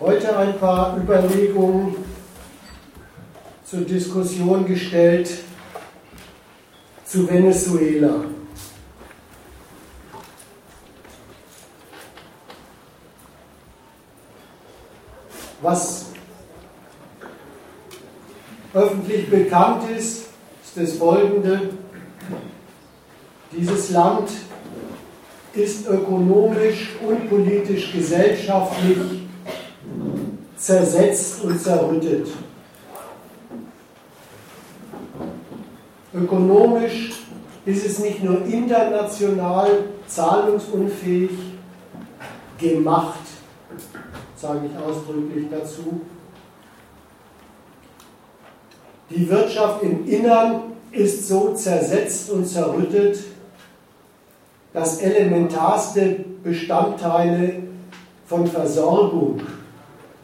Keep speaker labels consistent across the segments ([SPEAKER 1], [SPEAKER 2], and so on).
[SPEAKER 1] Heute ein paar Überlegungen zur Diskussion gestellt zu Venezuela. Was öffentlich bekannt ist, ist das folgende. Dieses Land ist ökonomisch und politisch gesellschaftlich zersetzt und zerrüttet. Ökonomisch ist es nicht nur international zahlungsunfähig gemacht, sage ich ausdrücklich dazu. Die Wirtschaft im Innern ist so zersetzt und zerrüttet, dass elementarste Bestandteile von Versorgung,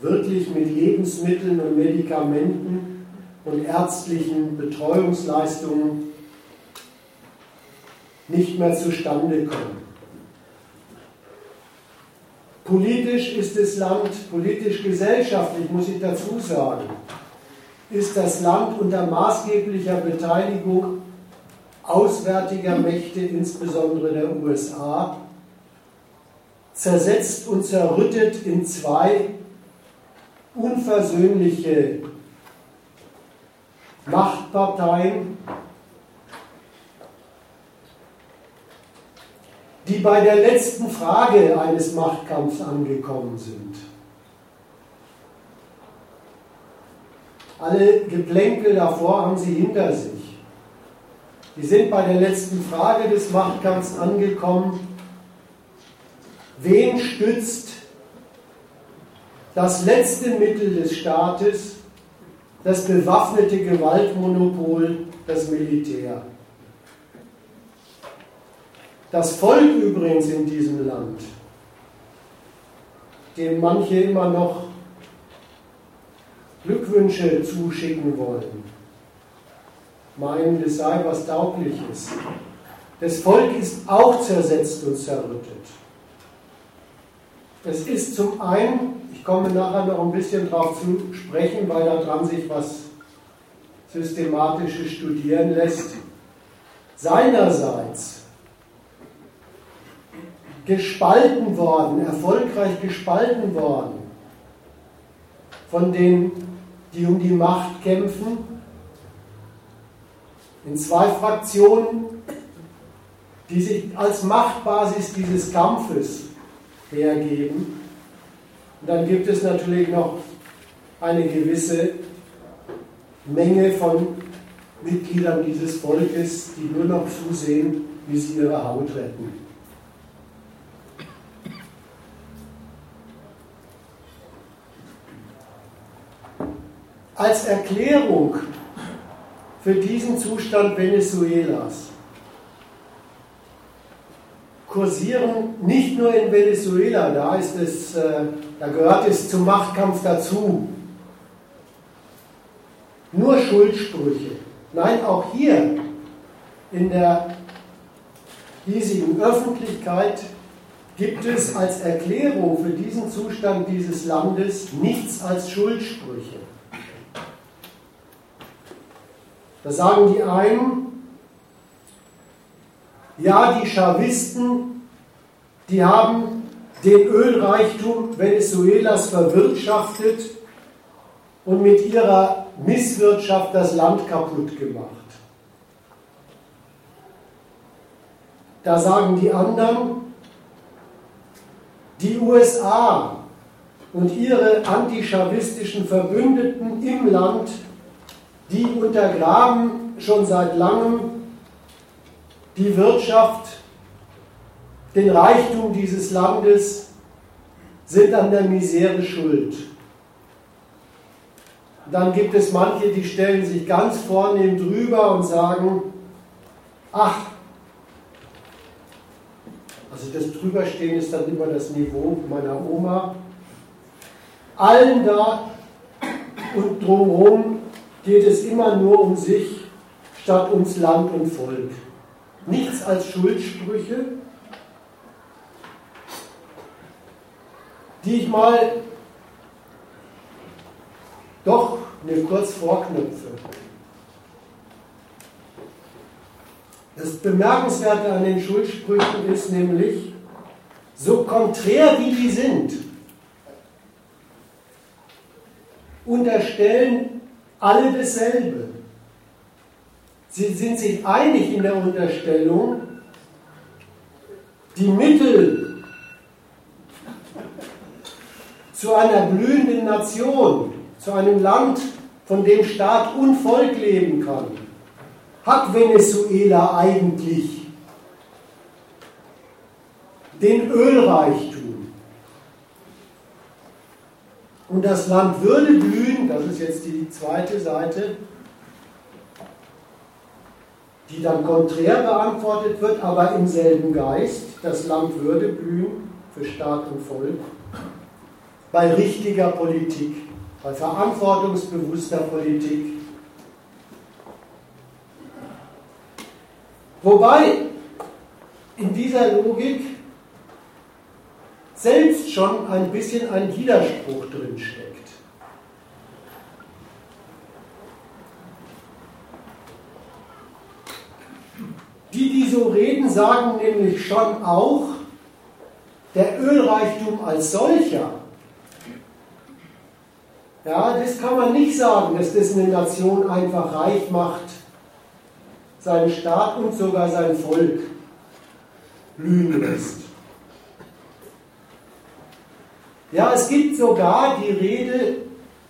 [SPEAKER 1] wirklich mit Lebensmitteln und Medikamenten und ärztlichen Betreuungsleistungen, nicht mehr zustande kommen. Politisch ist das Land, politisch-gesellschaftlich muss ich dazu sagen, ist das Land unter maßgeblicher Beteiligung auswärtiger Mächte, insbesondere der USA, zersetzt und zerrüttet in zwei unversöhnliche Machtparteien, die bei der letzten Frage eines Machtkampfs angekommen sind. Alle Geplänkel davor haben sie hinter sich. Wir sind bei der letzten Frage des Machtkampfs angekommen. Wen stützt das letzte Mittel des Staates, das bewaffnete Gewaltmonopol, das Militär? Das Volk übrigens in diesem Land, dem manche immer noch Glückwünsche zuschicken wollen, meinen, es sei was Taugliches. Das Volk ist auch zersetzt und zerrüttet. Es ist zum einen, komme nachher noch ein bisschen darauf zu sprechen, weil daran sich was Systematisches studieren lässt, seinerseits gespalten worden, erfolgreich gespalten worden von denen, die um die Macht kämpfen in zwei Fraktionen, die sich als Machtbasis dieses Kampfes hergeben. Dann gibt es natürlich noch eine gewisse Menge von Mitgliedern dieses Volkes, die nur noch zusehen, wie sie ihre Haut retten. Als Erklärung für diesen Zustand Venezuelas kursieren nicht nur in Venezuela, da, ist es, äh, da gehört es zum Machtkampf dazu, nur Schuldsprüche. Nein, auch hier in der hiesigen Öffentlichkeit gibt es als Erklärung für diesen Zustand dieses Landes nichts als Schuldsprüche. Da sagen die einen, ja, die Chavisten, die haben den Ölreichtum Venezuelas verwirtschaftet und mit ihrer Misswirtschaft das Land kaputt gemacht. Da sagen die anderen, die USA und ihre antischavistischen Verbündeten im Land die untergraben schon seit langem die Wirtschaft, den Reichtum dieses Landes, sind an der Misere schuld. Dann gibt es manche, die stellen sich ganz vornehm drüber und sagen, ach, also das Drüberstehen ist dann über das Niveau meiner Oma, allen da und drumherum geht es immer nur um sich statt ums Land und Volk. Nichts als Schuldsprüche, die ich mal doch eine kurz Vorknöpfe. Das Bemerkenswerte an den Schuldsprüchen ist nämlich, so konträr wie die sind, unterstellen alle dasselbe. Sie sind sich einig in der Unterstellung, die Mittel zu einer blühenden Nation, zu einem Land, von dem Staat und Volk leben kann, hat Venezuela eigentlich den Ölreichtum. Und das Land würde blühen, das ist jetzt die zweite Seite, die dann konträr beantwortet wird, aber im selben Geist, das Land würde blühen für Staat und Volk, bei richtiger Politik, bei verantwortungsbewusster Politik. Wobei in dieser Logik selbst schon ein bisschen ein Widerspruch drin steckt. Die, die so reden, sagen nämlich schon auch, der Ölreichtum als solcher, ja, das kann man nicht sagen, dass das eine Nation einfach reich macht, seinen Staat und sogar sein Volk blühen lässt. Ja, es gibt sogar die Rede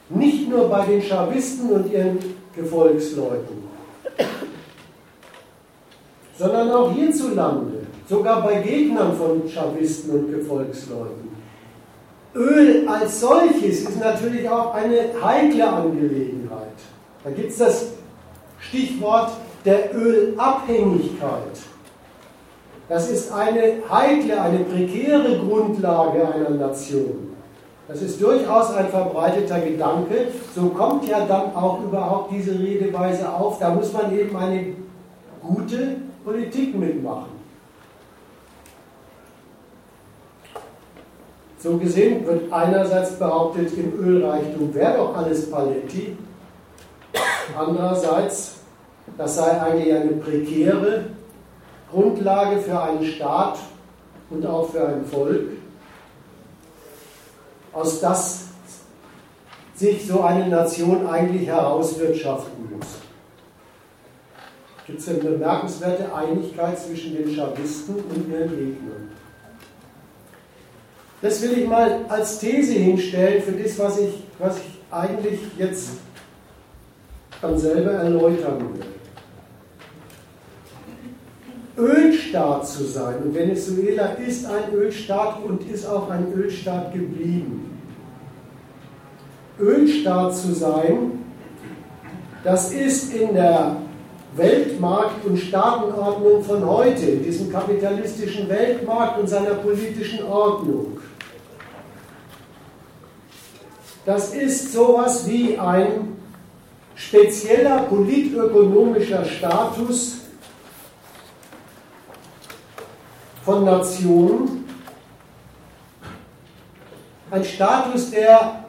[SPEAKER 1] nicht nur bei den Schabisten und ihren Gefolgsleuten, sondern auch hierzulande, sogar bei Gegnern von Schabisten und Gefolgsleuten. Öl als solches ist natürlich auch eine heikle Angelegenheit. Da gibt es das Stichwort der Ölabhängigkeit. Das ist eine heikle, eine prekäre Grundlage einer Nation. Das ist durchaus ein verbreiteter Gedanke. So kommt ja dann auch überhaupt diese Redeweise auf. Da muss man eben eine gute Politik mitmachen. So gesehen wird einerseits behauptet, im Ölreichtum wäre doch alles Paletti. Andererseits, das sei eigentlich eine prekäre Grundlage für einen Staat und auch für ein Volk, aus das sich so eine Nation eigentlich herauswirtschaften muss. Gibt es eine bemerkenswerte Einigkeit zwischen den Schabisten und ihren Gegnern. Das will ich mal als These hinstellen für das, was ich, was ich eigentlich jetzt dann selber erläutern will. Ölstaat zu sein. Und Venezuela ist ein Ölstaat und ist auch ein Ölstaat geblieben. Ölstaat zu sein, das ist in der Weltmarkt- und Staatenordnung von heute, in diesem kapitalistischen Weltmarkt und seiner politischen Ordnung. Das ist sowas wie ein spezieller politökonomischer Status von Nationen, ein Status, der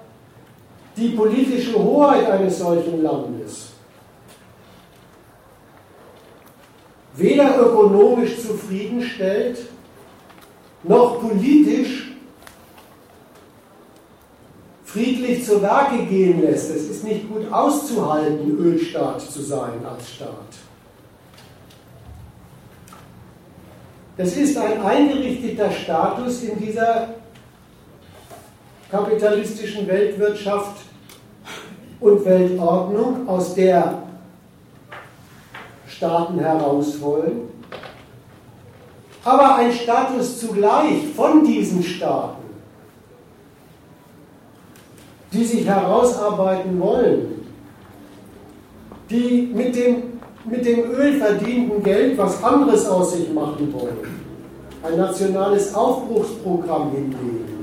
[SPEAKER 1] die politische Hoheit eines solchen Landes weder ökonomisch zufriedenstellt, noch politisch friedlich zu Werke gehen lässt. Es ist nicht gut auszuhalten, Ölstaat zu sein als Staat. Das ist ein eingerichteter Status in dieser kapitalistischen Weltwirtschaft und Weltordnung, aus der Staaten heraus wollen, aber ein Status zugleich von diesen Staaten, die sich herausarbeiten wollen, die mit dem mit dem Öl verdienten Geld was anderes aus sich machen wollen. Ein nationales Aufbruchsprogramm hinlegen.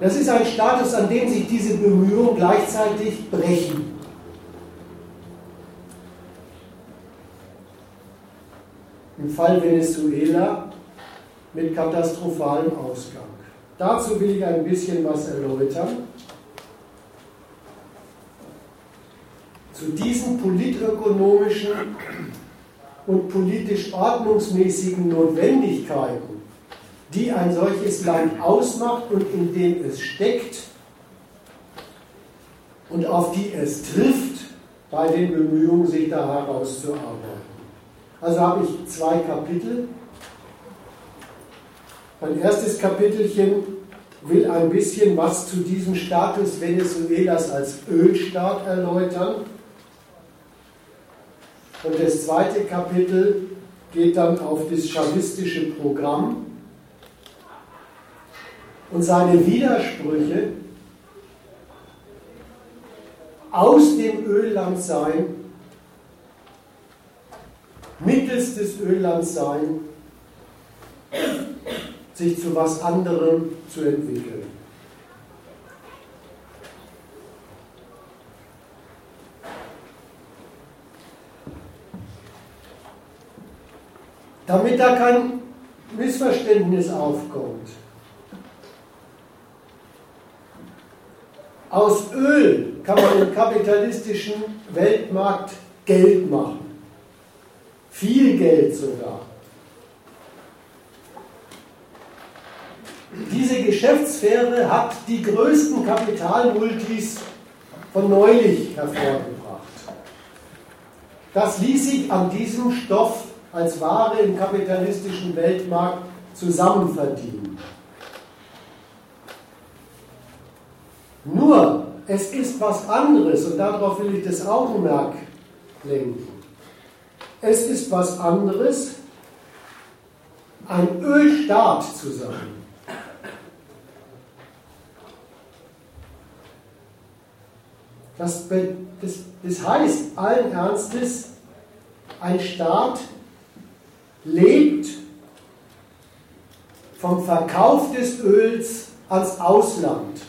[SPEAKER 1] Das ist ein Status, an dem sich diese Bemühungen gleichzeitig brechen. Im Fall Venezuela mit katastrophalem Ausgang. Dazu will ich ein bisschen was erläutern. zu diesen politökonomischen und politisch ordnungsmäßigen Notwendigkeiten, die ein solches Land ausmacht und in dem es steckt und auf die es trifft bei den Bemühungen, sich da herauszuarbeiten. Also habe ich zwei Kapitel. Mein erstes Kapitelchen will ein bisschen was zu diesem Status Venezuelas als Ölstaat erläutern. Und das zweite Kapitel geht dann auf das chavistische Programm und seine Widersprüche aus dem Öllandsein, mittels des Öllandsein, sich zu was anderem zu entwickeln. Damit da kein Missverständnis aufkommt. Aus Öl kann man im kapitalistischen Weltmarkt Geld machen. Viel Geld sogar. Diese Geschäftssphäre hat die größten Kapitalmultis von neulich hervorgebracht. Das ließ sich an diesem Stoff als Ware im kapitalistischen Weltmarkt zusammenverdienen. Nur, es ist was anderes, und darauf will ich das Augenmerk lenken. Es ist was anderes, ein Ölstaat zu sein. Das, das, das heißt allen Ernstes, ein Staat lebt vom Verkauf des Öls ans Ausland.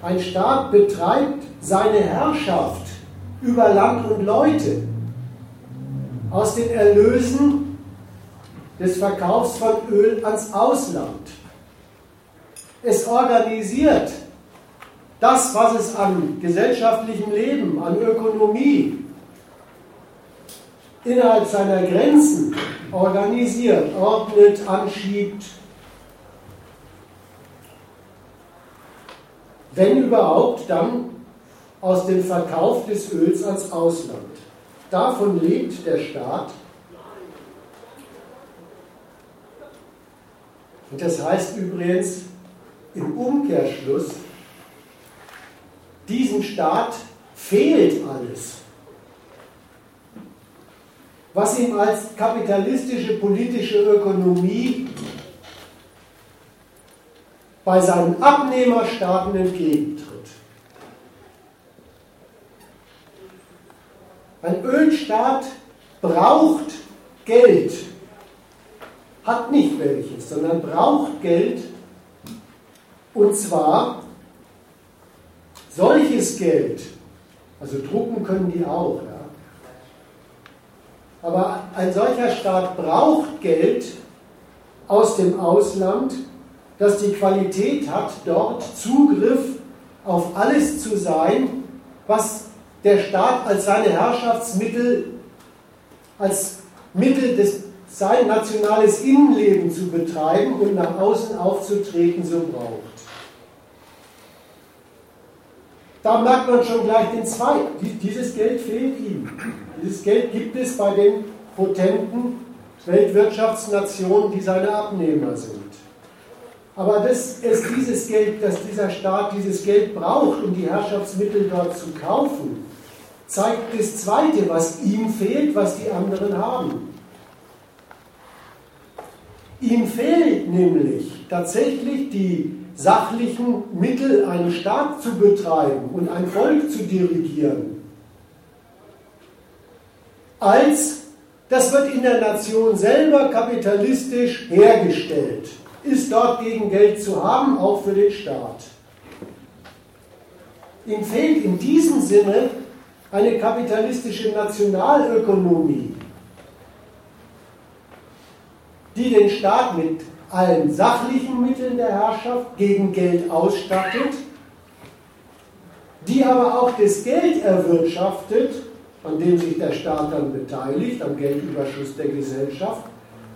[SPEAKER 1] Ein Staat betreibt seine Herrschaft über Land und Leute aus den Erlösen des Verkaufs von Öl ans Ausland. Es organisiert das, was es an gesellschaftlichem Leben, an Ökonomie innerhalb seiner Grenzen organisiert, ordnet, anschiebt, wenn überhaupt, dann aus dem Verkauf des Öls ans Ausland. Davon lebt der Staat. Und das heißt übrigens im Umkehrschluss, diesem Staat fehlt alles. Was ihm als kapitalistische politische Ökonomie bei seinen Abnehmerstaaten entgegentritt. Ein Ölstaat braucht Geld, hat nicht welches, sondern braucht Geld und zwar solches Geld, also drucken können die auch, ja. aber ein solcher Staat braucht Geld aus dem Ausland, das die Qualität hat, dort Zugriff auf alles zu sein, was der Staat als seine Herrschaftsmittel, als Mittel des sein nationales Innenleben zu betreiben und nach außen aufzutreten, so braucht. Da merkt man schon gleich den Zweig. Dieses Geld fehlt ihm. Dieses Geld gibt es bei den potenten Weltwirtschaftsnationen, die seine Abnehmer sind. Aber dass es dieses Geld, dass dieser Staat dieses Geld braucht, um die Herrschaftsmittel dort zu kaufen, zeigt das Zweite, was ihm fehlt, was die anderen haben. Ihm fehlt nämlich tatsächlich die sachlichen Mittel, einen Staat zu betreiben und ein Volk zu dirigieren, als das wird in der Nation selber kapitalistisch hergestellt, ist dort gegen Geld zu haben, auch für den Staat. Ihm fehlt in diesem Sinne eine kapitalistische Nationalökonomie, die den Staat mit allen sachlichen Mitteln der Herrschaft gegen Geld ausstattet, die aber auch das Geld erwirtschaftet, an dem sich der Staat dann beteiligt, am Geldüberschuss der Gesellschaft,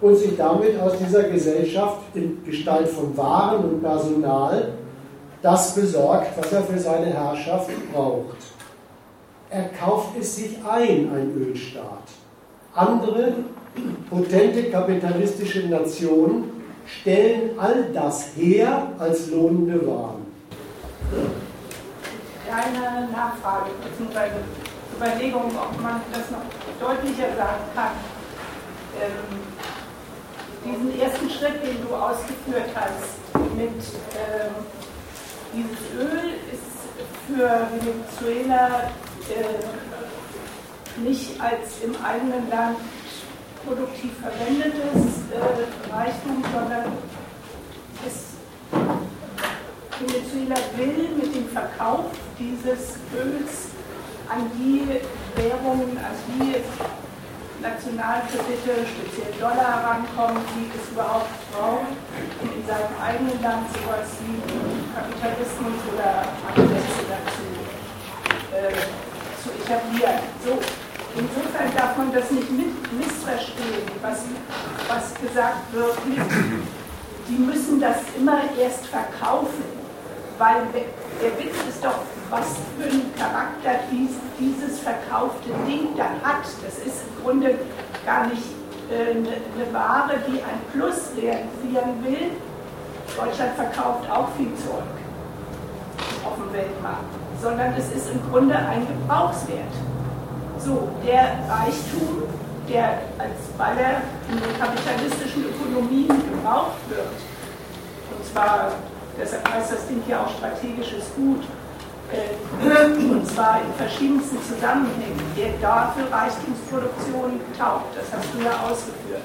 [SPEAKER 1] und sich damit aus dieser Gesellschaft in Gestalt von Waren und Personal das besorgt, was er für seine Herrschaft braucht. Er kauft es sich ein, ein Ölstaat. Andere potente kapitalistische Nationen stellen all das her als lohnende Waren.
[SPEAKER 2] Eine Nachfrage bzw. Überlegung, ob man das noch deutlicher sagen kann. Ähm, diesen ersten Schritt, den du ausgeführt hast, mit ähm, dieses Öl ist für Venezuela äh, nicht als im eigenen Land produktiv verwendetes äh, Reichtum, sondern es Venezuela will mit dem Verkauf dieses Öls an die Währungen, an die Nationalkredite, speziell Dollar herankommen, die es überhaupt braucht, in seinem eigenen Land sowas wie Kapitalismus oder Ansätze dazu äh, zu etablieren. So, insofern darf man das nicht missverstehen, was, was gesagt wird, die müssen das immer erst verkaufen, weil der Witz ist doch, was für einen Charakter dies, dieses verkaufte Ding dann hat. Das ist im Grunde gar nicht äh, eine, eine Ware, die ein Plus realisieren will. Deutschland verkauft auch viel Zeug auf dem Weltmarkt, sondern es ist im Grunde ein Gebrauchswert. So, der Reichtum, der als weil er in den kapitalistischen Ökonomien gebraucht wird, und zwar, deshalb heißt das Ding ja auch strategisches Gut, äh, und zwar in verschiedensten Zusammenhängen, der da für Reichtumsproduktion taugt. Das hast du ja ausgeführt.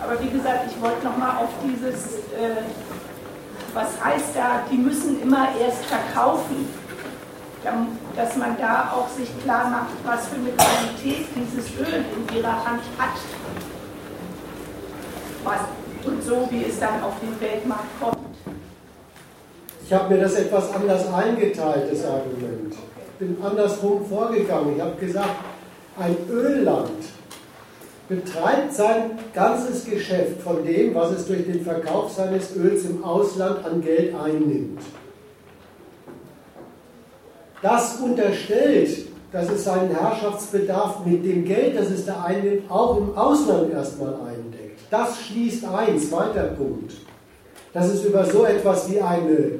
[SPEAKER 2] Aber wie gesagt, ich wollte nochmal auf dieses, äh, was heißt da, die müssen immer erst verkaufen, dass man da auch sich klar macht, was für eine Qualität dieses Öl in ihrer Hand hat. Was, und so, wie es dann auf den Weltmarkt kommt.
[SPEAKER 1] Ich habe mir das etwas anders eingeteilt, das Argument. Ich bin andersrum vorgegangen. Ich habe gesagt, ein Ölland betreibt sein ganzes Geschäft von dem, was es durch den Verkauf seines Öls im Ausland an Geld einnimmt. Das unterstellt, dass es seinen Herrschaftsbedarf mit dem Geld, das es da einnimmt, auch im Ausland erstmal eindeckt. Das schließt ein, zweiter Punkt, dass es über so etwas wie eine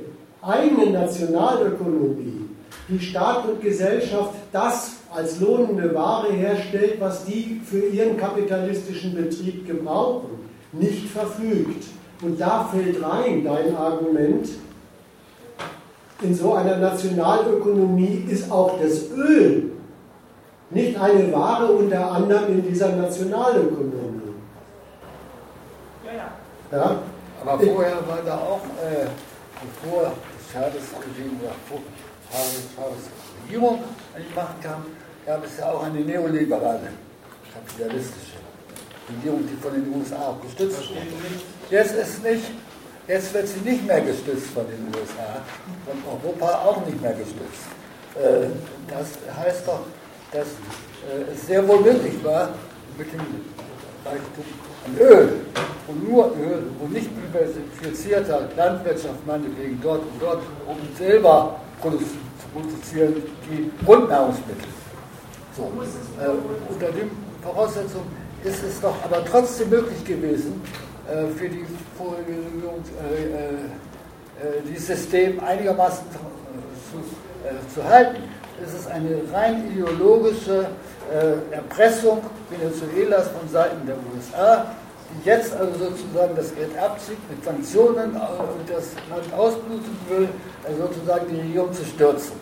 [SPEAKER 1] eigene Nationalökonomie, die Staat und Gesellschaft das als lohnende Ware herstellt, was die für ihren kapitalistischen Betrieb gebrauchen, nicht verfügt. Und da fällt rein dein Argument, in so einer Nationalökonomie ist auch das Öl nicht eine Ware unter anderem in dieser Nationalökonomie.
[SPEAKER 3] Ja, ja. ja? Aber vorher war da auch, äh, bevor Chavez-Regime oder Chavez-Regierung an die Macht kam, gab es ja auch eine neoliberale, kapitalistische Regierung, die von den USA auch gestützt wurde. Jetzt ist nicht, jetzt wird sie nicht mehr gestützt von den USA, von Europa auch nicht mehr gestützt. Äh, das heißt doch, dass äh, es sehr wohl möglich war, mit dem Reichtum an Öl und nur Öl und nicht diversifizierter Landwirtschaft, meinetwegen dort und dort, um selber zu produzieren, die Grundnahrungsmittel. So, äh, unter den Voraussetzungen ist es doch aber trotzdem möglich gewesen, für die Äh, äh, äh, dieses System einigermaßen zu, zu halten. Es ist eine rein ideologische Erpressung Venezuelas von Seiten der USA, die jetzt also sozusagen das Geld abzieht, mit Sanktionen das Land ausbluten will, also sozusagen die Regierung zu stürzen.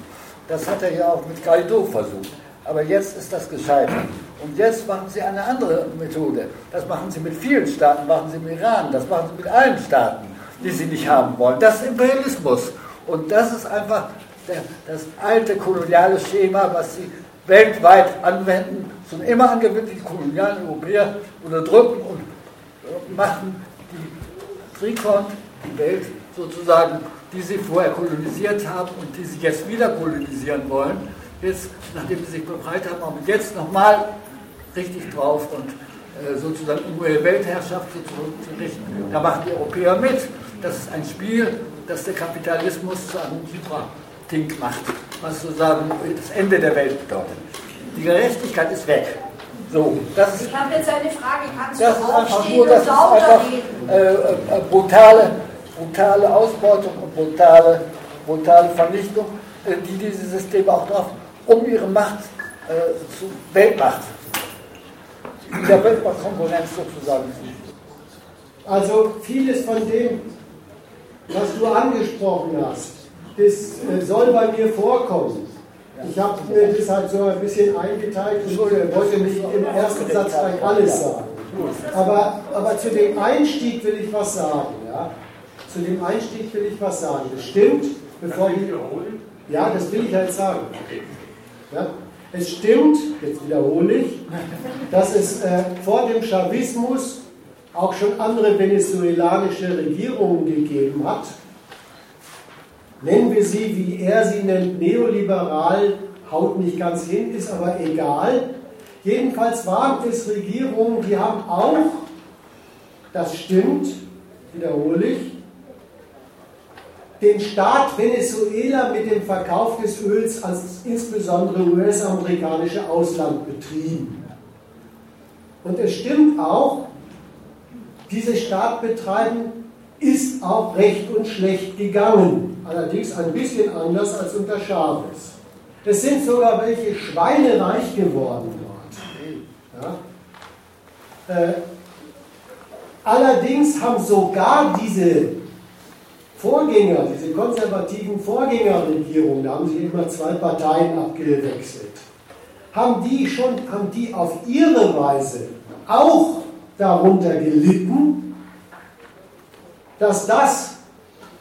[SPEAKER 3] Das hat er ja auch mit Guaido versucht. Aber jetzt ist das gescheitert. Und jetzt machen sie eine andere Methode. Das machen sie mit vielen Staaten, machen sie mit Iran, das machen sie mit allen Staaten, die sie nicht haben wollen. Das ist Imperialismus. Und das ist einfach der, das alte koloniale Schema, was sie weltweit anwenden, schon immer angewendet, die kolonialen Europäer unterdrücken und machen die Trikont die Welt sozusagen, die sie vorher kolonisiert haben und die sie jetzt wieder kolonisieren wollen, jetzt, nachdem sie sich befreit haben, aber jetzt nochmal richtig drauf und äh, sozusagen ihre Weltherrschaft zu richten. Da machen die Europäer mit. Das ist ein Spiel, das der Kapitalismus zu einem Supra-Ding macht, was sozusagen das Ende der Welt bedeutet. Die Gerechtigkeit ist weg. So, das
[SPEAKER 4] ich habe jetzt eine Frage, kannst
[SPEAKER 3] das
[SPEAKER 4] du aufstehen
[SPEAKER 3] nur, das
[SPEAKER 4] und lauter reden?
[SPEAKER 3] äh, äh, brutale, brutale Ausbeutung und brutale, brutale Vernichtung, äh, die diese Systeme auch drauf, um ihre Macht äh, zu Weltmacht, in der Weltmachtkonkurrenz sozusagen zu.
[SPEAKER 1] Also vieles von dem, was du angesprochen hast, das äh, soll bei mir vorkommen. Ich habe mir das halt so ein bisschen eingeteilt und äh, wollte nicht im ersten Satz gleich alles sagen. Aber, aber zu dem Einstieg will ich was sagen. Ja? Zu dem Einstieg will ich was sagen. Das stimmt, bevor ich. Ja, das will ich halt sagen. Ja? Es stimmt, jetzt wiederhole ich, dass es äh, vor dem Chavismus auch schon andere venezuelanische Regierungen gegeben hat. Nennen wir sie, wie er sie nennt, neoliberal, haut nicht ganz hin, ist aber egal. Jedenfalls waren es Regierungen, die haben auch, das stimmt, wiederhole ich, den Staat Venezuela mit dem Verkauf des Öls als insbesondere US-amerikanische Ausland betrieben. Und es stimmt auch, dieses Staatbetreiben ist auch recht und schlecht gegangen. Allerdings ein bisschen anders als unter Chavez. Es sind sogar welche schweinereich geworden dort. Ja? Äh, allerdings haben sogar diese Vorgänger, diese konservativen Vorgängerregierungen, da haben sich immer zwei Parteien abgewechselt, haben die schon, haben die auf ihre Weise auch darunter gelitten, dass das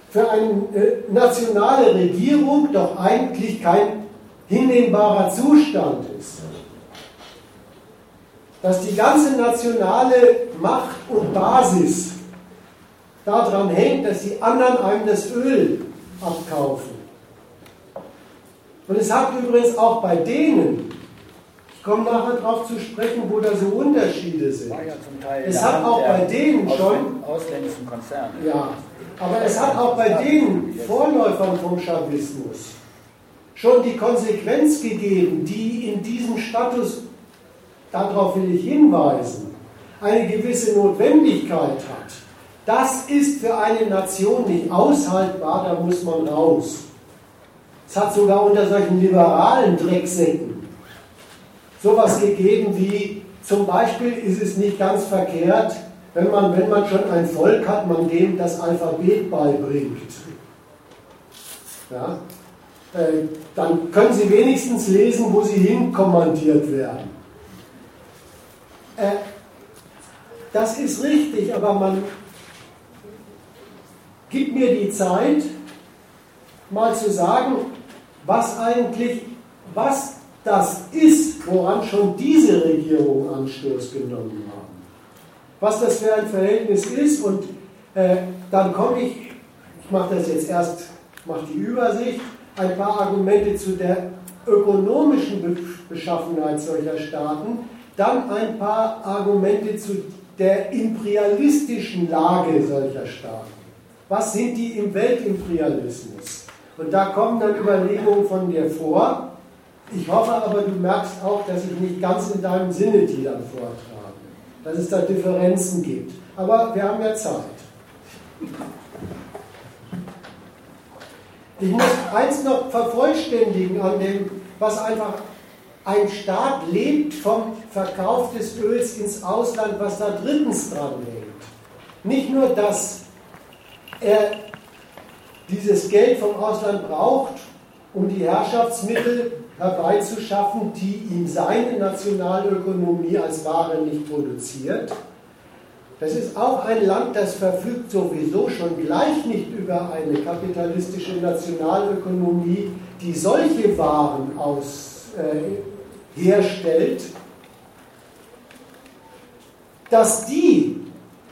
[SPEAKER 1] für eine äh, nationale Regierung doch eigentlich kein hinnehmbarer Zustand ist. Dass die ganze nationale Macht und Basis daran hängt, dass die anderen einem das Öl abkaufen. Und es hat übrigens auch bei denen, ich komme nachher darauf zu sprechen, wo da so Unterschiede sind.
[SPEAKER 3] Ja
[SPEAKER 1] Es hat auch bei denen schon-
[SPEAKER 3] ausländischen Konzerne.
[SPEAKER 1] Ja, aber es hat auch bei den Vorläufern vom Chavismus schon die Konsequenz gegeben, die in diesem Status, darauf will ich hinweisen, eine gewisse Notwendigkeit hat. Das ist für eine Nation nicht aushaltbar, da muss man raus. Es hat sogar unter solchen liberalen Drecksäcken sowas gegeben wie, zum Beispiel ist es nicht ganz verkehrt, wenn man, wenn man schon ein Volk hat, man dem das Alphabet beibringt. Ja? Äh, dann können sie wenigstens lesen, wo sie hinkommandiert werden. Äh, das ist richtig, aber man gibt mir die Zeit, mal zu sagen, was eigentlich, was das ist, woran schon diese Regierungen Anstoß genommen haben. Was das für ein Verhältnis ist und äh, dann komme ich, ich mache das jetzt erst, mache die Übersicht, ein paar Argumente zu der ökonomischen Be Beschaffenheit solcher Staaten, dann ein paar Argumente zu der imperialistischen Lage solcher Staaten. Was sind die im Weltimperialismus? Und da kommen dann Überlegungen von dir vor. Ich hoffe aber, du merkst auch, dass ich nicht ganz in deinem Sinne die dann vortrage, dass es da Differenzen gibt. Aber wir haben ja Zeit. Ich muss eins noch vervollständigen an dem, was einfach ein Staat lebt vom Verkauf des Öls ins Ausland, was da drittens dran hängt. Nicht nur, dass er dieses Geld vom Ausland braucht, um die Herrschaftsmittel herbeizuschaffen, die ihm seine Nationalökonomie als Ware nicht produziert. Das ist auch ein Land, das verfügt sowieso schon gleich nicht über eine kapitalistische Nationalökonomie, die solche Waren aus, äh, herstellt, dass die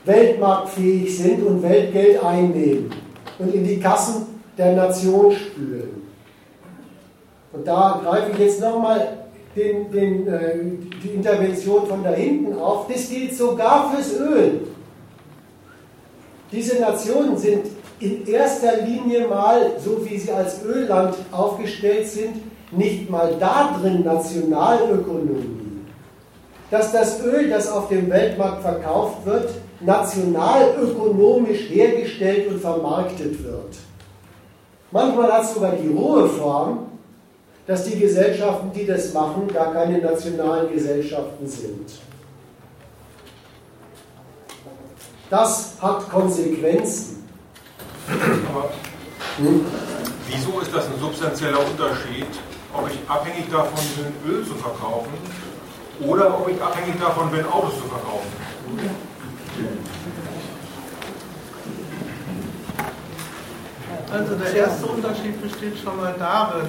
[SPEAKER 1] weltmarktfähig sind und Weltgeld einnehmen und in die Kassen der Nation spülen. Und da greife ich jetzt nochmal den, den, äh, die Intervention von da hinten auf. Das gilt sogar fürs Öl. Diese Nationen sind in erster Linie mal, so wie sie als Ölland aufgestellt sind, nicht mal da drin Nationalökonomie. Dass das Öl, das auf dem Weltmarkt verkauft wird, nationalökonomisch hergestellt und vermarktet wird. Manchmal hat es sogar die hohe Form, dass die Gesellschaften, die das machen, gar keine nationalen Gesellschaften sind. Das hat Konsequenzen.
[SPEAKER 4] Aber hm? wieso ist das ein substanzieller Unterschied, ob ich abhängig davon bin, Öl zu verkaufen oder ob ich abhängig davon bin, Autos zu verkaufen?
[SPEAKER 5] Also der erste Unterschied besteht schon mal darin,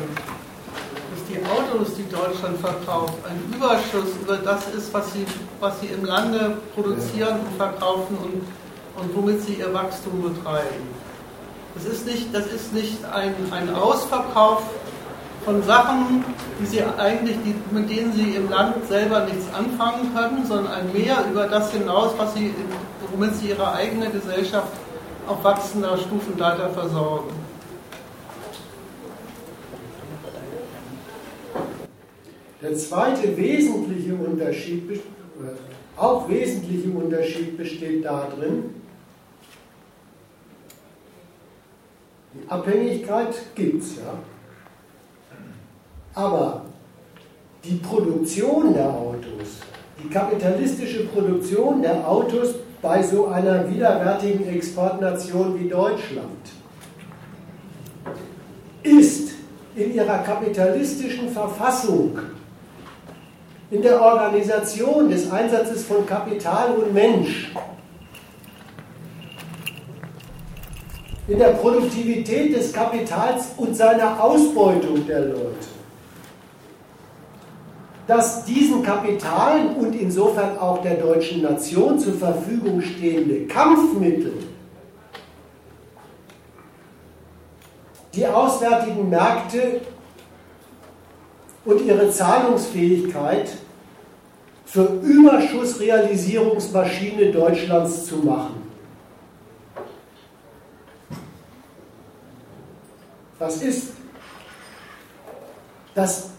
[SPEAKER 5] dass die Autos, die Deutschland verkauft, ein Überschuss über das ist, was sie, was sie im Lande produzieren und verkaufen und, und womit sie ihr Wachstum betreiben. Das ist nicht, das ist nicht ein, ein Ausverkauf von Sachen, die sie eigentlich, die, mit denen sie im Land selber nichts anfangen können, sondern ein Mehr über das hinaus, was sie, womit sie ihre eigene Gesellschaft auf wachsender Stufenleiter versorgen.
[SPEAKER 1] Der zweite wesentliche Unterschied, auch wesentliche Unterschied besteht darin, die Abhängigkeit gibt es, ja. Aber die Produktion der Autos, die kapitalistische Produktion der Autos bei so einer widerwärtigen Exportnation wie Deutschland ist in ihrer kapitalistischen Verfassung, in der Organisation des Einsatzes von Kapital und Mensch, in der Produktivität des Kapitals und seiner Ausbeutung der Leute dass diesen Kapitalen und insofern auch der deutschen Nation zur Verfügung stehende Kampfmittel die auswärtigen Märkte und ihre Zahlungsfähigkeit zur Überschussrealisierungsmaschine Deutschlands zu machen. Was ist das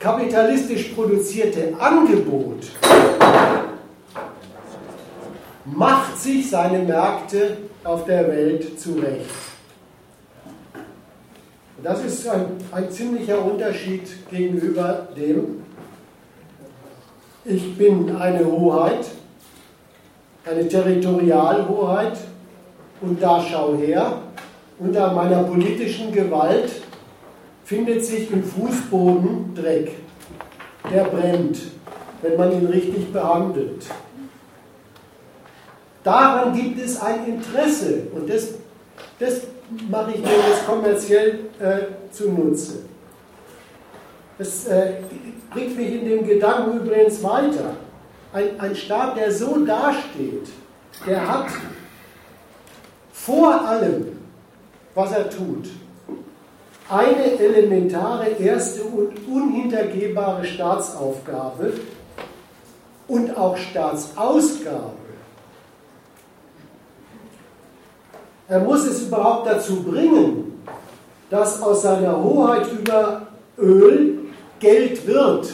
[SPEAKER 1] kapitalistisch produzierte Angebot macht sich seine Märkte auf der Welt zurecht. Das ist ein, ein ziemlicher Unterschied gegenüber dem, ich bin eine Hoheit, eine Territorialhoheit und da schau her, unter meiner politischen Gewalt findet sich im Fußboden Dreck. Der brennt, wenn man ihn richtig behandelt. Daran gibt es ein Interesse und das, das mache ich mir jetzt kommerziell äh, zunutze. Das äh, bringt mich in dem Gedanken übrigens weiter. Ein, ein Staat, der so dasteht, der hat vor allem, was er tut, eine elementare, erste und unhintergehbare Staatsaufgabe und auch Staatsausgabe. Er muss es überhaupt dazu bringen, dass aus seiner Hoheit über Öl Geld wird.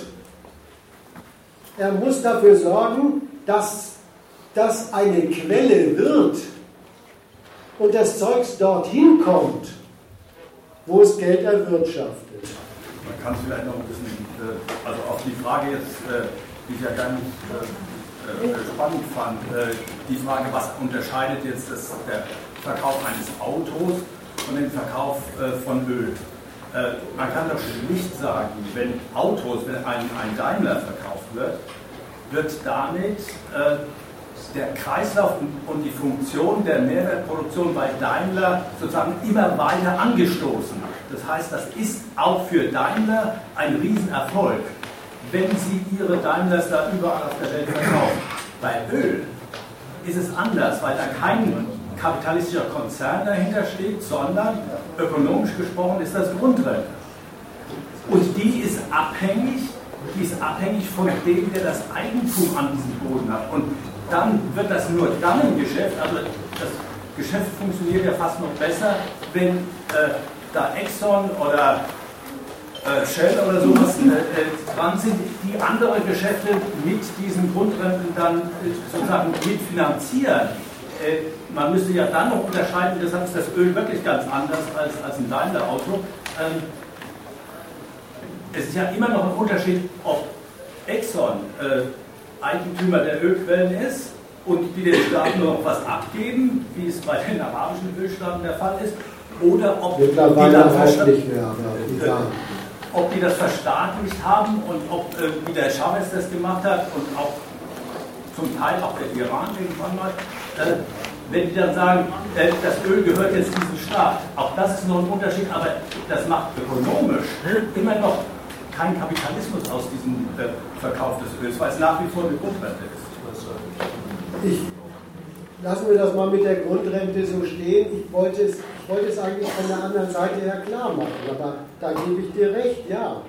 [SPEAKER 1] Er muss dafür sorgen, dass das eine Quelle wird und das Zeugs dorthin kommt wo es Geld erwirtschaftet.
[SPEAKER 6] Man kann es vielleicht noch ein bisschen, äh, also auf die Frage jetzt, äh, die ich ja ganz äh, spannend fand, die Frage, was unterscheidet jetzt das, der Verkauf eines Autos von dem Verkauf von Öl? Man kann doch nicht sagen, wenn Autos, wenn ein, ein Daimler verkauft wird, wird damit der Kreislauf und die Funktion der Mehrwertproduktion bei Daimler sozusagen immer weiter angestoßen. Das heißt, das ist auch für Daimler ein Riesenerfolg, wenn sie ihre Daimlers da überall auf der Welt verkaufen. Bei Öl ist es anders, weil da kein kapitalistischer Konzern dahinter steht, sondern ökonomisch gesprochen ist das Grundrente. Und die ist abhängig, die ist abhängig von dem, der das Eigentum an diesem Boden hat. Und dann wird das nur dann ein Geschäft, also das Geschäft funktioniert ja fast noch besser, wenn äh, da Exxon oder äh, Shell oder sowas äh, äh, dran sind, die andere Geschäfte mit diesen Grundrenten dann äh, sozusagen mitfinanzieren. Äh, man müsste ja dann noch unterscheiden, deshalb ist das Öl wirklich ganz anders als, als ein Daimler-Auto. Ähm, es ist ja immer noch ein Unterschied, ob Exxon Eigentümer der Ölquellen ist und die den Staaten nur noch was abgeben, wie es bei den arabischen Ölstaaten der Fall ist, oder ob die, dann nicht mehr, ja, ob die das verstaatlicht haben und ob, äh, wie der Chavez das gemacht hat und auch zum Teil auch der Iran irgendwann mal, äh, wenn die dann sagen, äh, das Öl gehört jetzt diesem Staat. Auch das ist noch ein Unterschied, aber das macht ökonomisch immer noch keinen Kapitalismus aus diesem äh, Verkauf des Öls, weil es nach wie vor eine Grundrente ist.
[SPEAKER 1] Ich lassen wir das mal mit der Grundrente so stehen. Ich wollte es, ich wollte es eigentlich von der anderen Seite her klar machen, aber da gebe ich dir recht, ja.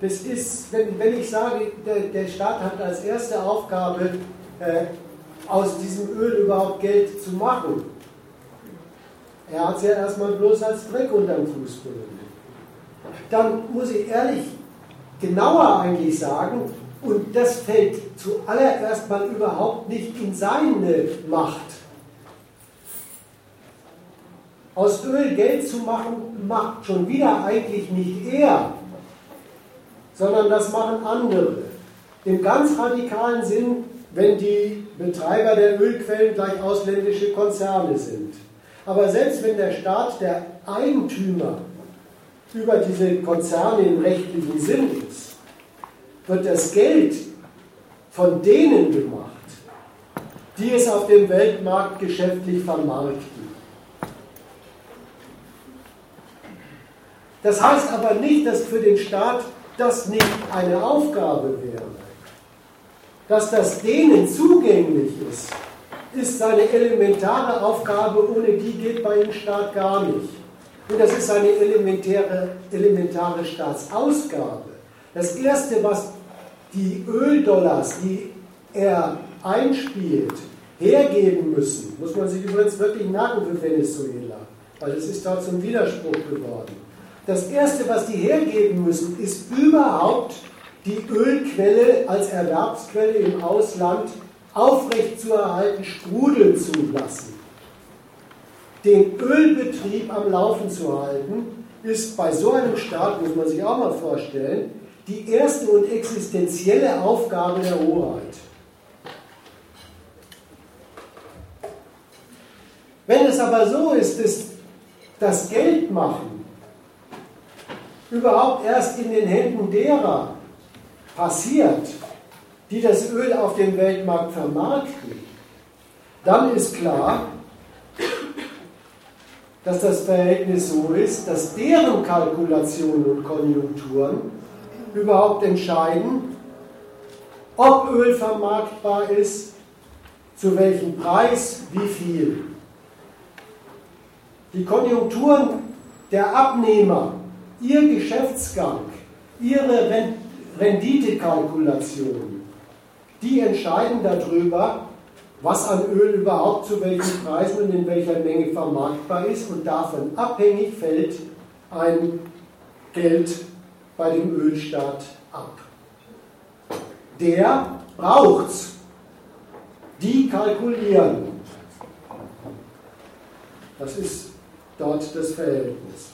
[SPEAKER 1] Das ist, wenn, wenn ich sage, der, der Staat hat als erste Aufgabe, äh, aus diesem Öl überhaupt Geld zu machen. Er hat es ja erstmal bloß als Dreck unterm Fuß benutzt. Dann muss ich ehrlich genauer eigentlich sagen, und das fällt zuallererst mal überhaupt nicht in seine Macht. Aus Öl Geld zu machen, macht schon wieder eigentlich nicht er, sondern das machen andere. Im ganz radikalen Sinn, wenn die Betreiber der Ölquellen gleich ausländische Konzerne sind. Aber selbst wenn der Staat der Eigentümer über diese Konzerne im rechtlichen Sinn ist, wird das Geld von denen gemacht, die es auf dem Weltmarkt geschäftlich vermarkten. Das heißt aber nicht, dass für den Staat das nicht eine Aufgabe wäre. Dass das denen zugänglich ist, ist seine elementare Aufgabe, ohne die geht bei dem Staat gar nicht. Und das ist eine elementäre, elementare Staatsausgabe. Das Erste, was die Öldollars, die er einspielt, hergeben müssen, muss man sich übrigens wirklich merken für Venezuela, weil es ist dort zum Widerspruch geworden. Das Erste, was die hergeben müssen, ist überhaupt die Ölquelle als Erwerbsquelle im Ausland aufrechtzuerhalten, sprudeln zu lassen. Den Ölbetrieb am Laufen zu halten, ist bei so einem Staat, muss man sich auch mal vorstellen, die erste und existenzielle Aufgabe der Hoheit. Wenn es aber so ist, dass das Geldmachen überhaupt erst in den Händen derer passiert, die das Öl auf dem Weltmarkt vermarkten, dann ist klar, dass das Verhältnis so ist, dass deren Kalkulationen und Konjunkturen überhaupt entscheiden, ob Öl vermarktbar ist, zu welchem Preis, wie viel. Die Konjunkturen der Abnehmer, ihr Geschäftsgang, ihre Renditekalkulation, die entscheiden darüber, was an Öl überhaupt zu welchen Preisen und in welcher Menge vermarktbar ist und davon abhängig fällt ein Geld bei dem Ölstaat ab. Der braucht's. Die kalkulieren. Das ist dort das Verhältnis.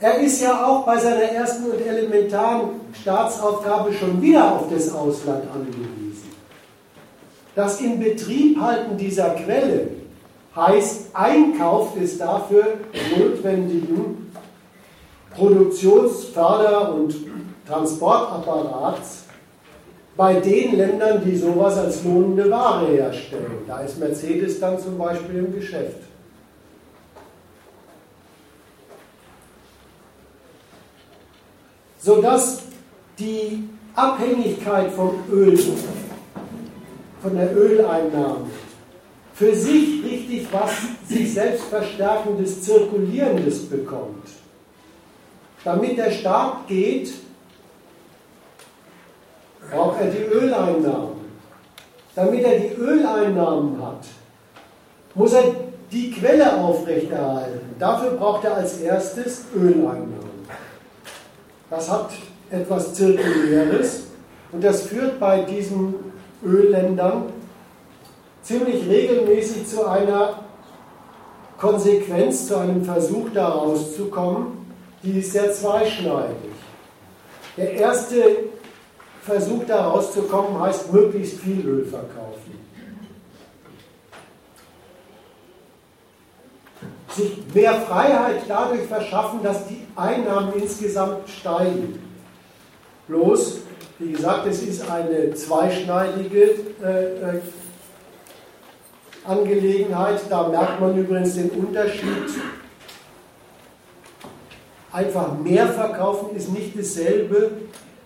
[SPEAKER 1] Er ist ja auch bei seiner ersten und elementaren Staatsaufgabe schon wieder auf das Ausland angewiesen. Das Inbetriebhalten dieser Quelle heißt Einkauf des dafür notwendigen Produktionsförder- und Transportapparats bei den Ländern, die sowas als lohnende Ware herstellen. Da ist Mercedes dann zum Beispiel im Geschäft. Sodass die Abhängigkeit vom Öl von der Öleinnahme für sich richtig was sich selbst verstärkendes, zirkulierendes bekommt. Damit der Staat geht, braucht er die Öleinnahmen. Damit er die Öleinnahmen hat, muss er die Quelle aufrechterhalten. Dafür braucht er als erstes Öleinnahmen. Das hat etwas Zirkuläres und das führt bei diesen Ölländern ziemlich regelmäßig zu einer Konsequenz, zu einem Versuch da rauszukommen, die ist sehr zweischneidig. Der erste Versuch da rauszukommen heißt möglichst viel Öl verkaufen. Sich mehr Freiheit dadurch verschaffen, dass die Einnahmen insgesamt steigen. Bloß, wie gesagt, es ist eine zweischneidige äh, äh Angelegenheit. Da merkt man übrigens den Unterschied. Einfach mehr verkaufen ist nicht dasselbe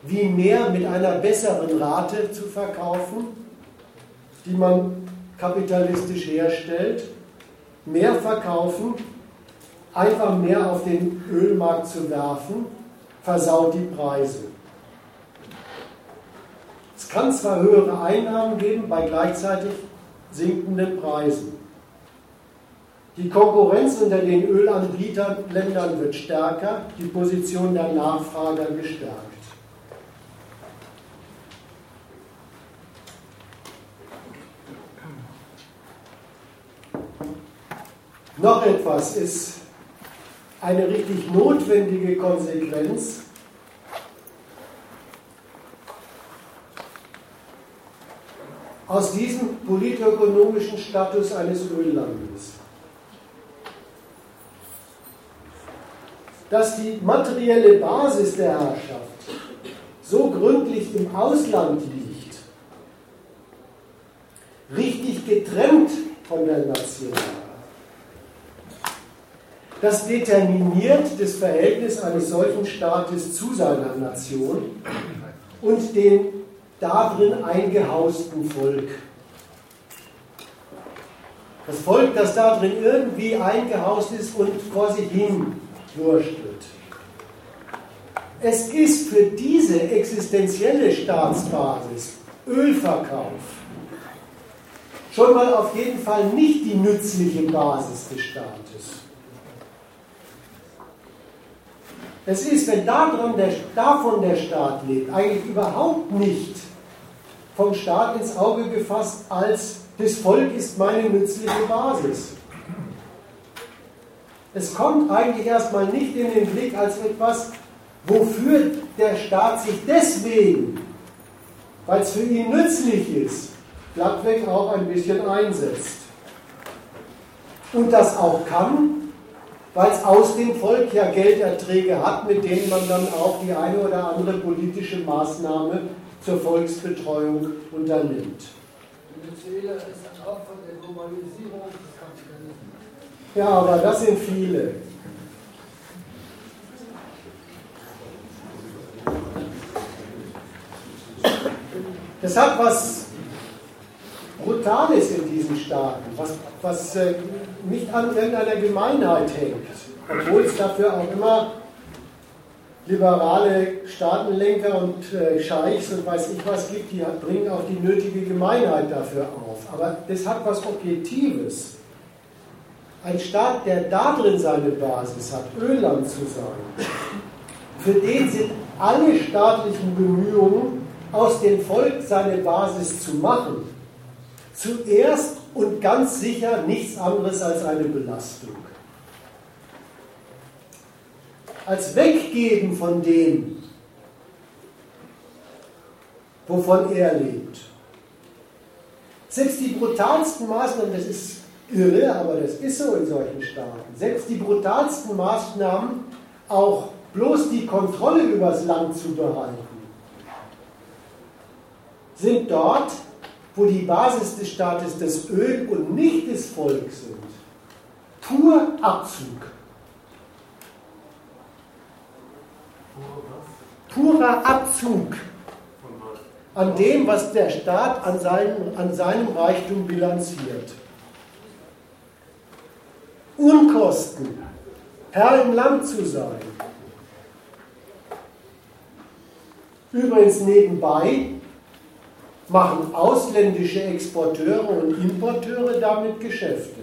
[SPEAKER 1] wie mehr mit einer besseren Rate zu verkaufen, die man kapitalistisch herstellt. Mehr verkaufen, einfach mehr auf den Ölmarkt zu werfen, versaut die Preise. Es kann zwar höhere Einnahmen geben bei gleichzeitig sinkenden Preisen. Die Konkurrenz unter den Ölanbieterländern wird stärker, die Position der Nachfrager gestärkt. Noch etwas ist eine richtig notwendige Konsequenz aus diesem politökonomischen Status eines Öllandes. Dass die materielle Basis der Herrschaft so gründlich im Ausland liegt, richtig getrennt von der Nation, das determiniert das Verhältnis eines solchen Staates zu seiner Nation und den darin eingehausten Volk. Das Volk, das darin irgendwie eingehaust ist und vor sich hin wurschtelt. Es ist für diese existenzielle Staatsbasis Ölverkauf schon mal auf jeden Fall nicht die nützliche Basis des Staates. Es ist, wenn der, davon der Staat lebt, eigentlich überhaupt nicht vom Staat ins Auge gefasst als das Volk ist meine nützliche Basis. Es kommt eigentlich erstmal nicht in den Blick als etwas, wofür der Staat sich deswegen, weil es für ihn nützlich ist, glattweg auch ein bisschen einsetzt. Und das auch kann, weil es aus dem Volk ja Gelderträge hat, mit denen man dann auch die eine oder andere politische Maßnahme zur Volksbetreuung unternimmt. Venezuela ist ein Opfer der Globalisierung des Kapitalismus. Ja, aber das sind viele. Das hat was Brutales in diesen Staaten, was, was äh, nicht an irgendeiner Gemeinheit hängt, obwohl es dafür auch immer liberale Staatenlenker und äh, Scheichs und weiß ich was gibt, die bringen auch die nötige Gemeinheit dafür auf. Aber das hat was Objektives. Ein Staat, der da drin seine Basis hat, Ölland zu sein, für den sind alle staatlichen Bemühungen, aus dem Volk seine Basis zu machen, zuerst und ganz sicher nichts anderes als eine Belastung als Weggeben von dem, wovon er lebt. Selbst die brutalsten Maßnahmen, das ist irre, aber das ist so in solchen Staaten, selbst die brutalsten Maßnahmen, auch bloß die Kontrolle übers Land zu behalten, sind dort, wo die Basis des Staates das Öl und nicht das Volk sind, pur Abzug. purer Abzug an dem, was der Staat an seinem, an seinem Reichtum bilanziert. Unkosten, Herr im Land zu sein. Übrigens nebenbei machen ausländische Exporteure und Importeure damit Geschäfte.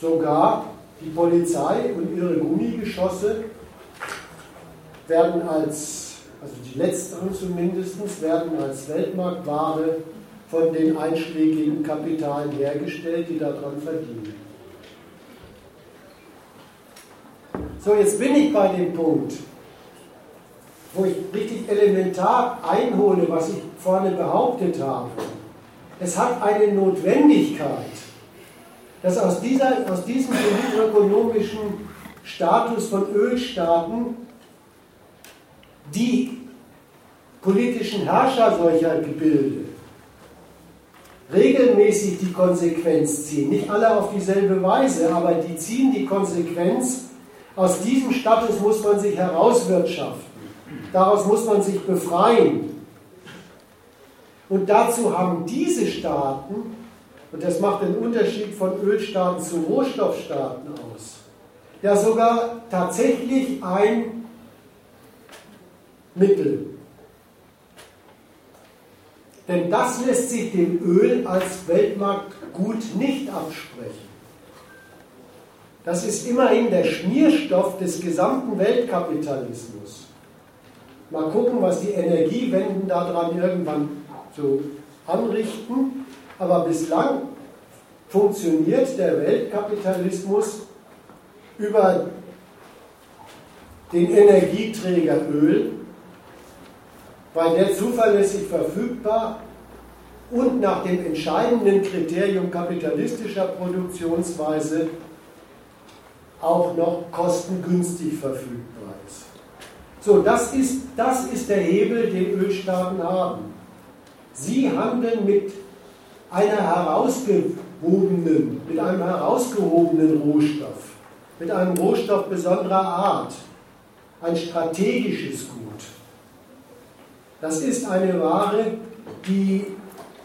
[SPEAKER 1] Sogar die Polizei und ihre Gummigeschosse werden als, also die letzteren zumindest, werden als Weltmarktware von den einschlägigen Kapitalen hergestellt, die daran verdienen. So, jetzt bin ich bei dem Punkt, wo ich richtig elementar einhole, was ich vorne behauptet habe. Es hat eine Notwendigkeit, dass aus, dieser, aus diesem ökonomischen Status von Ölstaaten die politischen Herrscher solcher Gebilde regelmäßig die Konsequenz ziehen. Nicht alle auf dieselbe Weise, aber die ziehen die Konsequenz. Aus diesem Status muss man sich herauswirtschaften. Daraus muss man sich befreien. Und dazu haben diese Staaten, und das macht den Unterschied von Ölstaaten zu Rohstoffstaaten aus, ja sogar tatsächlich ein Mittel. Denn das lässt sich dem Öl als Weltmarktgut nicht absprechen. Das ist immerhin der Schmierstoff des gesamten Weltkapitalismus. Mal gucken, was die Energiewenden daran irgendwann so anrichten. Aber bislang funktioniert der Weltkapitalismus über den Energieträger Öl, weil der zuverlässig verfügbar und nach dem entscheidenden Kriterium kapitalistischer Produktionsweise auch noch kostengünstig verfügbar ist. So, das ist, das ist der Hebel, den Ölstaaten haben. Sie handeln mit einer herausgehobenen, mit einem herausgehobenen Rohstoff, mit einem Rohstoff besonderer Art, ein strategisches Gut. Das ist eine Ware, die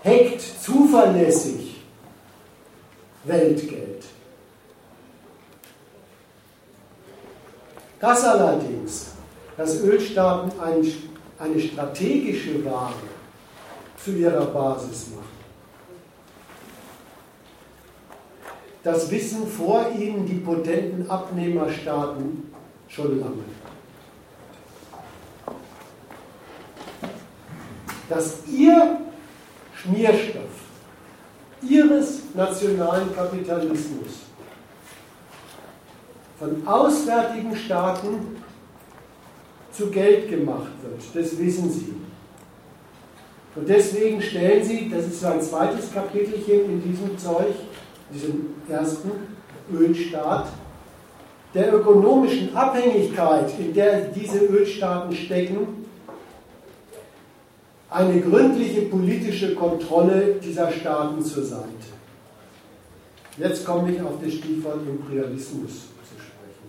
[SPEAKER 1] hackt zuverlässig Weltgeld. Das allerdings, dass Ölstaaten ein, eine strategische Ware zu ihrer Basis machen, das wissen vor ihnen die potenten Abnehmerstaaten schon lange. Dass ihr Schmierstoff ihres nationalen Kapitalismus von auswärtigen Staaten zu Geld gemacht wird. Das wissen sie. Und deswegen stellen sie, das ist so ein zweites Kapitelchen in diesem Zeug, diesem ersten Ölstaat, der ökonomischen Abhängigkeit, in der diese Ölstaaten stecken, eine gründliche politische Kontrolle dieser Staaten zur Seite. Jetzt komme ich auf das Stichwort Imperialismus zu sprechen.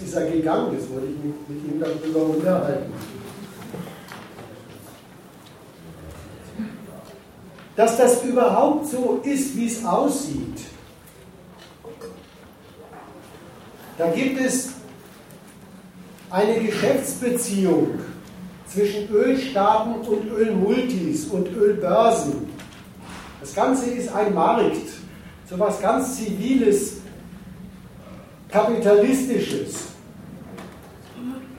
[SPEAKER 1] Jetzt ist er gegangen, jetzt wollte ich mich mit ihm darüber unterhalten. Dass das überhaupt so ist, wie es aussieht, da gibt es eine Geschäftsbeziehung zwischen Ölstaaten und Ölmultis und Ölbörsen. Das Ganze ist ein Markt, so etwas ganz Ziviles, Kapitalistisches.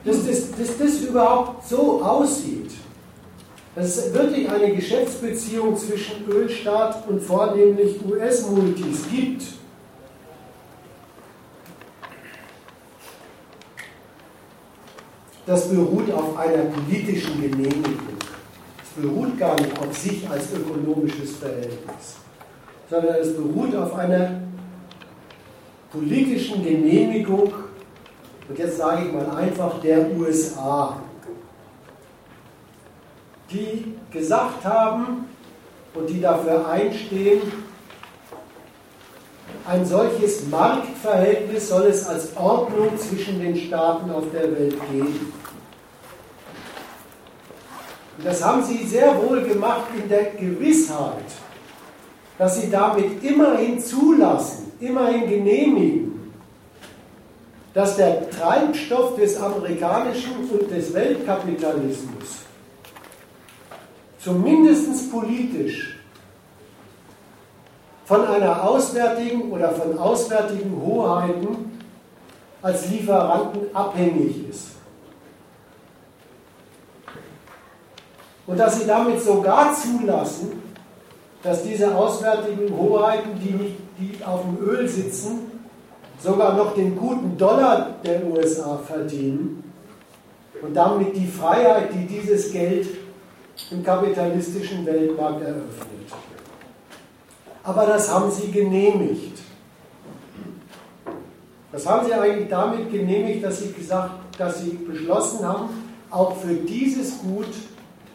[SPEAKER 1] Dass das, dass das überhaupt so aussieht, dass es wirklich eine Geschäftsbeziehung zwischen Ölstaat und vornehmlich US-Multis gibt das beruht auf einer politischen Genehmigung. Es beruht gar nicht auf sich als ökonomisches Verhältnis, sondern es beruht auf einer politischen Genehmigung, und jetzt sage ich mal einfach der USA, die gesagt haben und die dafür einstehen, ein solches Marktverhältnis soll es als Ordnung zwischen den Staaten auf der Welt geben. Und das haben sie sehr wohl gemacht in der Gewissheit, dass sie damit immerhin zulassen, immerhin genehmigen, dass der Treibstoff des amerikanischen und des Weltkapitalismus zumindest politisch von einer auswärtigen oder von auswärtigen Hoheiten als Lieferanten abhängig ist. Und dass sie damit sogar zulassen, dass diese auswärtigen Hoheiten, die, nicht, die auf dem Öl sitzen, sogar noch den guten Dollar der USA verdienen und damit die Freiheit, die dieses Geld im kapitalistischen Weltmarkt eröffnet. Aber das haben sie genehmigt. Das haben sie eigentlich damit genehmigt, dass sie gesagt, dass sie beschlossen haben, auch für dieses Gut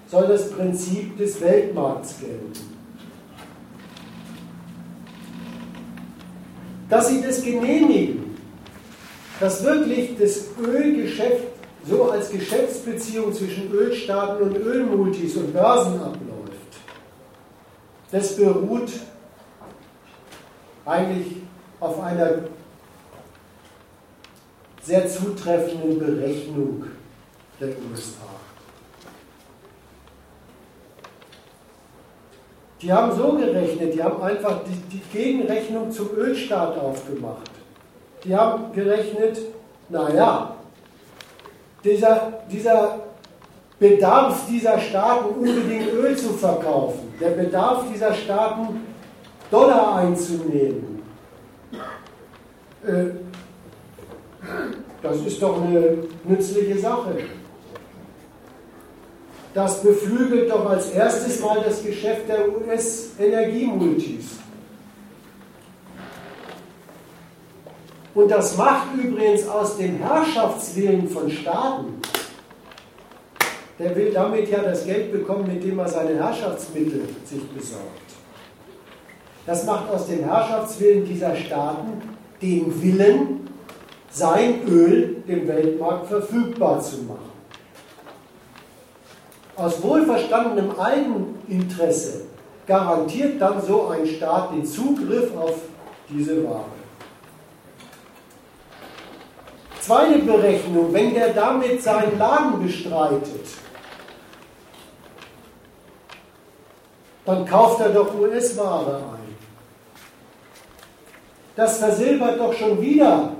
[SPEAKER 1] soll das Prinzip des Weltmarkts gelten. Dass sie das genehmigen, dass wirklich das Ölgeschäft so als Geschäftsbeziehung zwischen Ölstaaten und Ölmultis und Börsen abläuft, das beruht eigentlich auf einer sehr zutreffenden Berechnung der USA. Die haben so gerechnet, die haben einfach die, die Gegenrechnung zum Ölstaat aufgemacht. Die haben gerechnet, naja, dieser, dieser Bedarf dieser Staaten, unbedingt Öl zu verkaufen, der Bedarf dieser Staaten, Dollar einzunehmen, äh, das ist doch eine nützliche Sache. Das beflügelt doch als erstes mal das Geschäft der US-Energiemultis. Und das macht übrigens aus dem Herrschaftswillen von Staaten, der will damit ja das Geld bekommen, mit dem er seine Herrschaftsmittel sich besorgt. Das macht aus dem Herrschaftswillen dieser Staaten den Willen, sein Öl dem Weltmarkt verfügbar zu machen. Aus wohlverstandenem Eigeninteresse garantiert dann so ein Staat den Zugriff auf diese Ware. Zweite Berechnung, wenn der damit seinen Laden bestreitet, dann kauft er doch US-Ware ein. Das versilbert doch schon wieder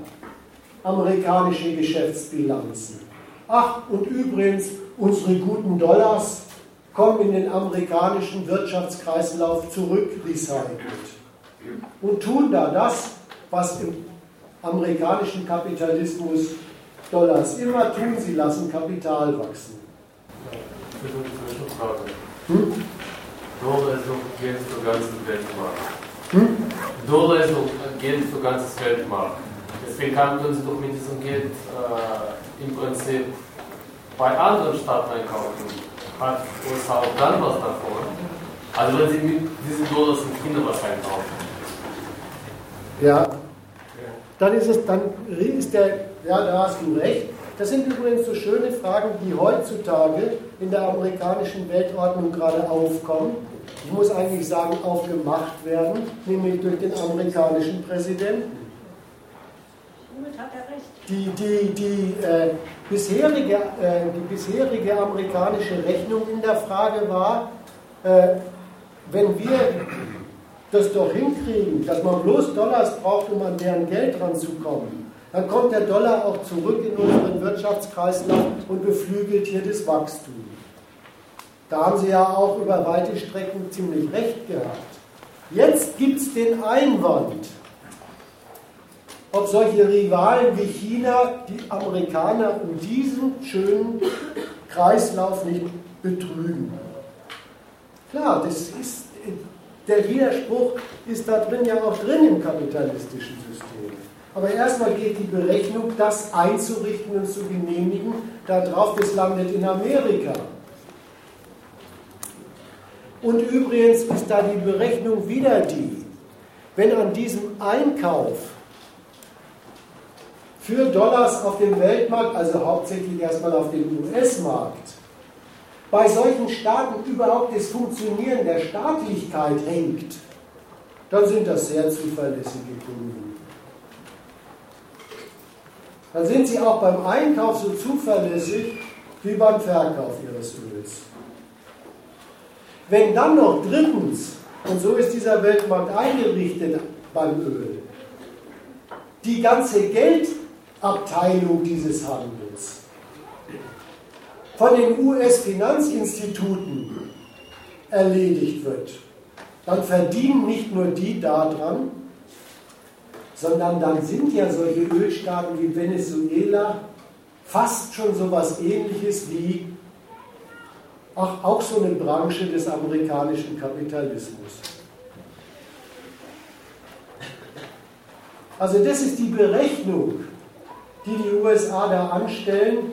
[SPEAKER 1] amerikanische Geschäftsbilanzen. Ach, und übrigens, unsere guten Dollars kommen in den amerikanischen Wirtschaftskreislauf zurück recycelt und tun da das, was im amerikanischen Kapitalismus Dollars immer tun, sie lassen Kapital wachsen.
[SPEAKER 7] Hm? Dollar ist noch Geld für ganzes Weltmarkt. Hm? Dollar ist noch Geld für ganzes Weltmarkt. Deswegen können Sie doch mit diesem Geld äh, im Prinzip bei anderen Staaten einkaufen. Hat USA auch dann was davon. Also wenn Sie mit diesen Dollars in China was einkaufen.
[SPEAKER 1] Ja, dann ist es, dann ist der, ja, da hast du recht. Das sind übrigens so schöne Fragen, die heutzutage in der amerikanischen Weltordnung gerade aufkommen. Ich muss eigentlich sagen, aufgemacht werden, nämlich durch den amerikanischen Präsidenten.
[SPEAKER 2] Womit hat er recht?
[SPEAKER 1] Die, die, die, äh, bisherige, äh, die bisherige amerikanische Rechnung in der Frage war, äh, wenn wir das doch hinkriegen, dass man bloß Dollars braucht, um an deren Geld ranzukommen, dann kommt der Dollar auch zurück in unseren Wirtschaftskreislauf und beflügelt hier das Wachstum. Da haben Sie ja auch über weite Strecken ziemlich recht gehabt. Jetzt gibt es den Einwand, ob solche Rivalen wie China die Amerikaner um diesen schönen Kreislauf nicht betrügen. Klar, das ist der Widerspruch ist da drin ja auch drin im kapitalistischen System. Aber erstmal geht die Berechnung, das einzurichten und zu genehmigen, darauf, das landet in Amerika. Und übrigens ist da die Berechnung wieder die, wenn an diesem Einkauf für Dollars auf dem Weltmarkt, also hauptsächlich erstmal auf dem US-Markt, bei solchen Staaten überhaupt das Funktionieren der Staatlichkeit hängt, dann sind das sehr zuverlässige Kunden. Dann sind sie auch beim Einkauf so zuverlässig wie beim Verkauf ihres Öls. Wenn dann noch drittens, und so ist dieser Weltmarkt eingerichtet beim Öl, die ganze Geldabteilung dieses Handels von den US-Finanzinstituten erledigt wird, dann verdienen nicht nur die daran, sondern dann sind ja solche Ölstaaten wie Venezuela fast schon so etwas ähnliches wie ach, auch so eine Branche des amerikanischen Kapitalismus. Also das ist die Berechnung, die die USA da anstellen,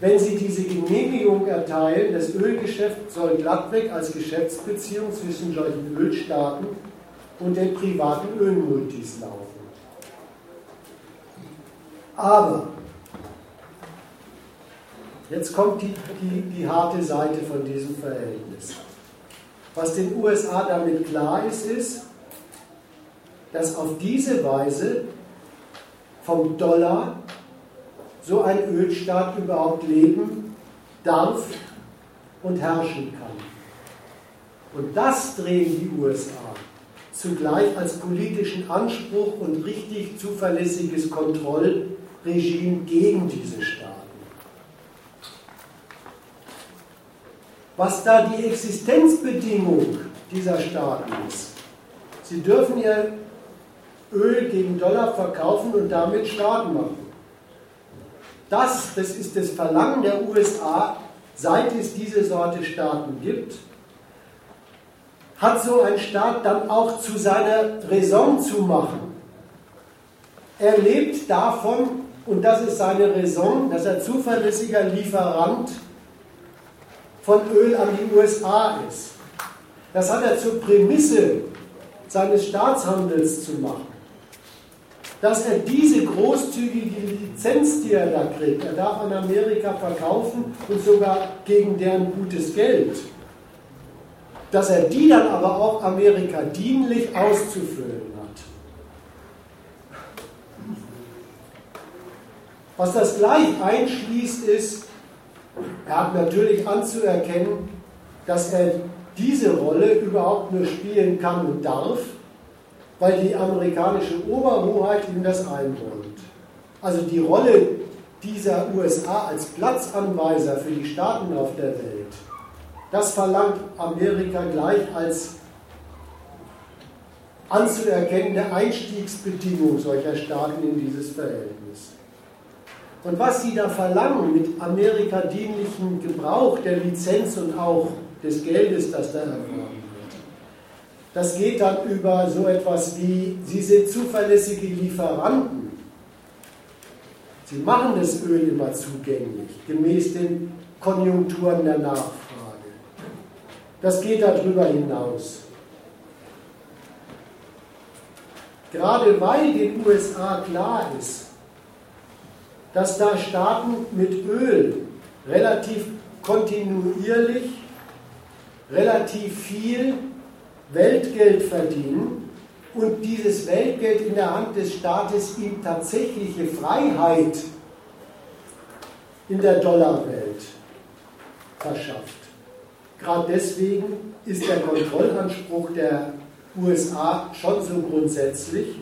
[SPEAKER 1] wenn sie diese Genehmigung erteilen, das Ölgeschäft soll glattweg als Geschäftsbeziehung zwischen solchen Ölstaaten und den privaten Ölmultis laufen. Aber, jetzt kommt die, die, die harte Seite von diesem Verhältnis. Was den USA damit klar ist, ist, dass auf diese Weise vom Dollar so ein Ölstaat überhaupt leben darf und herrschen kann. Und das drehen die USA zugleich als politischen Anspruch und richtig zuverlässiges Kontrollregime gegen diese Staaten. Was da die Existenzbedingung dieser Staaten ist, sie dürfen ihr Öl gegen Dollar verkaufen und damit Staaten machen. Das, das ist das Verlangen der USA, seit es diese Sorte Staaten gibt, hat so ein Staat dann auch zu seiner Raison zu machen. Er lebt davon, und das ist seine Raison, dass er zuverlässiger Lieferant von Öl an die USA ist. Das hat er zur Prämisse seines Staatshandels zu machen dass er diese großzügige Lizenz, die er da kriegt, er darf an Amerika verkaufen und sogar gegen deren gutes Geld, dass er die dann aber auch Amerika dienlich auszufüllen hat. Was das gleich einschließt, ist, er hat natürlich anzuerkennen, dass er diese Rolle überhaupt nur spielen kann und darf, weil die amerikanische Oberhoheit ihm das einräumt. Also die Rolle dieser USA als Platzanweiser für die Staaten auf der Welt, das verlangt Amerika gleich als anzuerkennende Einstiegsbedingung solcher Staaten in dieses Verhältnis. Und was sie da verlangen mit Amerika dienlichen Gebrauch der Lizenz und auch des Geldes, das da erworben das geht dann über so etwas wie, Sie sind zuverlässige Lieferanten. Sie machen das Öl immer zugänglich, gemäß den Konjunkturen der Nachfrage. Das geht darüber hinaus. Gerade weil den USA klar ist, dass da Staaten mit Öl relativ kontinuierlich, relativ viel Weltgeld verdienen und dieses Weltgeld in der Hand des Staates ihm tatsächliche Freiheit in der Dollarwelt verschafft. Gerade deswegen ist der Kontrollanspruch der USA schon so grundsätzlich,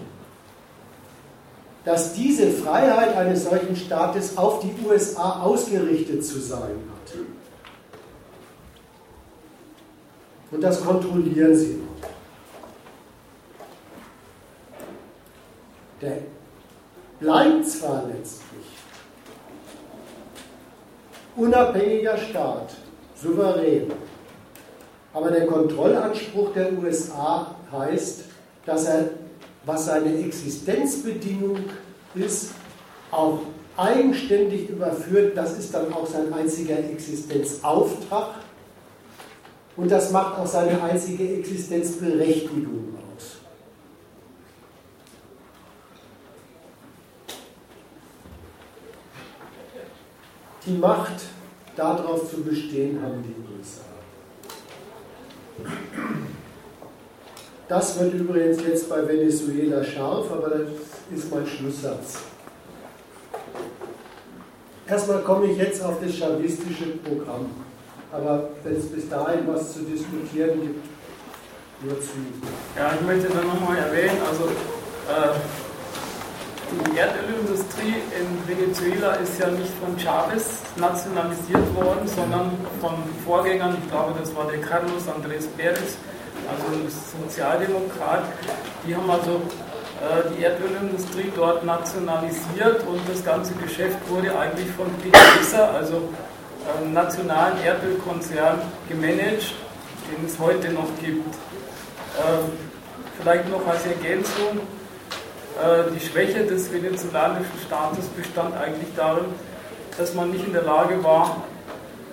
[SPEAKER 1] dass diese Freiheit eines solchen Staates auf die USA ausgerichtet zu sein hat. Und das kontrollieren sie. Der bleibt zwar letztlich unabhängiger Staat, souverän, aber der Kontrollanspruch der USA heißt, dass er, was seine Existenzbedingung ist, auch eigenständig überführt. Das ist dann auch sein einziger Existenzauftrag und das macht auch seine einzige Existenzberechtigung aus. Die Macht, darauf zu bestehen, haben die USA. Das wird übrigens jetzt bei Venezuela scharf, aber das ist mein Schlusssatz. Erstmal komme ich jetzt auf das chavistische Programm. Aber wenn es bis dahin was zu diskutieren gibt, nur zu.
[SPEAKER 8] Ja, ich möchte dann nochmal erwähnen, also äh, die Erdölindustrie in Venezuela ist ja nicht von Chavez nationalisiert worden, sondern von Vorgängern, ich glaube, das war der Carlos Andrés Pérez, also Sozialdemokrat. Die haben also äh, die Erdölindustrie dort nationalisiert und das ganze Geschäft wurde eigentlich von PDVSA, also nationalen Erdölkonzern, gemanagt, den es heute noch gibt. Ähm, vielleicht noch als Ergänzung, äh, die Schwäche des venezolanischen Staates bestand eigentlich darin, dass man nicht in der Lage war,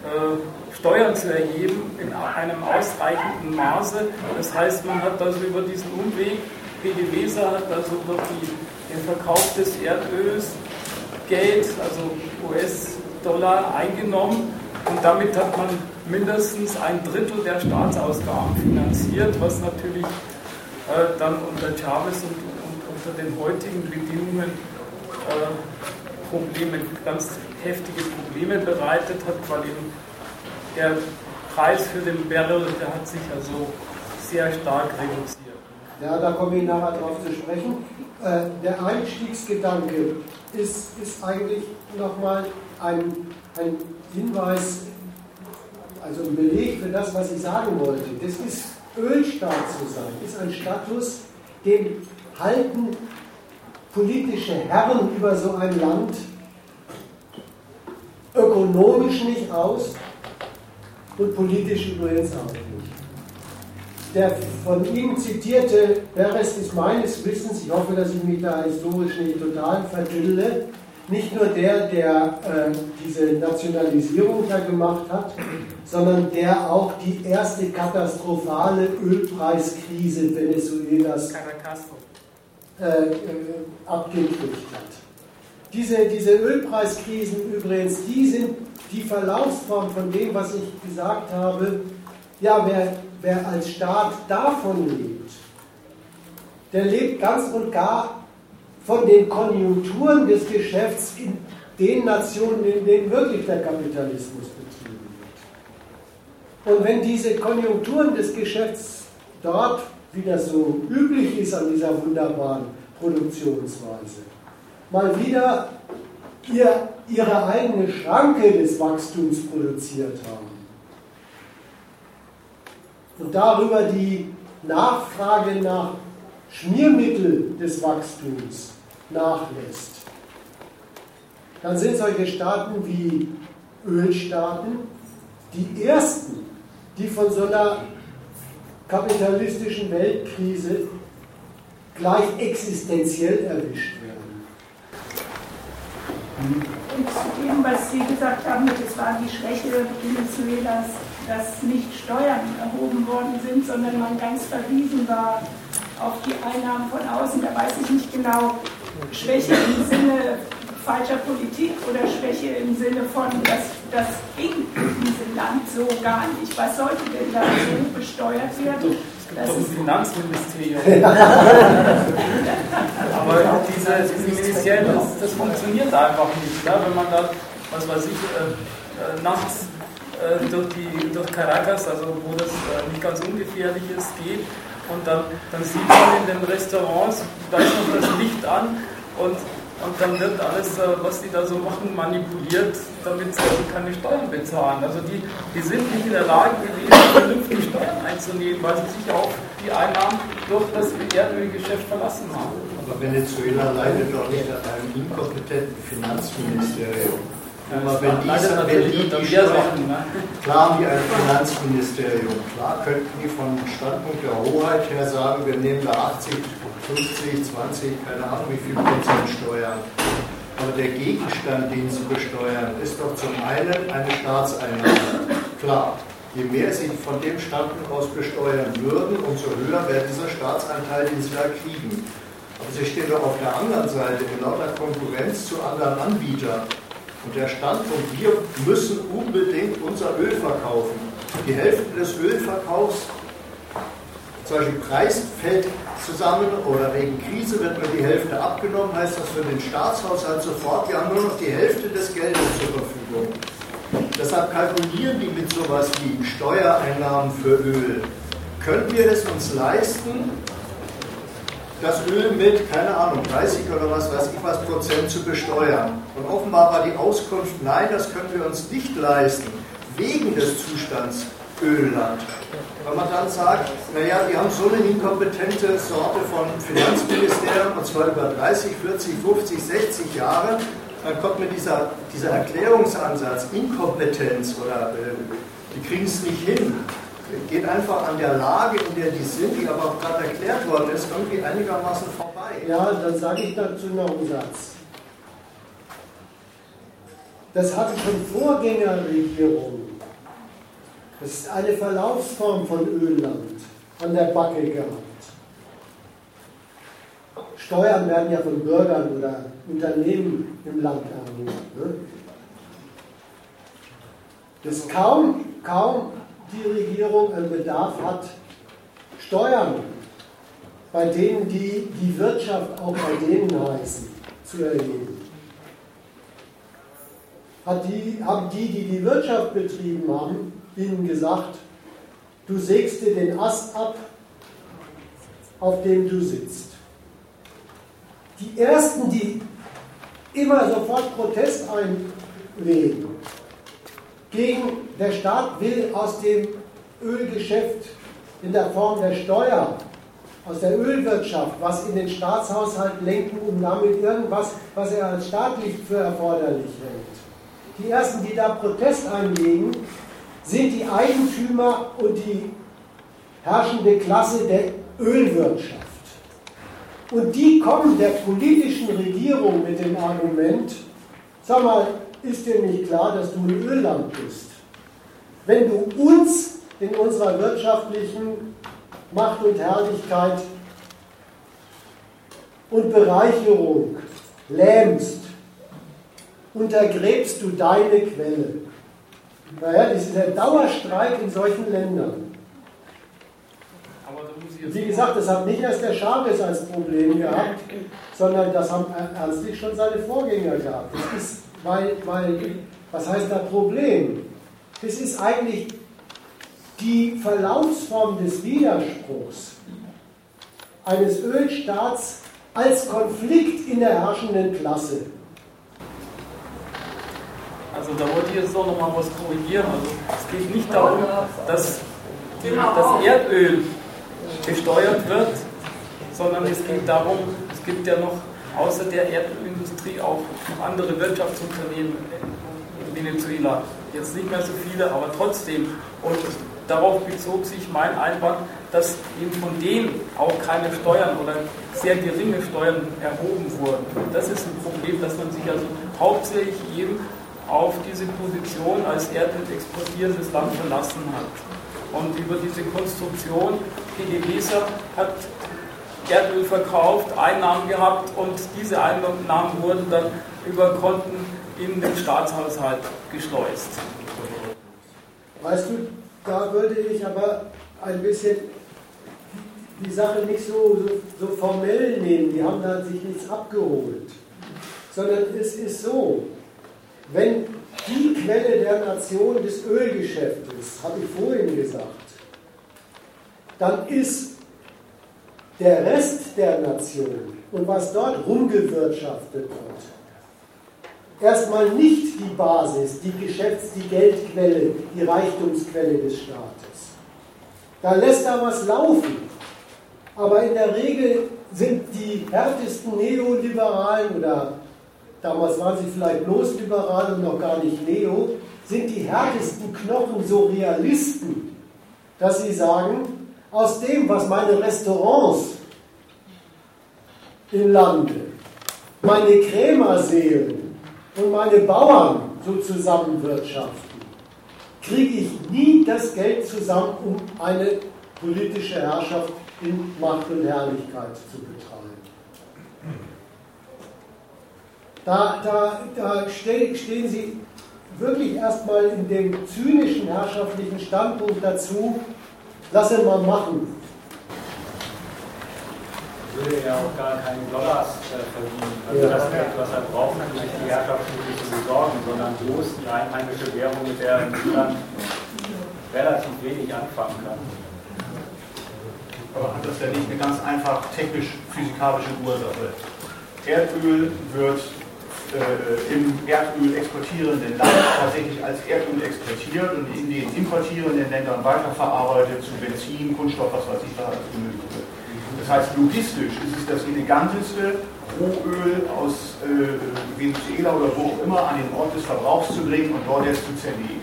[SPEAKER 8] äh, Steuern zu erheben in einem ausreichenden Maße. Das heißt, man hat also über diesen Umweg PDVSA hat also durch die, den Verkauf des Erdöls Geld, also US-Dollar, eingenommen und damit hat man mindestens ein Drittel der Staatsausgaben finanziert, was natürlich äh, dann unter Chavez und, und, unter den heutigen Bedingungen äh, Probleme, ganz heftige Probleme bereitet hat, weil eben der Preis für den Barrel, der hat sich also sehr stark reduziert.
[SPEAKER 1] Ja, da komme ich nachher drauf zu sprechen. Äh, der Einstiegsgedanke ist, ist eigentlich nochmal ein, ein Hinweis, also ein Beleg für das, was ich sagen wollte. Das ist Ölstaat zu sein, ist ein Status, den halten politische Herren über so ein Land ökonomisch nicht aus und politisch übrigens auch nicht. Der von Ihnen zitierte Beres ist meines Wissens, ich hoffe, dass ich mich da historisch nicht total verdülle, nicht nur der, der äh, diese Nationalisierung da gemacht hat, sondern der auch die erste katastrophale Ölpreiskrise Venezuelas äh, äh, abgekriegt hat. Diese, diese Ölpreiskrisen übrigens, die sind die Verlaufsform von dem, was ich gesagt habe. Ja, wer wer als Staat davon lebt, der lebt ganz und gar von den Konjunkturen des Geschäfts in den Nationen, in denen wirklich der Kapitalismus betrieben wird. Und wenn diese Konjunkturen des Geschäfts dort, wie das so üblich ist an dieser wunderbaren Produktionsweise, mal wieder ihr, ihre eigene Schranke des Wachstums produziert haben, und darüber die Nachfrage nach Schmiermittel des Wachstums nachlässt, dann sind solche Staaten wie Ölstaaten die ersten, die von so einer kapitalistischen Weltkrise gleich existenziell erwischt werden.
[SPEAKER 2] Und zu dem, was Sie gesagt haben, das war die Schwäche Venezuelas dass nicht Steuern erhoben worden sind, sondern man ganz verwiesen war auf die Einnahmen von außen. Da weiß ich nicht genau, Schwäche im Sinne falscher Politik oder Schwäche im Sinne von, dass das ging in diesem Land so gar nicht. Was sollte denn da so besteuert werden?
[SPEAKER 8] Das ist ein Finanzministerium. Aber diese, diese Ministerien, das, das, funktioniert einfach nicht. Ne? Wenn man da, was weiß ich, äh, äh nachts äh, durch, die, durch Caracas, also wo das äh, nicht ganz ungefährlich ist, geht. Und dann, dann sieht man in den Restaurants, da ist noch das Licht an und, und dann wird alles, äh, was die da so machen, manipuliert, damit sie also keine Steuern bezahlen. Also die, die sind nicht in der Lage gewesen, vernünftig Steuern einzunehmen, weil sie sich auch die Einnahmen durch das Erdölgeschäft verlassen haben.
[SPEAKER 9] Aber Venezuela leidet doch nicht an einem inkompetenten Finanzministerium. Aber wenn die, wenn die, die Steuern, ne? klar wie ein Finanzministerium, klar könnten die vom Standpunkt der Hoheit her sagen, wir nehmen da 80, 50, 20, keine Ahnung wie viel Prozent Steuern. Aber der Gegenstand, den sie besteuern, ist doch zum einen eine Staatseinnahme. Klar, je mehr sie von dem Standpunkt aus besteuern würden, umso höher wäre dieser Staatsanteil, den sie da kriegen. Aber sie stehen doch auf der anderen Seite in lauter Konkurrenz zu anderen Anbietern Und der Standpunkt, wir müssen unbedingt unser Öl verkaufen. Die Hälfte des Ölverkaufs, zum Beispiel Preis fällt zusammen oder wegen Krise wird nur die Hälfte abgenommen, heißt das für den Staatshaushalt sofort, wir haben nur noch die Hälfte des Geldes zur Verfügung. Deshalb kalkulieren die mit sowas wie Steuereinnahmen für Öl. Können wir es uns leisten, das Öl mit, keine Ahnung, 30 oder was weiß ich was Prozent zu besteuern. Und offenbar war die Auskunft, nein, das können wir uns nicht leisten, wegen des Zustands Ölland. Weil man dann sagt, naja, wir haben so eine inkompetente Sorte von Finanzministerium, und zwar über 30, 40, 50, 60 Jahre, dann kommt mir dieser, dieser Erklärungsansatz, Inkompetenz oder äh, die kriegen es nicht hin geht einfach an der Lage, in der die sind, die aber auch gerade erklärt worden ist, irgendwie einigermaßen vorbei.
[SPEAKER 1] Ja, dann sage ich dazu noch einen Satz. Das hatten schon Vorgängerregierungen. Das ist eine Verlaufsform von Ölland an der Backe gehabt. Steuern werden ja von Bürgern oder Unternehmen im Land erhoben. Ne? Das kaum, kaum die Regierung einen Bedarf hat, Steuern, bei denen die die Wirtschaft auch bei denen heißen, zu erheben. Hat die, haben die, die die Wirtschaft betrieben haben, ihnen gesagt, du sägst dir den Ast ab, auf dem du sitzt. Die Ersten, die immer sofort Protest einlegen, gegen der Staat will aus dem Ölgeschäft in der Form der Steuer, aus der Ölwirtschaft, was in den Staatshaushalt lenken, um damit irgendwas, was er als staatlich für erforderlich hält. Die ersten, die da Protest einlegen, sind die Eigentümer und die herrschende Klasse der Ölwirtschaft. Und die kommen der politischen Regierung mit dem Argument, sag mal, ist dir nicht klar, dass du ein Ölland bist. Wenn du uns in unserer wirtschaftlichen Macht und Herrlichkeit und Bereicherung lähmst, untergräbst du deine Quelle. Naja, das ist der Dauerstreit in solchen Ländern. Wie gesagt, das hat nicht erst der Chavez als Problem gehabt, sondern das haben ernstlich schon seine Vorgänger gehabt. Das ist weil, weil, was heißt da Problem? Das ist eigentlich die Verlaufsform des Widerspruchs eines Ölstaats als Konflikt in der herrschenden Klasse.
[SPEAKER 8] Also da wollte ich jetzt doch nochmal was korrigieren. Also es geht nicht darum, dass das Erdöl besteuert wird, sondern es geht darum, es gibt ja noch außer der Erdölindustrie auch noch andere Wirtschaftsunternehmen in Venezuela. Jetzt nicht mehr so viele, aber trotzdem. Und darauf bezog sich mein Einwand, dass eben von denen auch keine Steuern oder sehr geringe Steuern erhoben wurden. Das ist ein Problem, dass man sich also hauptsächlich eben auf diese Position als Erdöl exportierendes Land verlassen hat. Und über diese Konstruktion, PDVSA hat Erdöl verkauft, Einnahmen gehabt und diese Einnahmen wurden dann über Konten in den Staatshaushalt geschleust.
[SPEAKER 1] Weißt du, da würde ich aber ein bisschen die Sache nicht so, so, so formell nehmen, die haben da sich nichts abgeholt, sondern es ist so, wenn die Quelle der Nation des Ölgeschäftes, habe ich vorhin gesagt, dann ist der Rest der Nation und was dort rumgewirtschaftet wird, erstmal nicht die Basis, die Geschäfts-, die Geldquelle, die Reichtumsquelle des Staates. Da lässt er was laufen. Aber in der Regel sind die härtesten Neoliberalen oder damals waren sie vielleicht bloß liberal und noch gar nicht Neo, sind die härtesten Knochen so Realisten, dass sie sagen, aus dem, was meine Restaurants im Lande, meine Krämerseelen und meine Bauern so zusammenwirtschaften, kriege ich nie das Geld zusammen, um eine politische Herrschaft in Macht und Herrlichkeit zu betreiben. Da, da, da stehen Sie wirklich erstmal in dem zynischen herrschaftlichen Standpunkt dazu, lass ihn mal machen.
[SPEAKER 10] Würde ja auch gar keine Dollars äh, verdienen. Also ja. das Geld, was er braucht, um sich die Herrschaft nicht zu besorgen, sondern bloß die einheimische Währung, mit der er Land relativ wenig anfangen kann.
[SPEAKER 11] Aber hat das ja nicht eine ganz einfach technisch-physikalische Ursache? Erdöl wird äh, im Erdöl exportierenden Land tatsächlich als Erdöl exportiert und in den importierenden Ländern weiterverarbeitet zu Benzin, Kunststoff, was weiß ich, da alles benötigt wird. Das heißt, logistisch ist es das eleganteste, Rohöl aus äh, Venezuela oder wo auch immer an den Ort des Verbrauchs zu bringen und dort erst zu zerlegen.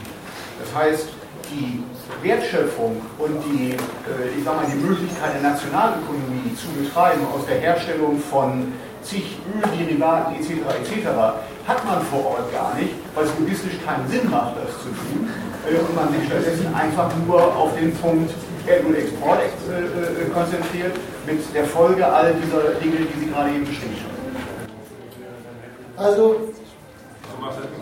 [SPEAKER 11] Das heißt, die Wertschöpfung und die, äh, ich sag mal, die Möglichkeit der Nationalökonomie zu betreiben aus der Herstellung von zig Ölderivaten etc. etc. hat man vor Ort gar nicht, weil es logistisch keinen Sinn macht, das zu tun. Äh, und man sich stattdessen einfach nur auf den Punkt Erdölexport äh, äh, konzentriert, mit der Folge all dieser Dinge, die Sie gerade eben beschrieben
[SPEAKER 1] haben. Also,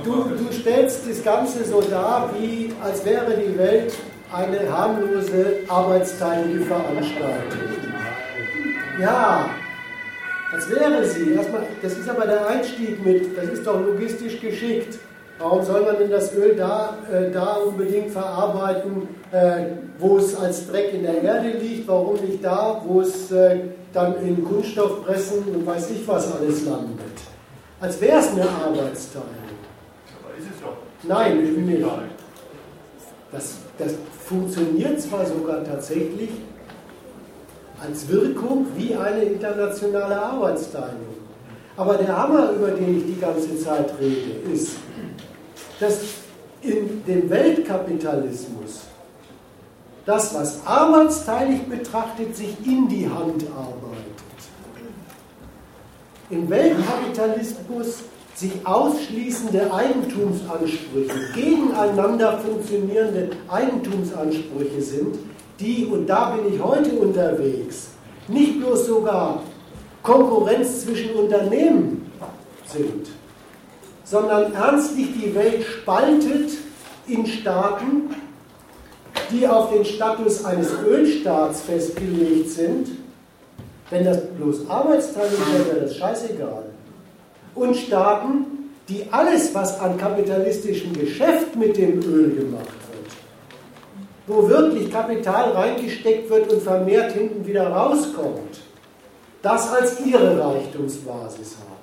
[SPEAKER 1] du, du stellst das Ganze so dar, wie als wäre die Welt eine harmlose arbeitsteilige Veranstaltung. Ja, als wäre sie. Erstmal, das ist aber der Einstieg mit, das ist doch logistisch geschickt. Warum soll man denn das Öl da, äh, da unbedingt verarbeiten, äh, wo es als Dreck in der Erde liegt? Warum nicht da, wo es äh, dann in Kunststoffpressen und weiß ich was alles landet? Als wäre es eine Arbeitsteilung.
[SPEAKER 11] Aber ist es doch.
[SPEAKER 1] Nein, eben nicht. Das, das funktioniert zwar sogar tatsächlich, als Wirkung wie eine internationale Arbeitsteilung. Aber der Hammer, über den ich die ganze Zeit rede, ist, dass in dem Weltkapitalismus das, was arbeitsteilig betrachtet, sich in die Hand arbeitet. Im Weltkapitalismus sich ausschließende Eigentumsansprüche, gegeneinander funktionierende Eigentumsansprüche sind, die, und da bin ich heute unterwegs, nicht bloß sogar Konkurrenz zwischen Unternehmen sind, sondern ernstlich die Welt spaltet in Staaten, die auf den Status eines Ölstaats festgelegt sind. Wenn das bloß Arbeitsteilung wäre, wäre das scheißegal. Und Staaten, die alles, was an kapitalistischem Geschäft mit dem Öl gemacht wo wirklich Kapital reingesteckt wird und vermehrt hinten wieder rauskommt, das als ihre Reichtumsbasis haben.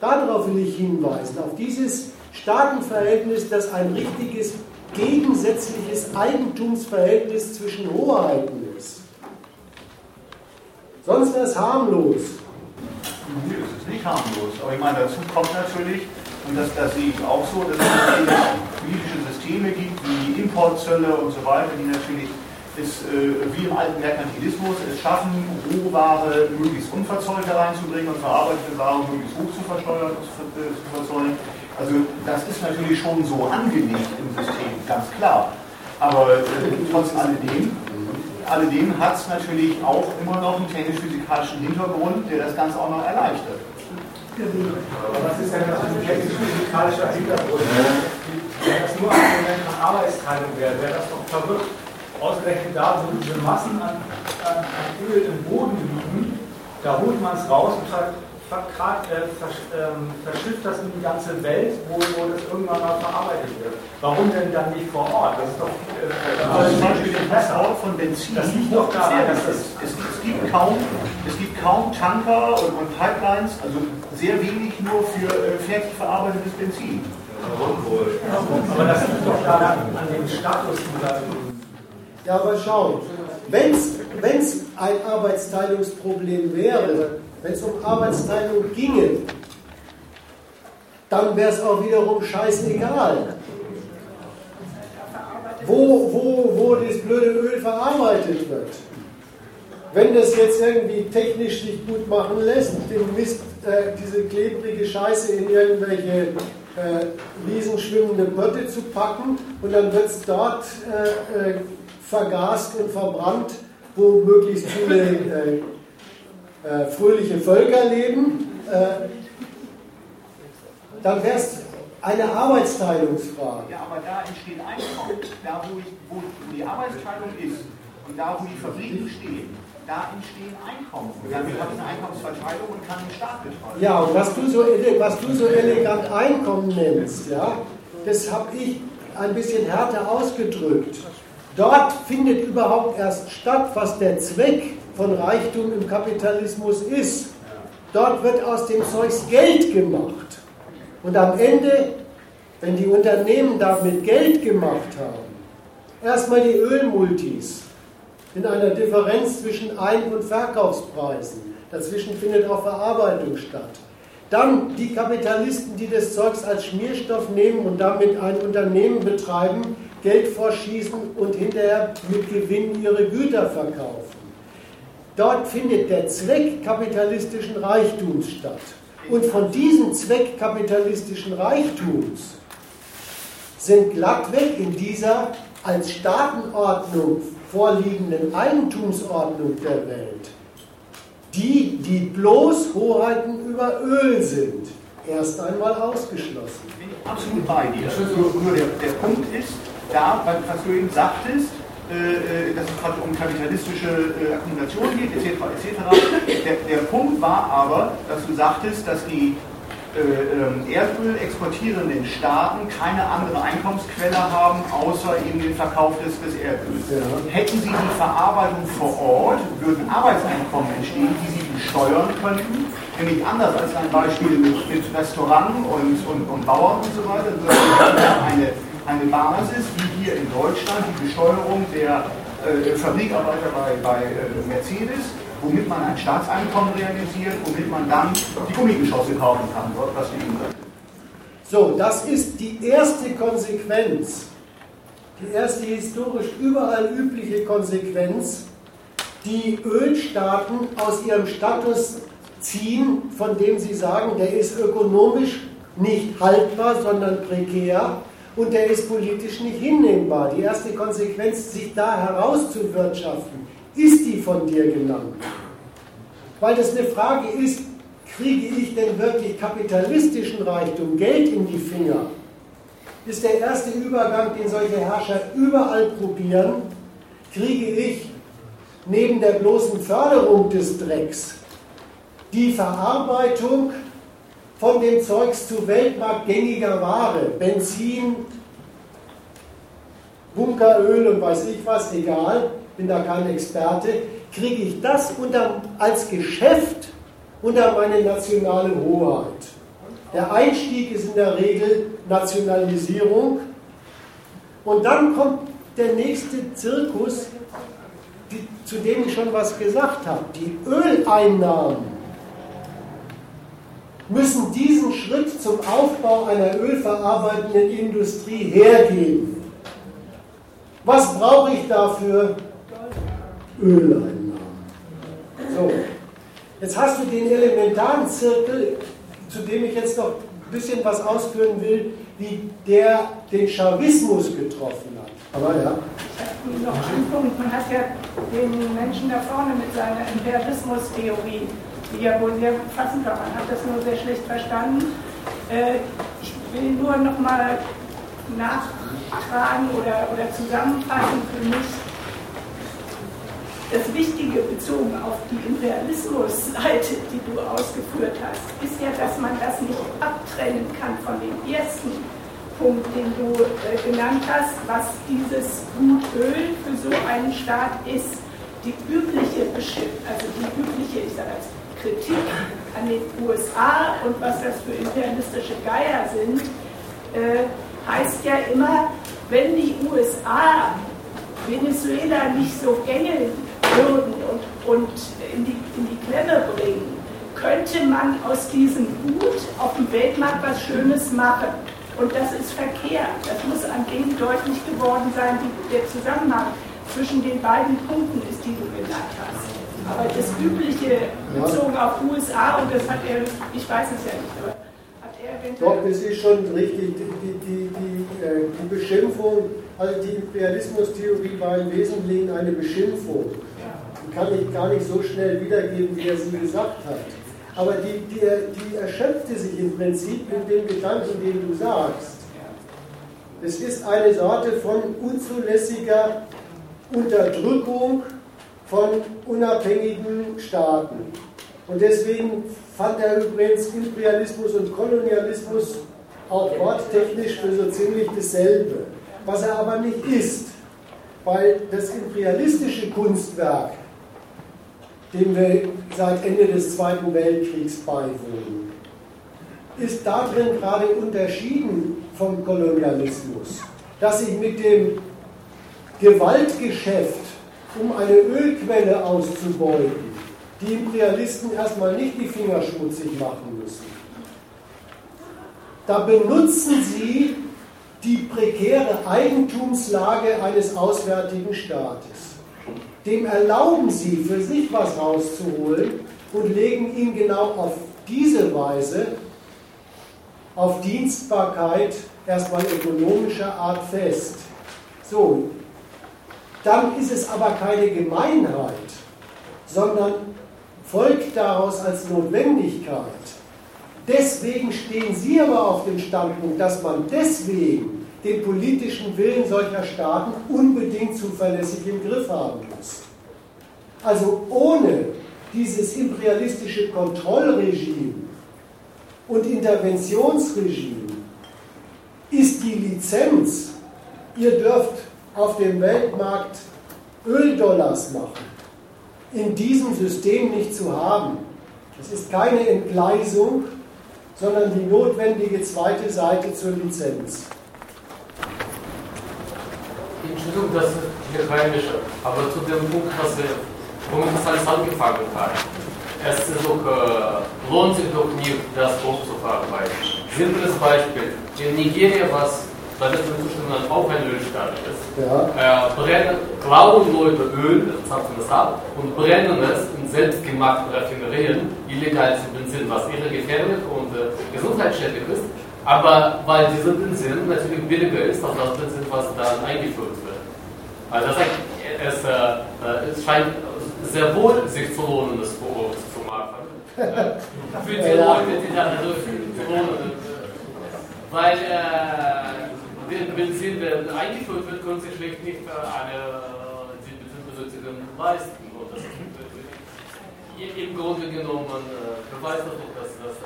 [SPEAKER 1] Darauf will ich hinweisen, auf dieses Staatenverhältnis, das ein richtiges gegensätzliches Eigentumsverhältnis zwischen Hoheiten ist. Sonst wäre es harmlos.
[SPEAKER 11] Nee, es ist nicht harmlos. Aber ich meine, dazu kommt natürlich, und das, das sehe ich auch so, dass es politische Systeme gibt, wie Importzölle und so weiter, die natürlich ist, äh, wie im alten Merkantilismus es schaffen, Rohware möglichst unverzollt hereinzubringen und verarbeitete Ware möglichst hoch zu versteuern und zu, äh, zu verzollen. Also das ist natürlich schon so angelegt im System, ganz klar. Aber äh, trotz alledem, alledem hat es natürlich auch immer noch einen technisch-physikalischen Hintergrund, der das Ganze auch noch erleichtert.
[SPEAKER 10] Aber was ist denn das ein technisch-physikalischer Hintergrund? Wenn das nur ein Argument von Arbeitsteilung wäre, wäre das doch verrückt. Ausgerechnet da, wo diese Massen an, an, an Öl im Boden liegen, da holt man es raus und ver, ver, äh, vers, ähm, verschifft das in die ganze Welt, wo, wo das irgendwann mal verarbeitet wird. Warum denn dann nicht vor Ort? Das ist doch äh,
[SPEAKER 11] also zum Beispiel der Transport von Benzin.
[SPEAKER 10] Das liegt doch daran, dass
[SPEAKER 11] es, es, es, gibt kaum, es gibt kaum Tanker und, und Pipelines, also sehr wenig nur für äh, fertig verarbeitetes Benzin.
[SPEAKER 10] Aber das liegt doch daran an dem Status dieser.
[SPEAKER 1] Ja, aber schau, wenn es ein Arbeitsteilungsproblem wäre, wenn es um Arbeitsteilung ginge, dann wäre es auch wiederum scheißegal, wo, wo, wo das blöde Öl verarbeitet wird. Wenn das jetzt irgendwie technisch sich gut machen lässt, den Mist, äh, diese klebrige Scheiße in irgendwelche äh, riesenschwimmende Bötte zu packen und dann wird es dort äh, äh, vergast und verbrannt, wo möglichst viele äh, äh, fröhliche Völker leben. Äh, dann wäre es eine Arbeitsteilungsfrage.
[SPEAKER 11] Ja, aber da entsteht Einkommen. Da, wo, ich, wo die Arbeitsteilung ist und da, wo die Fabriken stehen, da entstehen Einkommen. Und damit habe ich eine Einkommensverteilung und kann den Staat betreuen.
[SPEAKER 1] Ja, und was du so, was du so elegant Einkommen nennst, ja, das habe ich ein bisschen härter ausgedrückt. Dort findet überhaupt erst statt, was der Zweck von Reichtum im Kapitalismus ist. Dort wird aus dem Zeugs Geld gemacht. Und am Ende, wenn die Unternehmen damit Geld gemacht haben, erstmal die Ölmultis in einer Differenz zwischen Ein- und Verkaufspreisen. Dazwischen findet auch Verarbeitung statt. Dann die Kapitalisten, die das Zeugs als Schmierstoff nehmen und damit ein Unternehmen betreiben, Geld vorschießen und hinterher mit Gewinn ihre Güter verkaufen. Dort findet der Zweck kapitalistischen Reichtums statt. Und von diesem Zweck kapitalistischen Reichtums sind glattweg in dieser als Staatenordnung vorliegenden Eigentumsordnung der Welt die, die bloß Hoheiten über Öl sind, erst einmal ausgeschlossen.
[SPEAKER 11] Bin ich absolut bei dir. Nur, nur der, der Punkt ist, da, was du eben sagtest, äh, äh, dass es gerade um kapitalistische äh, Akkumulation geht, etc. etc. Der, der Punkt war aber, dass du sagtest, dass die Erdöl exportierenden Staaten keine andere Einkommensquelle haben, außer eben den Verkauf des, des Erdöls. Ja. Hätten sie die Verarbeitung vor Ort, würden Arbeitseinkommen entstehen, die sie besteuern könnten, nämlich anders als ein Beispiel mit, mit Restaurant und, und, und Bauern und so weiter, sondern eine, eine Basis, wie hier in Deutschland die Besteuerung der äh, Fabrikarbeiter bei, bei äh, Mercedes, womit man ein Staatseinkommen realisiert, womit man dann die Gummigeschosse kaufen kann, was.
[SPEAKER 1] So, das ist die erste Konsequenz, die erste historisch überall übliche Konsequenz, die Ölstaaten aus ihrem Status ziehen, von dem sie sagen, der ist ökonomisch nicht haltbar, sondern prekär und der ist politisch nicht hinnehmbar. Die erste Konsequenz, sich da herauszuwirtschaften, ist die von dir genannt. Weil das eine Frage ist, kriege ich denn wirklich kapitalistischen Reichtum, Geld in die Finger? Ist der erste Übergang, den solche Herrscher überall probieren, kriege ich neben der bloßen Förderung des Drecks die Verarbeitung von dem Zeugs zu weltmarktgängiger Ware, Benzin, Bunkeröl und weiß ich was, egal, bin da kein Experte, kriege ich das unter, als Geschäft unter meine nationale Hoheit. Der Einstieg ist in der Regel Nationalisierung und dann kommt der nächste Zirkus, die, zu dem ich schon was gesagt habe. Die Öleinnahmen müssen diesen Schritt zum Aufbau einer ölverarbeitenden Industrie hergeben. Was brauche ich dafür? Öleinnahmen. So, jetzt hast du den elementaren Zirkel, zu dem ich jetzt noch ein bisschen was ausführen will, wie der den Chavismus getroffen hat. Aber ja.
[SPEAKER 2] Noch ein Punkt, man hat ja den Menschen da vorne mit seiner Imperialismus-Theorie, die ja wohl sehr fassend war, man hat das nur sehr schlecht verstanden. Äh, ich will nur noch mal nachtragen oder, oder zusammenfassen für mich, das Wichtige bezogen auf die Imperialismusseite, die du ausgeführt hast, ist ja, dass man das nicht abtrennen kann von dem ersten Punkt, den du äh, genannt hast, was dieses Gut Öl für so einen Staat ist. Die übliche also die übliche, ich sage als Kritik an den USA und was das für imperialistische Geier sind, äh, heißt ja immer, wenn die USA Venezuela nicht so gängeln würden und, und in, die, in die Klemme bringen, könnte man aus diesem Gut auf dem Weltmarkt was Schönes machen. Und das ist verkehrt. Das muss an dem deutlich geworden sein, wie der Zusammenhang zwischen den beiden Punkten ist, die du genannt hast. Aber das Übliche bezogen auf USA, und das hat er, ich weiß es ja nicht, aber hat er
[SPEAKER 1] eventuell. Doch, das ist schon richtig. Die, die, die, die, äh, die Beschimpfung, also die Imperialismustheorie war im Wesentlichen eine Beschimpfung kann ich gar nicht so schnell wiedergeben, wie er sie gesagt hat. aber die, die, die erschöpfte sich im Prinzip in dem Gedanken, den du sagst. Es ist eine Sorte von unzulässiger Unterdrückung von unabhängigen Staaten. Und deswegen fand er übrigens Imperialismus und Kolonialismus auch worttechnisch für so ziemlich dasselbe. Was er aber nicht ist, weil das imperialistische Kunstwerk, dem wir seit Ende des Zweiten Weltkriegs beiwohnen, ist darin gerade unterschieden vom Kolonialismus, dass sich mit dem Gewaltgeschäft, um eine Ölquelle auszubeuten, die Imperialisten erstmal nicht die Finger schmutzig machen müssen. Da benutzen sie die prekäre Eigentumslage eines auswärtigen Staates. Dem erlauben sie, für sich was rauszuholen und legen ihn genau auf diese Weise auf Dienstbarkeit erstmal ökonomischer Art fest. So, dann ist es aber keine Gemeinheit, sondern folgt daraus als Notwendigkeit. Deswegen stehen Sie aber auf dem Standpunkt, dass man deswegen den politischen Willen solcher Staaten unbedingt zuverlässig im Griff haben muss. Also ohne dieses imperialistische Kontrollregime und Interventionsregime ist die Lizenz, ihr dürft auf dem Weltmarkt Öldollars machen, in diesem System nicht zu haben. Es ist keine Entgleisung, sondern die notwendige zweite Seite zur Lizenz.
[SPEAKER 7] Entschuldigung, das ist hier heimische, aber zu dem Punkt, was wir, womit das alles angefangen hat. Es ist doch, äh, lohnt sich doch nicht, das aufzuverarbeiten. Simples Beispiel. In Nigeria, was wird mir zustimmen, auch ein Ölstaat ist, ja. äh, brennen, klauen Leute Öl, zapfen das ab und brennen es in selbstgemachten Raffinerien, illegal zu Benzin, was irre gefährlich und äh, gesundheitsschädlich ist. Aber weil dieser Benzin natürlich billiger ist als das Benzin, was dann eingeführt wird. Also das heißt, es, äh, äh, es scheint sehr wohl sich zu lohnen, das vor Ort zu machen. Äh, für die Leute, die dann dadurch zu lohnen. Weil äh, wenn Benzin der eingeführt wird, können sie schlecht nicht eine die Benzinbesitzerin leisten. Und das im Grunde genommen äh, beweist das doch, dass das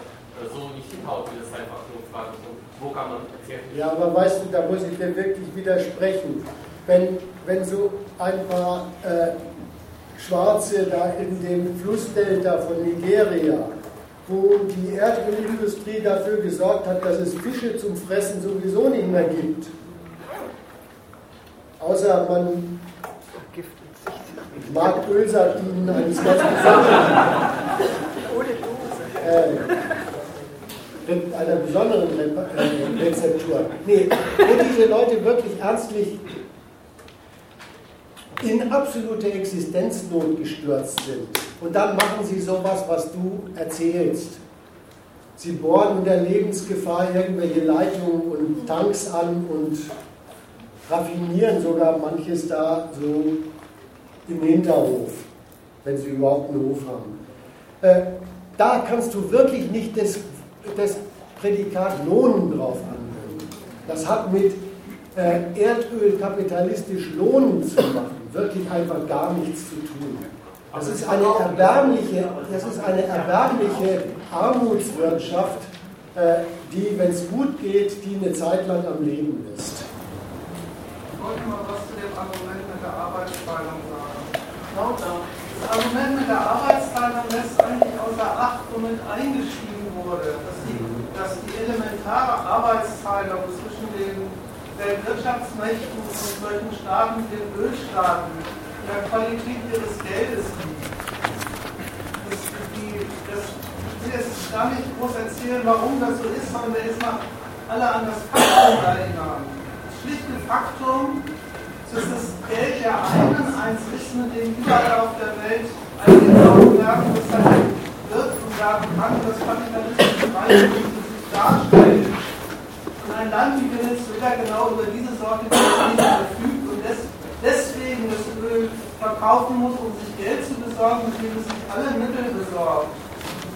[SPEAKER 7] so nicht hinhaut, wie das einfach nur fragen. Wo kann man
[SPEAKER 1] technisch. Ja, aber weißt du, da muss ich dir wirklich widersprechen. Wenn, wenn so ein paar äh, Schwarze da in dem Flussdelta von Nigeria wo die Erdölindustrie dafür gesorgt hat, dass es Fische zum Fressen sowieso nicht mehr gibt. Außer man mag Ölsardinen eines ganz besonderen, äh, einer besonderen äh, Rezeptur. Nee, wo diese Leute wirklich ernstlich in absolute Existenznot gestürzt sind. Und dann machen sie sowas, was du erzählst. Sie bohren in der Lebensgefahr irgendwelche Leitungen und Tanks an und raffinieren sogar manches da so im Hinterhof, wenn sie überhaupt einen Hof haben. Äh, da kannst du wirklich nicht das, das Prädikat Lohnen drauf anwenden. Das hat mit äh, Erdöl kapitalistisch Lohnen zu machen wirklich einfach gar nichts zu tun. Das ist eine erbärmliche, das ist eine erbärmliche Armutswirtschaft, äh, die, wenn es gut geht, die eine Zeit lang am Leben ist.
[SPEAKER 5] Ich wollte mal was zu dem Argument mit der Arbeitsteilung sagen. Das Argument mit der Arbeitsteilung lässt eigentlich außer Acht, womit eingeschrieben wurde, dass die, dass die elementare Arbeitsteilung zwischen den Weltwirtschaftsmächten und solchen Staaten den Ölstaaten der Qualität ihres Geldes liegt. Das, ich will jetzt gar nicht groß erzählen, warum das so ist, sondern wir jetzt mal alle an das Faktum erinnern. Das schlichte Faktum, dass das Geld der einen eins ist, mit dem überall auf der Welt eingebaut werden, das dann wird und werden kann, das Kapitalismus darstellt ein Land wie Venezuela genau über diese Sorte verfügt und des, deswegen das Öl verkaufen muss, um sich Geld zu besorgen, mit dem es sich alle Mittel besorgt,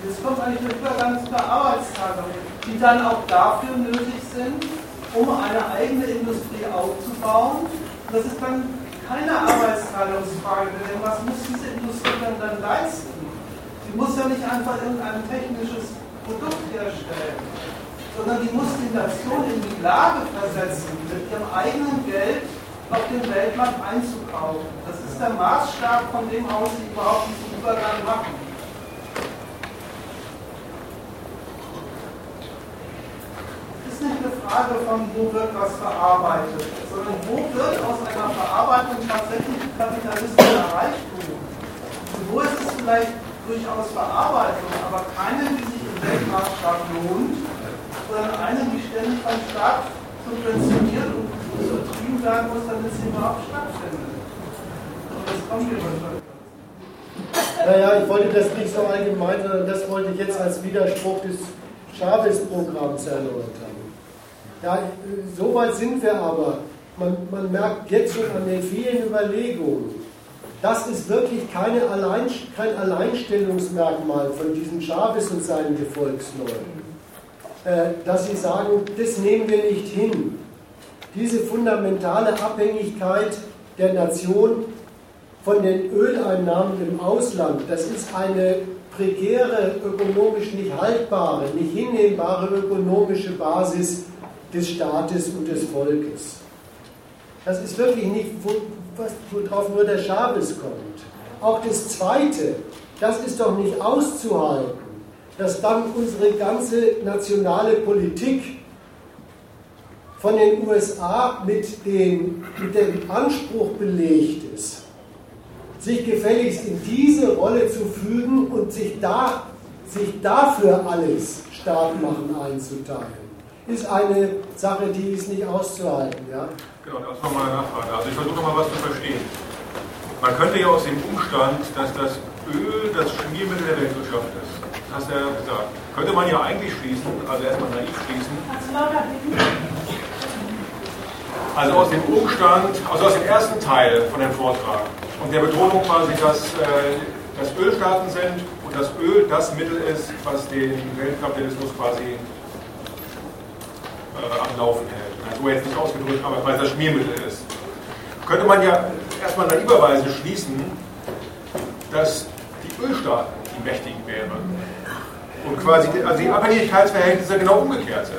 [SPEAKER 5] Jetzt kommt eigentlich eine Übergang zu der Arbeitsteilung, die dann auch dafür nötig sind, um eine eigene Industrie aufzubauen. Das ist dann keine Arbeitsteilungsfrage, denn was muss diese Industrie dann, dann leisten? Sie muss ja nicht einfach irgendein technisches Produkt herstellen, sondern die muss die Nation in die Lage versetzen, mit ihrem eigenen Geld auf den Weltmarkt einzukaufen. Das ist der Maßstab, von dem aus sie überhaupt diesen Übergang machen. ist nicht eine Frage von, wo wird was verarbeitet, sondern wo wird aus einer Verarbeitung tatsächlich kapitalistischer Reichtum. Und wo ist es vielleicht durchaus Verarbeitung, aber keine, die sich im Weltmaßstab lohnt, sondern eine, die ständig vom Staat subventioniert und übertrieben werden muss, damit sie überhaupt stattfindet. Und das kommt hier wahrscheinlich.
[SPEAKER 1] Naja, ich wollte das nicht so allgemein, sondern das wollte ich jetzt als Widerspruch des Chavez-Programms erläutern. Ja, so weit sind wir aber. Man, man merkt jetzt schon an den vielen Überlegungen, das ist wirklich Allein, kein Alleinstellungsmerkmal von diesem Chavez und seinen Gefolgsleuten, äh, dass sie sagen, das nehmen wir nicht hin. Diese fundamentale Abhängigkeit der Nation von den Öleinnahmen im Ausland, das ist eine prekäre, ökonomisch nicht haltbare, nicht hinnehmbare ökonomische Basis des Staates und des Volkes. Das ist wirklich nicht, worauf nur der Schabes kommt. Auch das Zweite, das ist doch nicht auszuhalten, dass dann unsere ganze nationale Politik von den USA mit dem, mit dem Anspruch belegt ist, sich gefälligst in diese Rolle zu fügen und sich, da, sich dafür alles Staat machen einzuteilen ist eine Sache, die ist nicht auszuhalten. Ja?
[SPEAKER 4] Genau, das nochmal eine Nachfrage. Also ich versuche nochmal was zu verstehen. Man könnte ja aus dem Umstand, dass das Öl das Schmiermittel der Weltwirtschaft ist, das hast du ja gesagt, könnte man ja eigentlich schließen, also erstmal naiv schließen. Also aus dem Umstand, also aus dem ersten Teil von dem Vortrag und der Betonung quasi, dass äh, das Ölstaaten sind und das Öl das Mittel ist, was den Weltkapitalismus quasi äh, am Laufen hält. So jetzt nicht ausgedrückt, aber weil das Schmiermittel ist. Könnte man ja erstmal naiverweise schließen, dass die Ölstaaten die Mächtigen wären. Und quasi also die Abhängigkeitsverhältnisse genau umgekehrt sind.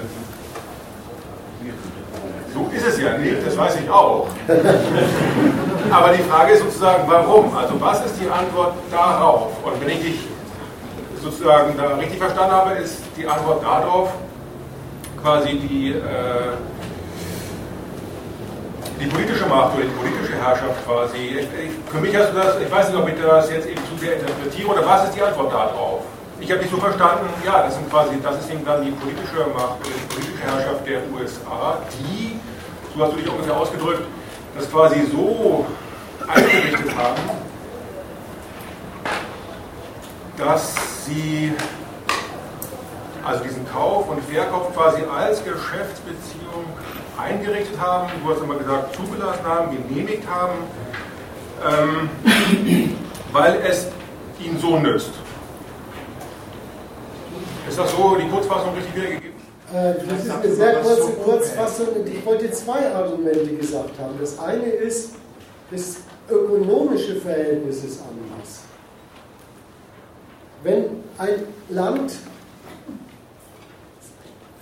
[SPEAKER 4] So ist es ja nicht, das weiß ich auch. Aber die Frage ist sozusagen, warum? Also was ist die Antwort darauf? Und wenn ich dich sozusagen da richtig verstanden habe, ist die Antwort darauf, quasi die, äh, die politische Macht oder die politische Herrschaft quasi. Ich, ich, für mich hast du das, ich weiß nicht, ob ich das jetzt eben zu sehr interpretiere oder was ist die Antwort darauf? Ich habe dich so verstanden, ja, das, sind quasi, das ist eben dann die politische Macht oder die politische Herrschaft der USA, die, so hast du dich ungefähr ausgedrückt, das quasi so eingerichtet haben, dass sie also diesen Kauf und Verkauf quasi als Geschäftsbeziehung eingerichtet haben, du hast immer gesagt, zugelassen haben, genehmigt haben, ähm, weil es ihnen so nützt. Ist das so die Kurzfassung richtig wiedergegeben?
[SPEAKER 1] Äh, das ist eine sehr kurze Kurzfassung und ich wollte zwei Argumente gesagt haben. Das eine ist, das ökonomische Verhältnis ist anders. Wenn ein Land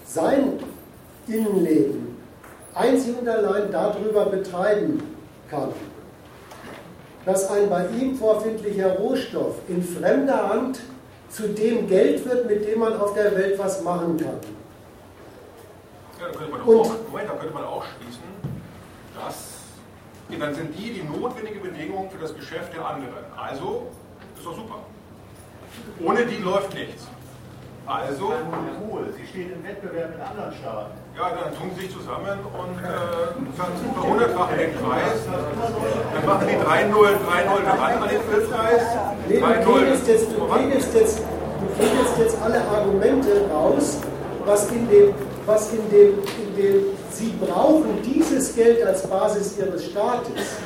[SPEAKER 1] sein Innenleben einzig und allein darüber betreiben kann, dass ein bei ihm vorfindlicher Rohstoff in fremder Hand zu dem Geld wird, mit dem man auf der Welt was machen kann.
[SPEAKER 4] Ja, da könnte man, und, auch, Moment, da könnte man auch schließen, dass dann sind die die notwendige Bedingung für das Geschäft der anderen. Also ist doch super. Ohne die läuft nichts. Also.
[SPEAKER 11] Sie stehen im Wettbewerb mit anderen Staaten.
[SPEAKER 4] Ja, dann tun sie sich zusammen und äh, verhundertfachen den Preis. Dann machen die 3-0, 3-0 ran an den.
[SPEAKER 1] Nee, du kegelst jetzt, du kegelst jetzt, du kegelst jetzt alle Argumente raus, was in dem, was in dem, in dem, sie brauchen dieses Geld als Basis ihres Staates.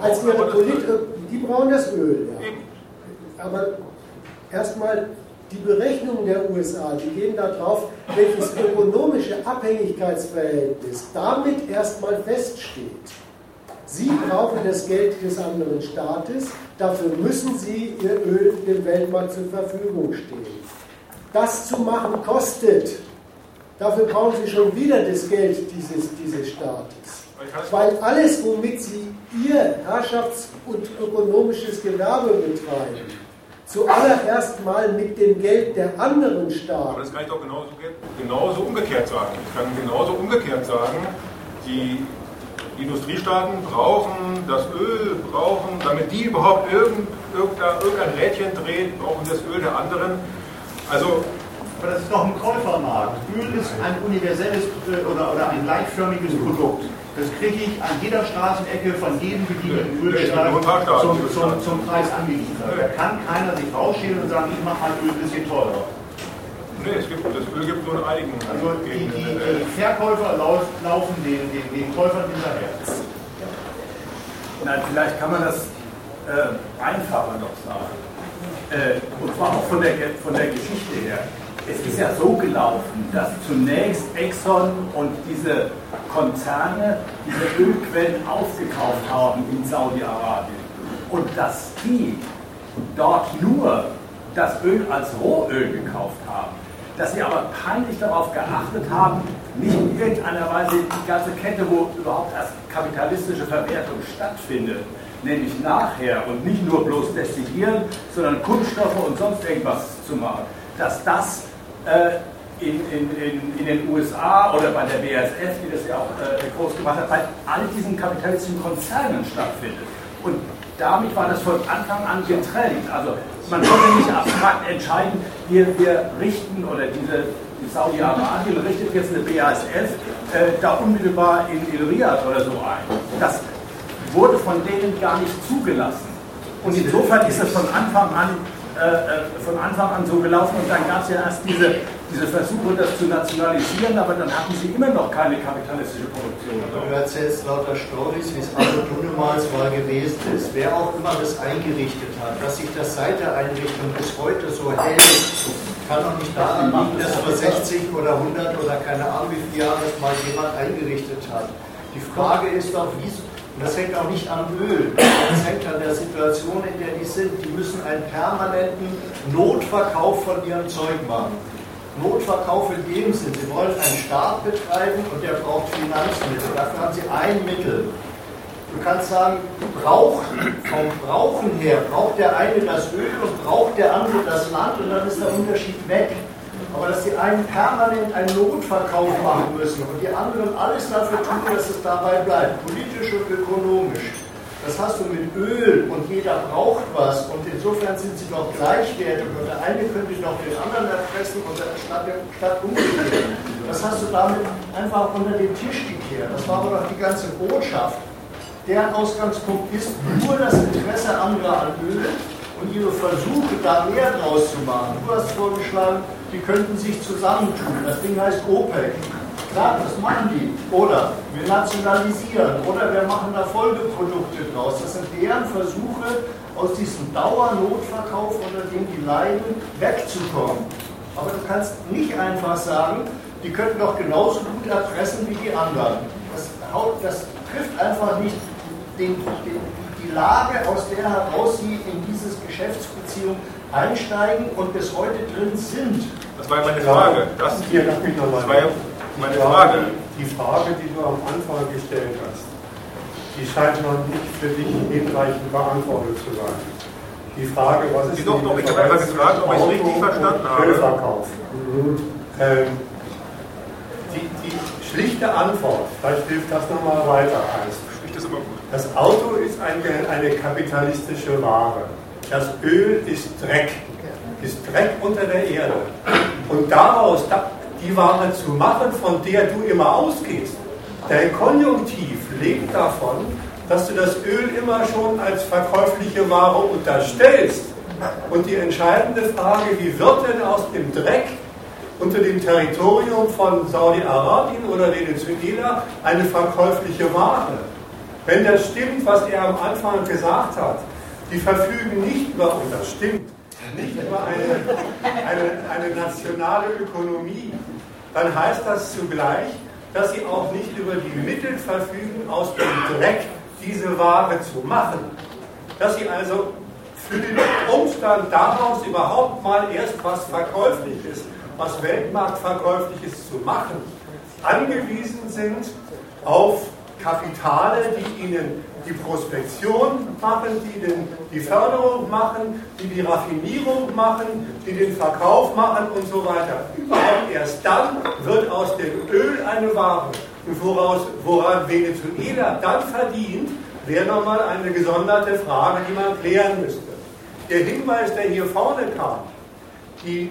[SPEAKER 1] Als ihre Politik, die brauchen das Öl, ja. Aber erstmal die Berechnungen der USA, die gehen darauf, welches ökonomische Abhängigkeitsverhältnis damit erstmal feststeht. Sie brauchen das Geld des anderen Staates, dafür müssen sie ihr Öl dem Weltmarkt zur Verfügung stehen. Das zu machen kostet. Dafür brauchen sie schon wieder das Geld dieses, dieses Staates. Weil alles, womit sie ihr Herrschafts- und ökonomisches Gewerbe betreiben, zuallererst mal mit dem Geld der anderen Staaten.
[SPEAKER 4] Aber das kann ich doch genauso, genauso umgekehrt sagen. Ich kann genauso umgekehrt sagen, die Industriestaaten brauchen das Öl, brauchen, damit die überhaupt irgendein, irgendein Rädchen drehen, brauchen das Öl der anderen. Also
[SPEAKER 11] aber das ist doch ein Käufermarkt. Öl ist ein universelles äh, oder, oder ein gleichförmiges Produkt. Das kriege ich an jeder Straßenecke von jedem beliebigen Ölstahl zum, zum, zum Preis angeliefert. Da kann keiner sich rausstehen und sagen, ich mache mein Öl ein bisschen teurer.
[SPEAKER 4] Nee, es gibt, das Öl gibt nur in einigen.
[SPEAKER 11] Also die, die, die Verkäufer laufen den, den, den Käufern hinterher.
[SPEAKER 6] Nein, vielleicht kann man das äh, einfacher noch sagen. Äh, und zwar auch von der, von der Geschichte her es ist ja so gelaufen, dass zunächst Exxon und diese Konzerne diese Ölquellen aufgekauft haben in Saudi-Arabien. Und dass die dort nur das Öl als Rohöl gekauft haben, dass sie aber peinlich darauf geachtet haben, nicht in irgendeiner Weise die ganze Kette, wo überhaupt erst kapitalistische Verwertung stattfindet, nämlich nachher und nicht nur bloß destillieren, sondern Kunststoffe und sonst irgendwas zu machen, dass das in, in, in, in, den USA oder bei der BASF, die das ja auch äh, groß gemacht hat, bei all diesen kapitalistischen Konzernen stattfindet. Und damit war das von Anfang an getrennt. Also man konnte nicht abstrakt entscheiden, wir, wir richten oder diese die Saudi-Arabien richtet jetzt eine BASF äh, da unmittelbar in, in Riyadh oder so ein. Das wurde von denen gar nicht zugelassen. Und insofern ist es von Anfang an äh, äh, von Anfang an so gelaufen und dann gab es ja erst diese, diese Versuche, das zu nationalisieren, aber dann hatten sie immer noch keine kapitalistische Produktion.
[SPEAKER 9] Du erzählst lauter Storys, wie es also dunnemals mal gewesen ist. Wer auch immer das eingerichtet hat, dass sich das seit der Einrichtung bis heute so hält, kann doch nicht daran liegen, dass vor 60 oder 100 oder keine Ahnung wie viele Jahre mal jemand eingerichtet hat. Die Frage ist doch, wie und das hängt auch nicht am Öl, das hängt an der Situation, in der die sind. Die müssen einen permanenten Notverkauf von ihrem Zeug machen. Notverkauf in dem Sinn, sie wollen einen Staat betreiben und der braucht Finanzmittel. Dafür haben sie ein Mittel. Du kannst sagen, braucht, vom Brauchen her braucht der eine das Öl und braucht der andere das Land und dann ist der Unterschied weg aber dass die einen permanent einen Notverkauf machen müssen und die anderen alles dafür tun, dass es dabei bleibt, politisch und ökonomisch. Das hast du mit Öl und jeder braucht was und insofern sind sie doch gleichwertig und der eine könnte doch den anderen erpressen und statt, statt umgekehrt. Das hast du damit einfach unter den Tisch gekehrt. Das war aber doch die ganze Botschaft. Deren Ausgangspunkt ist nur das Interesse anderer an Öl und ihre Versuche, da mehr draus zu machen. Du hast vorgeschlagen, die könnten sich zusammentun. Das Ding heißt OPEC. Klar, das machen die. Oder wir nationalisieren. Oder wir machen da Folgeprodukte draus. Das sind deren Versuche, aus diesem Dauernotverkauf, unter dem die leiden, wegzukommen. Aber du kannst nicht einfach sagen, die könnten doch genauso gut erpressen wie die anderen. Das, das trifft einfach nicht den, den, die Lage, aus der heraus sie in dieses Geschäftsbeziehung einsteigen und bis heute drin sind.
[SPEAKER 4] Das war ja meine Frage. Das,
[SPEAKER 12] Hier, das
[SPEAKER 4] war ja meine Frage.
[SPEAKER 12] Die Frage, die du am Anfang gestellt hast, die scheint noch nicht für dich hinreichend beantwortet zu sein. Die Frage, was ist
[SPEAKER 4] die doch, doch, ich habe einfach gefragt, ob ich es richtig verstanden habe.
[SPEAKER 12] Ölverkauf. Mhm. Ähm, die, die schlichte Antwort, vielleicht hilft das nochmal weiter eins.
[SPEAKER 4] Das,
[SPEAKER 12] das Auto ist eine, eine kapitalistische Ware. Das Öl ist Dreck, ist Dreck unter der Erde. Und daraus die Ware zu machen, von der du immer ausgehst, dein Konjunktiv lebt davon, dass du das Öl immer schon als verkäufliche Ware unterstellst. Und die entscheidende Frage, wie wird denn aus dem Dreck unter dem Territorium von Saudi-Arabien oder Venezuela eine verkäufliche Ware? Wenn das stimmt, was er am Anfang gesagt hat, die verfügen nicht über, und das stimmt, nicht über eine, eine, eine nationale Ökonomie, dann heißt das zugleich, dass sie auch nicht über die Mittel verfügen, aus dem Dreck diese Ware zu machen. Dass sie also für den Umstand daraus überhaupt mal erst was Verkäufliches, was Weltmarktverkäufliches zu machen, angewiesen sind auf Kapitale, die ihnen die Prospektion machen, die den, die Förderung machen, die die Raffinierung machen, die den Verkauf machen und so weiter. Überhaupt erst dann wird aus dem Öl eine Ware. Und woraus, woran Venezuela dann verdient, wäre nochmal eine gesonderte Frage, die man klären müsste. Der Hinweis, der hier vorne kam, die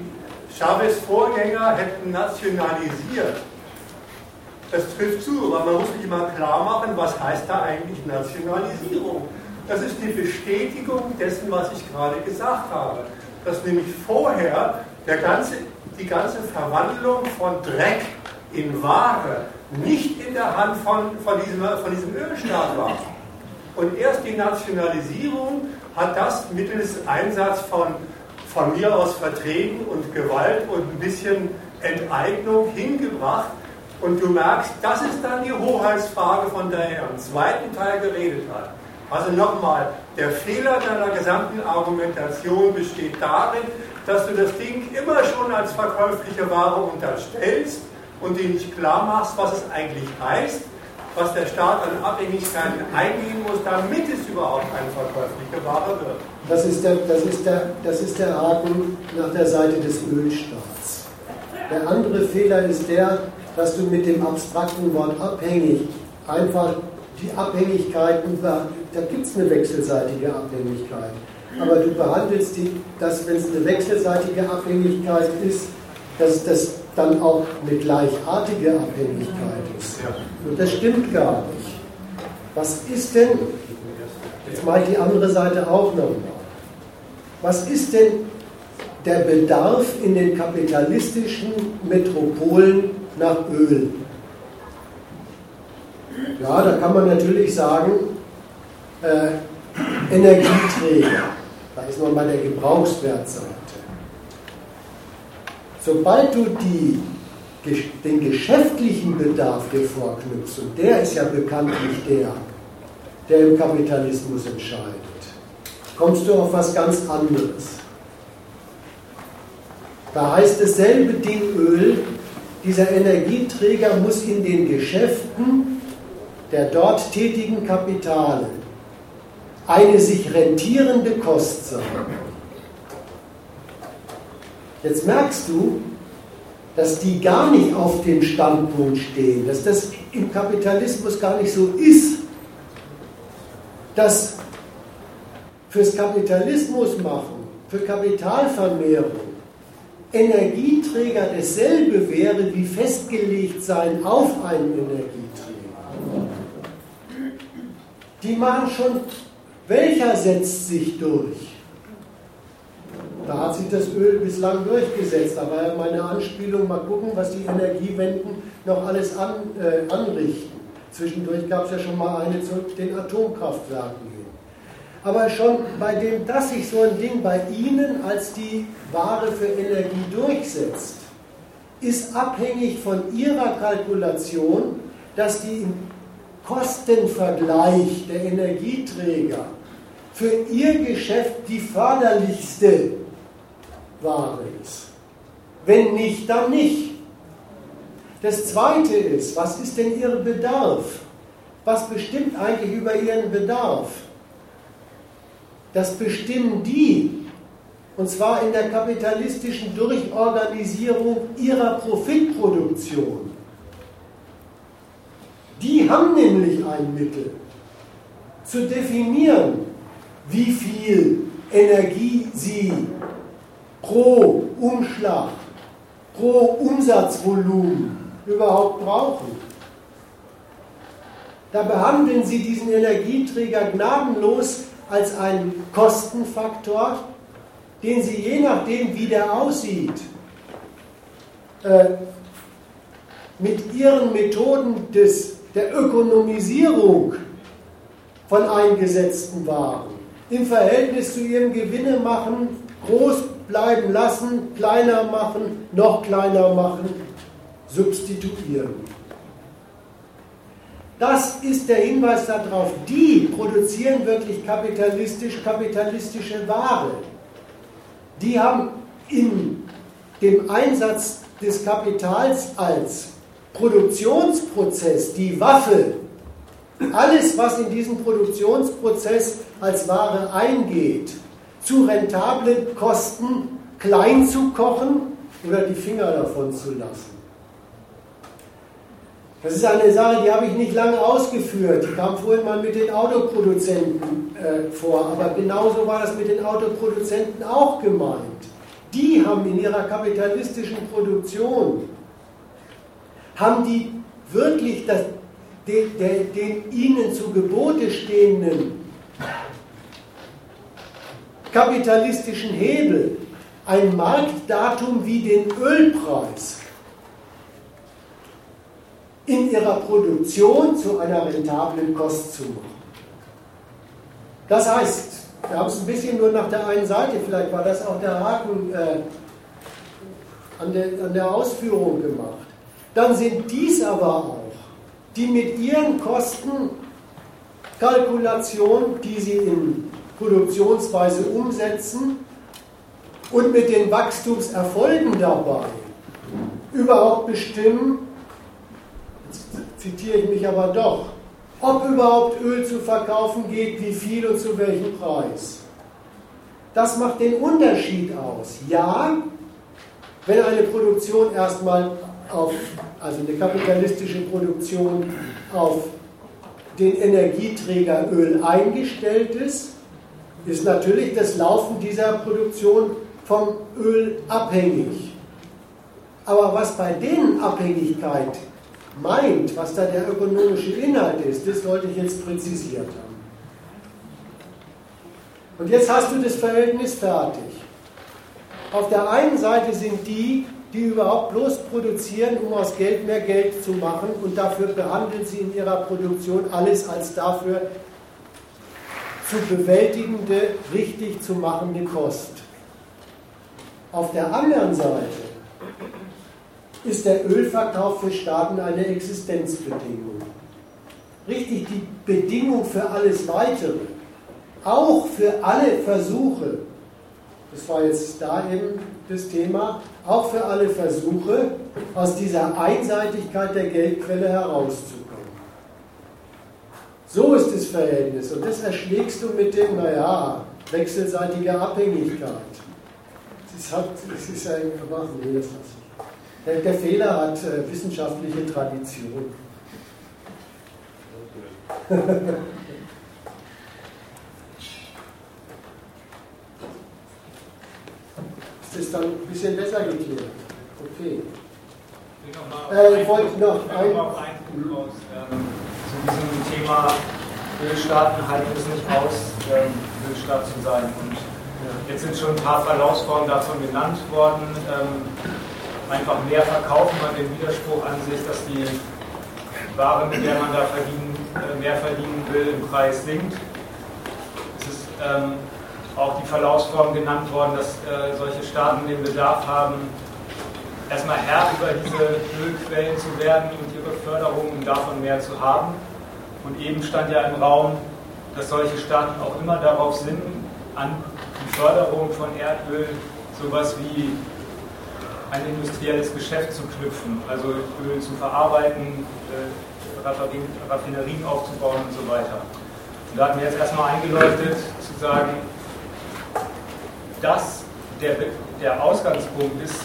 [SPEAKER 12] Chavez Vorgänger hätten nationalisiert, das trifft zu, aber man muss sich immer klar machen, was heißt da eigentlich Nationalisierung. Das ist die Bestätigung dessen, was ich gerade gesagt habe. Dass nämlich vorher ganze, die ganze Verwandlung von Dreck in Ware nicht in der Hand von, von, diesem, von diesem Ölstaat war. Und erst die Nationalisierung hat das mittels Einsatz von, von mir aus Verträgen und Gewalt und ein bisschen Enteignung hingebracht, und du merkst, das ist dann die Hoheitsfrage, von der er im zweiten Teil geredet hat. Also nochmal, der Fehler deiner gesamten Argumentation besteht darin, dass du das Ding immer schon als verkäufliche Ware unterstellst und dir nicht klar machst, was es eigentlich heißt, was der Staat an Abhängigkeiten eingehen muss, damit es überhaupt eine verkäufliche Ware wird.
[SPEAKER 1] Das ist der, das ist der, das ist der Haken nach der Seite des Ölstaats. Der andere Fehler ist der, dass du mit dem abstrakten Wort abhängig einfach die Abhängigkeiten, da gibt es eine wechselseitige Abhängigkeit. Aber du behandelst die, dass wenn es eine wechselseitige Abhängigkeit ist, dass das dann auch eine gleichartige Abhängigkeit ist. Und das stimmt gar nicht. Was ist denn, jetzt mache ich die andere Seite auch nochmal, was ist denn der Bedarf in den kapitalistischen Metropolen nach Öl. Ja, da kann man natürlich sagen, äh, Energieträger, da ist man bei der Gebrauchswertseite. Sobald du die, den geschäftlichen Bedarf dir vorknüpfst, und der ist ja bekanntlich der, der im Kapitalismus entscheidet, kommst du auf was ganz anderes. Da heißt dasselbe Ding Öl, dieser Energieträger muss in den Geschäften der dort tätigen Kapitale eine sich rentierende Kost sein. Jetzt merkst du, dass die gar nicht auf dem Standpunkt stehen, dass das im Kapitalismus gar nicht so ist, dass fürs Kapitalismus machen, für Kapitalvermehrung, Energieträger dasselbe wäre wie festgelegt sein auf einen Energieträger. Die machen schon, welcher setzt sich durch? Da hat sich das Öl bislang durchgesetzt. Da war ja meine Anspielung, mal gucken, was die Energiewenden noch alles an, äh, anrichten. Zwischendurch gab es ja schon mal eine zu den Atomkraftwerken aber schon bei dem, dass sich so ein Ding bei Ihnen als die Ware für Energie durchsetzt, ist abhängig von Ihrer Kalkulation, dass die im Kostenvergleich der Energieträger für Ihr Geschäft die förderlichste Ware ist. Wenn nicht, dann nicht. Das Zweite ist, was ist denn Ihr Bedarf? Was bestimmt eigentlich über Ihren Bedarf? Das bestimmen die, und zwar in der kapitalistischen Durchorganisierung ihrer Profitproduktion. Die haben nämlich ein Mittel zu definieren, wie viel Energie sie pro Umschlag, pro Umsatzvolumen überhaupt brauchen. Da behandeln sie diesen Energieträger gnadenlos als einen Kostenfaktor, den Sie je nachdem, wie der aussieht, äh, mit Ihren Methoden des, der Ökonomisierung von eingesetzten Waren im Verhältnis zu Ihrem Gewinnemachen groß bleiben lassen, kleiner machen, noch kleiner machen, substituieren. Das ist der Hinweis darauf, die produzieren wirklich kapitalistisch kapitalistische Ware. Die haben in dem Einsatz des Kapitals als Produktionsprozess die Waffe, alles, was in diesen Produktionsprozess als Ware eingeht, zu rentablen Kosten klein zu kochen oder die Finger davon zu lassen. Das ist eine Sache, die habe ich nicht lange ausgeführt. Die kam vorhin mal mit den Autoproduzenten äh, vor. Aber genauso war das mit den Autoproduzenten auch gemeint. Die haben in ihrer kapitalistischen Produktion, haben die wirklich das, den, den, den ihnen zu Gebote stehenden kapitalistischen Hebel ein Marktdatum wie den Ölpreis in ihrer Produktion zu einer rentablen Kost zu machen. Das heißt, wir haben es ein bisschen nur nach der einen Seite, vielleicht war das auch der Haken äh, an, der, an der Ausführung gemacht. Dann sind dies aber auch die mit ihren Kostenkalkulationen, die sie in Produktionsweise umsetzen und mit den Wachstumserfolgen dabei überhaupt bestimmen, zitiere ich mich aber doch, ob überhaupt Öl zu verkaufen geht, wie viel und zu welchem Preis. Das macht den Unterschied aus. Ja, wenn eine Produktion erstmal auf, also eine kapitalistische Produktion auf den Energieträger Öl eingestellt ist, ist natürlich das Laufen dieser Produktion vom Öl abhängig. Aber was bei denen Abhängigkeit meint, was da der ökonomische Inhalt ist, das sollte ich jetzt präzisiert haben. Und jetzt hast du das Verhältnis fertig. Auf der einen Seite sind die, die überhaupt bloß produzieren, um aus Geld mehr Geld zu machen und dafür behandeln sie in ihrer Produktion alles als dafür zu bewältigende, richtig zu machende Kost. Auf der anderen Seite ist der Ölverkauf für Staaten eine Existenzbedingung. Richtig die Bedingung für alles Weitere. Auch für alle Versuche, das war jetzt da eben das Thema, auch für alle Versuche, aus dieser Einseitigkeit der Geldquelle herauszukommen. So ist das Verhältnis und das erschlägst du mit dem, naja, wechselseitige Abhängigkeit. Das ist, halt, das ist ein, ach nee, das lasse der, der Fehler hat äh, wissenschaftliche Tradition. Ist das dann ein bisschen besser geklärt? Okay.
[SPEAKER 10] Äh, ich wollte noch ein, ähm, zu diesem Thema Ölstaaten halten es nicht aus, ähm, Ölstaat zu sein. Und jetzt sind schon ein paar Verlaufsformen davon genannt worden. Ähm, einfach mehr verkaufen, man den Widerspruch an sich, dass die Ware, mit der man da verdienen, äh, mehr verdienen will, im Preis sinkt. Es ist ähm, auch die Verlaufsform genannt worden, dass äh, solche Staaten den Bedarf haben, erstmal Herr über diese Ölquellen zu werden und ihre Förderung, um davon mehr zu haben. Und eben stand ja im Raum, dass solche Staaten auch immer darauf sind, an die Förderung von Erdöl sowas wie ein industrielles Geschäft zu knüpfen, also Öl zu verarbeiten, äh, Raffinerien aufzubauen und so weiter. Und da hat mir jetzt erstmal eingeleuchtet, zu sagen, dass der, der Ausgangspunkt ist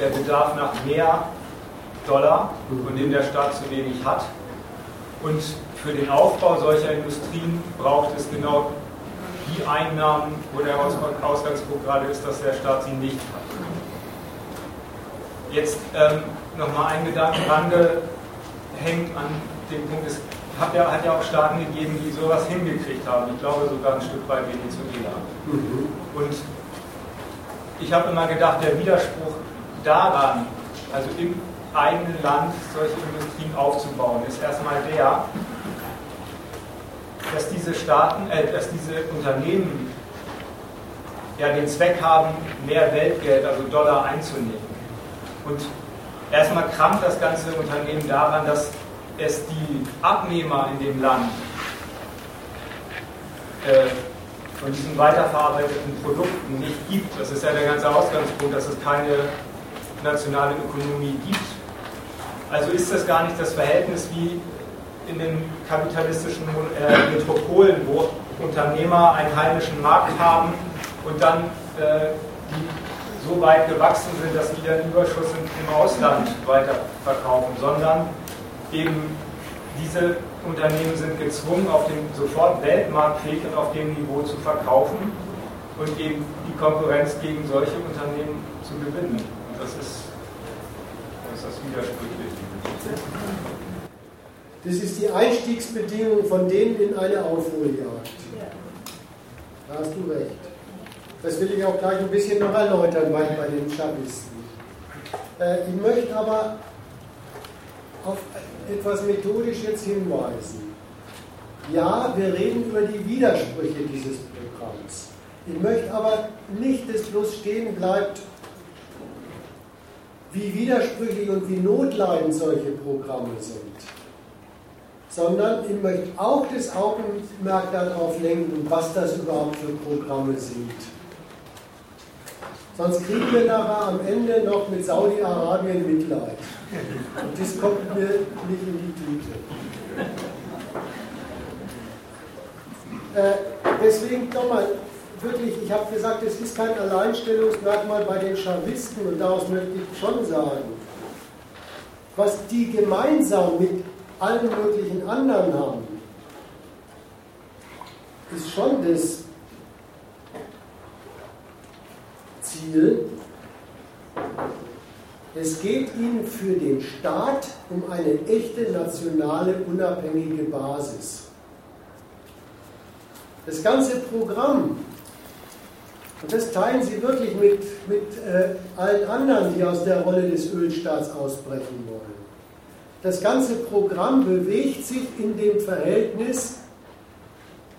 [SPEAKER 10] der Bedarf nach mehr Dollar, von dem der Staat zu wenig hat. Und für den Aufbau solcher Industrien braucht es genau die Einnahmen, wo der Ausgangspunkt gerade ist, dass der Staat sie nicht hat. Jetzt ähm, nochmal ein Gedanken hängt an dem Punkt, es hat ja, hat ja auch Staaten gegeben, die sowas hingekriegt haben. Ich glaube sogar ein Stück weit Venezuela. Mhm. Und ich habe immer gedacht, der Widerspruch daran, also im eigenen Land solche Industrien aufzubauen, ist erstmal der, dass diese Staaten, äh, dass diese Unternehmen ja den Zweck haben, mehr Weltgeld, also Dollar einzunehmen. Und erstmal krankt das ganze Unternehmen daran, dass es die Abnehmer in dem Land äh, von diesen weiterverarbeiteten Produkten nicht gibt. Das ist ja der ganze Ausgangspunkt, dass es keine nationale Ökonomie gibt. Also ist das gar nicht das Verhältnis wie in den kapitalistischen äh, Metropolen, wo Unternehmer einen heimischen Markt haben und dann äh, die so weit gewachsen sind, dass die dann Überschuss im Ausland weiterverkaufen, sondern eben diese Unternehmen sind gezwungen, auf dem sofort weltmarktfähig und auf dem Niveau zu verkaufen und eben die Konkurrenz gegen solche Unternehmen zu gewinnen. Und das ist, das ist das widersprüchlich.
[SPEAKER 1] Das ist die Einstiegsbedingung von denen in eine Aufholjagd. Da hast du recht. Das will ich auch gleich ein bisschen noch erläutern bei, bei den Schabisten. Äh, ich möchte aber auf etwas methodisch jetzt hinweisen. Ja, wir reden über die Widersprüche dieses Programms. Ich möchte aber nicht, dass bloß stehen bleibt, wie widersprüchlich und wie notleidend solche Programme sind, sondern ich möchte auch das Augenmerk darauf lenken, was das überhaupt für Programme sind. Sonst kriegen wir nachher am Ende noch mit Saudi-Arabien Mitleid. Und das kommt mir nicht in die Tüte. Äh, deswegen nochmal, wirklich, ich habe gesagt, es ist kein Alleinstellungsmerkmal bei den Schavisten und daraus möchte ich schon sagen, was die gemeinsam mit allen möglichen anderen haben, ist schon das Ziel, es geht ihnen für den Staat um eine echte nationale unabhängige Basis. Das ganze Programm, und das teilen sie wirklich mit, mit äh, allen anderen, die aus der Rolle des Ölstaats ausbrechen wollen. Das ganze Programm bewegt sich in dem Verhältnis,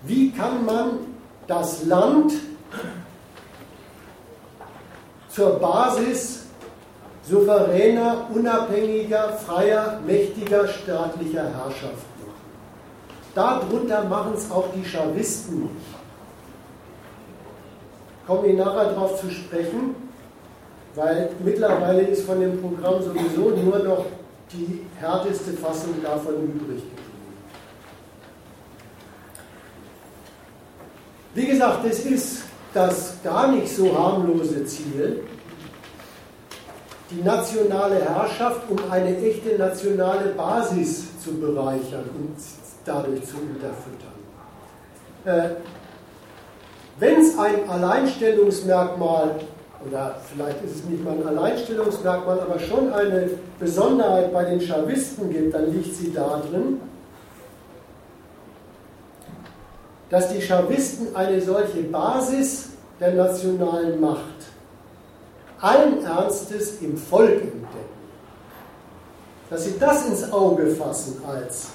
[SPEAKER 1] wie kann man das Land zur Basis souveräner, unabhängiger, freier, mächtiger staatlicher Herrschaft machen. Darunter machen es auch die Schavisten. Komme ich nachher darauf zu sprechen, weil mittlerweile ist von dem Programm sowieso nur noch die härteste Fassung davon übrig geblieben. Wie gesagt, es ist das gar nicht so harmlose Ziel, die nationale Herrschaft um eine echte nationale Basis zu bereichern und dadurch zu unterfüttern. Äh, Wenn es ein Alleinstellungsmerkmal, oder vielleicht ist es nicht mal ein Alleinstellungsmerkmal, aber schon eine Besonderheit bei den Schavisten gibt, dann liegt sie darin, dass die Schavisten eine solche Basis der nationalen Macht allen Ernstes im Volk entdecken. Dass sie das ins Auge fassen als,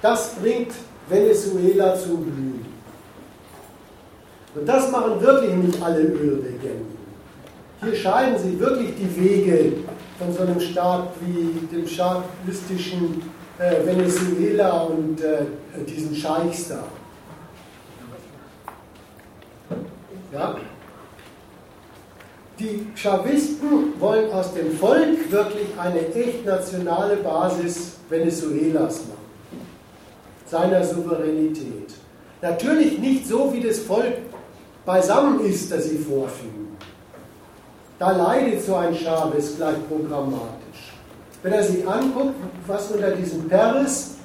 [SPEAKER 1] das bringt Venezuela zu Blühen. Und das machen wirklich nicht alle Ölregenten. Hier scheiden sie wirklich die Wege von so einem Staat wie dem schavistischen äh, Venezuela und äh, diesen Scheichs da. Ja? Die Chavisten wollen aus dem Volk wirklich eine echt nationale Basis Venezuelas machen, seiner Souveränität. Natürlich nicht so, wie das Volk beisammen ist, das sie vorfügen. Da leidet so ein Chavez gleich programmatisch. Wenn er sich anguckt, was unter diesem Peres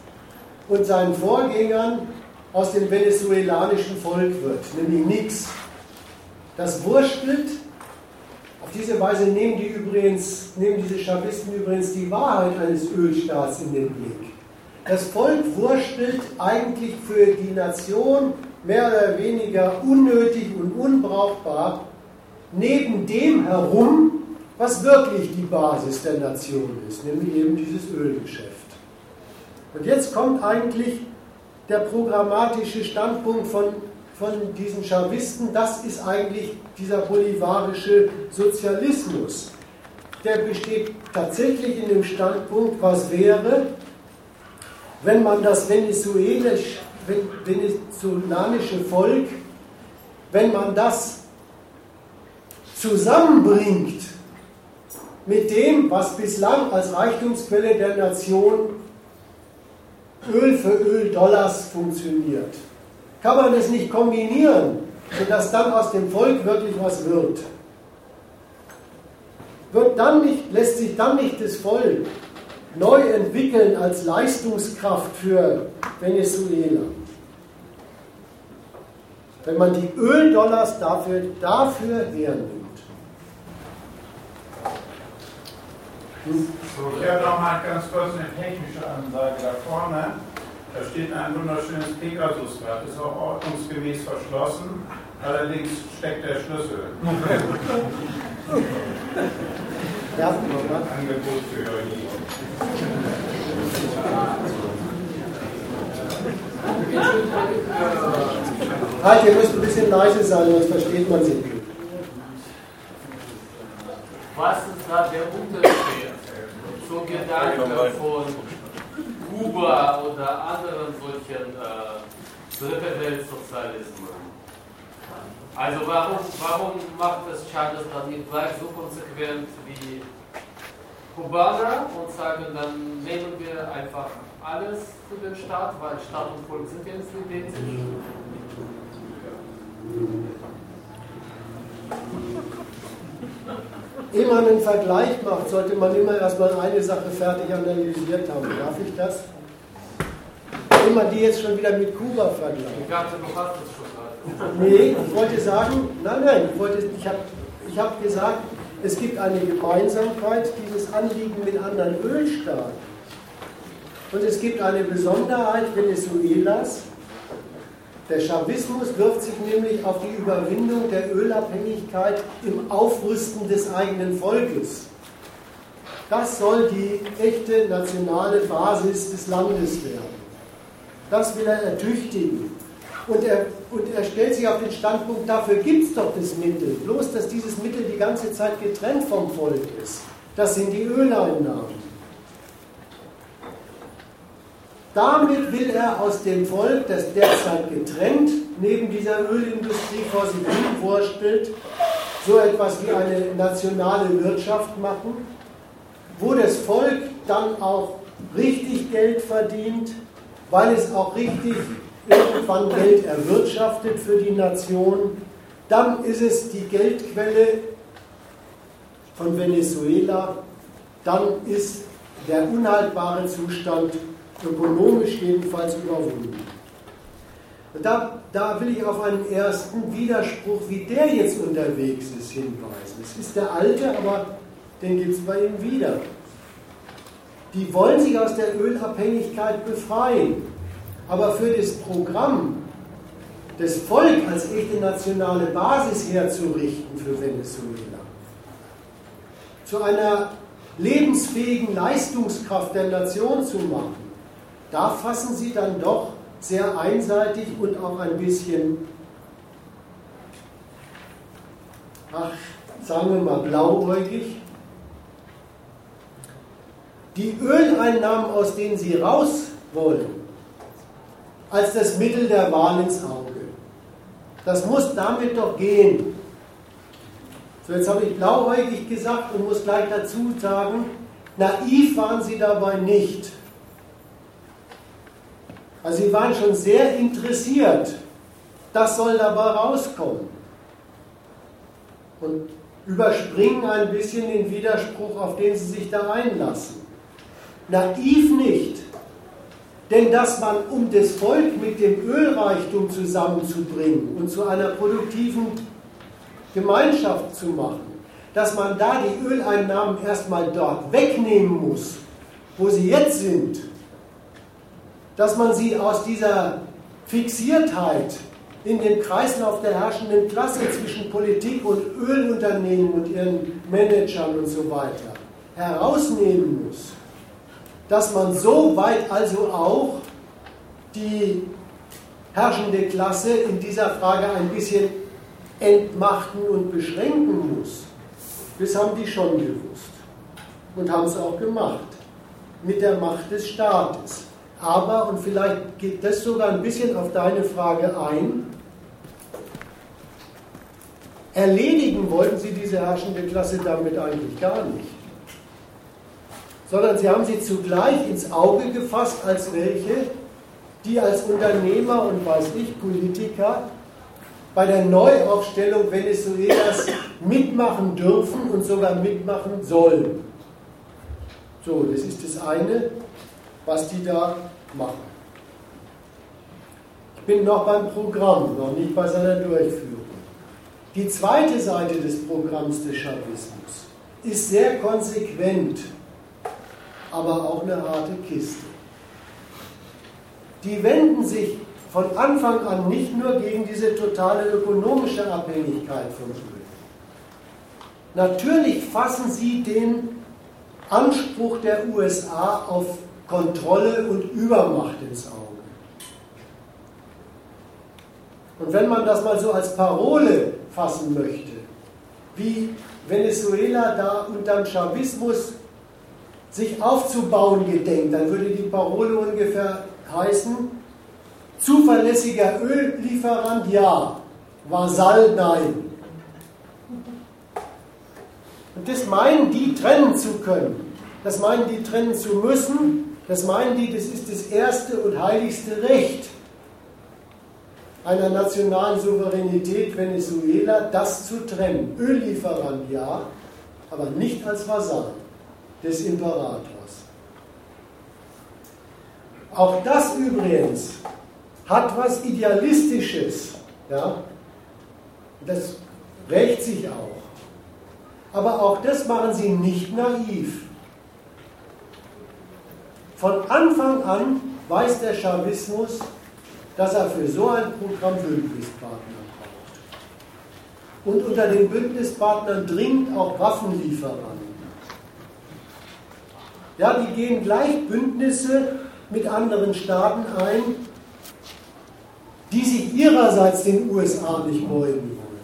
[SPEAKER 1] und seinen Vorgängern aus dem venezuelanischen Volk wird, nämlich nichts. Das wurstelt auf diese Weise nehmen, die übrigens, nehmen diese Schavisten übrigens die Wahrheit eines Ölstaats in den Blick. Das Volk wurstelt eigentlich für die Nation mehr oder weniger unnötig und unbrauchbar neben dem herum, was wirklich die Basis der Nation ist, nämlich eben dieses Ölgeschäft. Und jetzt kommt eigentlich der programmatische Standpunkt von, von diesen Chavisten, das ist eigentlich dieser bolivarische Sozialismus. Der besteht tatsächlich in dem Standpunkt, was wäre, wenn man das venezolanische Volk, wenn man das zusammenbringt mit dem, was bislang als Reichtumsquelle der Nation Öl für Öl Dollars funktioniert. Kann man es nicht kombinieren, sodass dann aus dem Volk wirklich was wird? Wird dann nicht, lässt sich dann nicht das Volk neu entwickeln als Leistungskraft für Venezuela? Wenn man die Öldollars dafür, dafür hernimmt.
[SPEAKER 13] So, ich habe noch mal ganz kurz eine technische Ansage da vorne. Da steht ein wunderschönes Pegasus-Rad, ist auch ordnungsgemäß verschlossen, allerdings steckt der Schlüssel. Angebot für euch.
[SPEAKER 1] Halt, ihr müsst ein bisschen leise sein, sonst versteht man sie nicht.
[SPEAKER 7] Was ist da der Unterschied zum Gedanken von Kuba oder anderen solchen äh, Dritte Weltsozialismen? Also warum, warum macht es Chavez dann nicht gleich so konsequent wie Kubaner und sagen, dann nehmen wir einfach alles für den Staat, weil Staat und Volk sind nicht identisch.
[SPEAKER 1] Ehe man einen Vergleich macht, sollte man immer erstmal eine Sache fertig analysiert haben. Darf ich das? Immer die jetzt schon wieder mit Kuba
[SPEAKER 7] es schon gerade.
[SPEAKER 1] Nee, ich wollte sagen, nein, nein, ich, wollte, ich habe ich hab gesagt, es gibt eine Gemeinsamkeit, dieses Anliegen mit anderen Ölstaaten. Und es gibt eine Besonderheit Venezuelas. Der Chavismus wirft sich nämlich auf die Überwindung der Ölabhängigkeit im Aufrüsten des eigenen Volkes. Das soll die echte nationale Basis des Landes werden. Das will er ertüchtigen. Und er, und er stellt sich auf den Standpunkt, dafür gibt es doch das Mittel. Bloß, dass dieses Mittel die ganze Zeit getrennt vom Volk ist. Das sind die Öleinnahmen. Damit will er aus dem Volk, das derzeit getrennt neben dieser Ölindustrie vor sich hin vorstellt, so etwas wie eine nationale Wirtschaft machen, wo das Volk dann auch richtig Geld verdient, weil es auch richtig irgendwann Geld erwirtschaftet für die Nation. Dann ist es die Geldquelle von Venezuela. Dann ist der unhaltbare Zustand ökonomisch jedenfalls überwunden. Da, da will ich auf einen ersten Widerspruch, wie der jetzt unterwegs ist, hinweisen. Es ist der alte, aber den gibt es bei ihm wieder. Die wollen sich aus der Ölabhängigkeit befreien. Aber für das Programm, das Volk als echte nationale Basis herzurichten für Venezuela, zu einer lebensfähigen Leistungskraft der Nation zu machen, da fassen sie dann doch sehr einseitig und auch ein bisschen, ach, sagen wir mal blauäugig, die Öleinnahmen, aus denen sie raus wollen, als das Mittel der Wahl ins Auge. Das muss damit doch gehen. So, jetzt habe ich blauäugig gesagt und muss gleich dazu sagen, naiv waren sie dabei nicht. Also sie waren schon sehr interessiert. Das soll dabei rauskommen. Und überspringen ein bisschen den Widerspruch, auf den sie sich da einlassen. Naiv nicht. Denn dass man, um das Volk mit dem Ölreichtum zusammenzubringen und zu einer produktiven Gemeinschaft zu machen, dass man da die Öleinnahmen erstmal dort wegnehmen muss, wo sie jetzt sind, dass man sie aus dieser Fixiertheit in dem Kreislauf der herrschenden Klasse zwischen Politik und Ölunternehmen und ihren Managern und so weiter herausnehmen muss, dass man so weit also auch die herrschende Klasse in dieser Frage ein bisschen entmachten und beschränken muss. Das haben die schon gewusst und haben es auch gemacht mit der Macht des Staates. Aber, und vielleicht geht das sogar ein bisschen auf deine Frage ein, erledigen wollten sie diese herrschende Klasse damit eigentlich gar nicht. Sondern sie haben sie zugleich ins Auge gefasst als welche, die als Unternehmer und weiß ich, Politiker bei der Neuaufstellung Venezuelas mitmachen dürfen und sogar mitmachen sollen. So, das ist das eine, was die da machen. Ich bin noch beim Programm, noch nicht bei seiner Durchführung. Die zweite Seite des Programms des Chavismus ist sehr konsequent, aber auch eine harte Kiste. Die wenden sich von Anfang an nicht nur gegen diese totale ökonomische Abhängigkeit von Öl. Natürlich fassen sie den Anspruch der USA auf Kontrolle und Übermacht ins Auge. Und wenn man das mal so als Parole fassen möchte, wie Venezuela da unter dem Chavismus sich aufzubauen gedenkt, dann würde die Parole ungefähr heißen, zuverlässiger Öllieferant ja, Vasall nein. Und das meinen die trennen zu können, das meinen die trennen zu müssen, das meinen die, das ist das erste und heiligste Recht einer nationalen Souveränität Venezuela, das zu trennen. Öllieferant ja, aber nicht als Vasall des Imperators. Auch das übrigens hat was Idealistisches. Ja? Das rächt sich auch. Aber auch das machen sie nicht naiv. Von Anfang an weiß der Chavismus, dass er für so ein Programm Bündnispartner braucht. Und unter den Bündnispartnern dringend auch Waffenlieferanten. Ja, die gehen gleich Bündnisse mit anderen Staaten ein, die sich ihrerseits den USA nicht beugen wollen.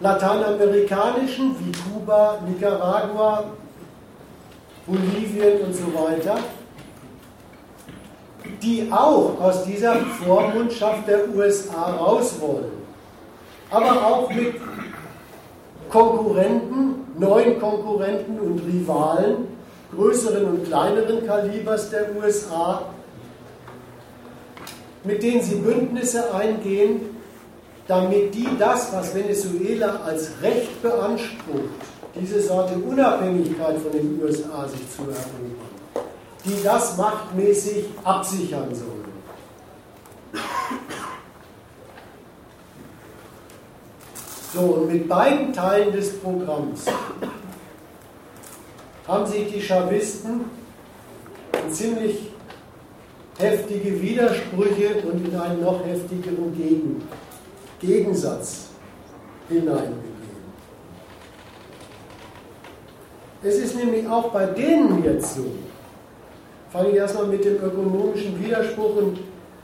[SPEAKER 1] Lateinamerikanischen wie Kuba, Nicaragua, Bolivien und so weiter, die auch aus dieser Vormundschaft der USA raus wollen. Aber auch mit Konkurrenten, neuen Konkurrenten und Rivalen, größeren und kleineren Kalibers der USA, mit denen sie Bündnisse eingehen, damit die das, was Venezuela als Recht beansprucht, diese Sorte Unabhängigkeit von den USA sich zu erringen, die das machtmäßig absichern sollen. So, und mit beiden Teilen des Programms haben sich die Chavisten in ziemlich heftige Widersprüche und in einen noch heftigeren Gegen Gegensatz hineinbegeben. Es ist nämlich auch bei denen jetzt so, fange ich erstmal mit dem ökonomischen Widerspruch und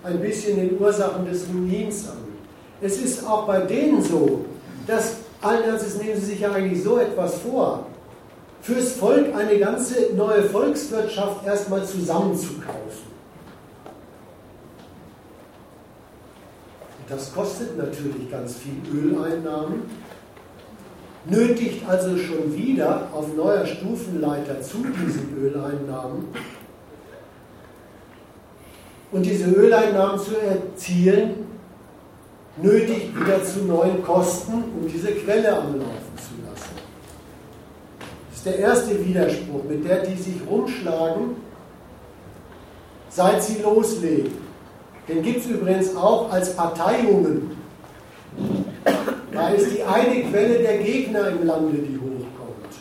[SPEAKER 1] ein bisschen den Ursachen des Ruins an. Es ist auch bei denen so, dass allen Ernstes nehmen sie sich ja eigentlich so etwas vor, fürs Volk eine ganze neue Volkswirtschaft erstmal zusammenzukaufen. Das kostet natürlich ganz viel Öleinnahmen, nötigt also schon wieder auf neuer Stufenleiter zu diesen Öleinnahmen. Und diese Öleinnahmen zu erzielen, nötigt wieder zu neuen Kosten, um diese Quelle am Laufen zu lassen. Das ist der erste Widerspruch, mit der die sich rumschlagen, seit sie loslegen. Den gibt es übrigens auch als Parteiungen. Da ist die eine Quelle der Gegner im Lande, die hochkommt.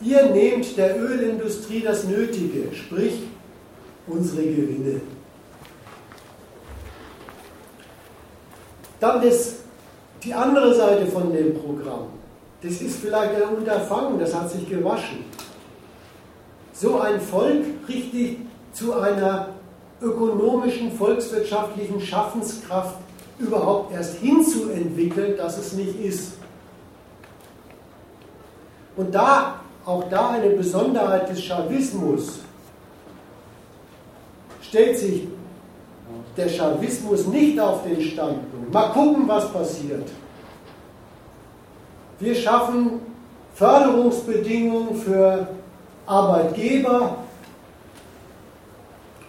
[SPEAKER 1] Ihr nehmt der Ölindustrie das Nötige, sprich unsere Gewinne. Dann das, die andere Seite von dem Programm. Das ist vielleicht ein Unterfangen, das hat sich gewaschen. So ein Volk richtig zu einer ökonomischen, volkswirtschaftlichen Schaffenskraft überhaupt erst hinzuentwickeln, dass es nicht ist. Und da, auch da eine Besonderheit des Chavismus, stellt sich der Chavismus nicht auf den Standpunkt, mal gucken, was passiert. Wir schaffen Förderungsbedingungen für Arbeitgeber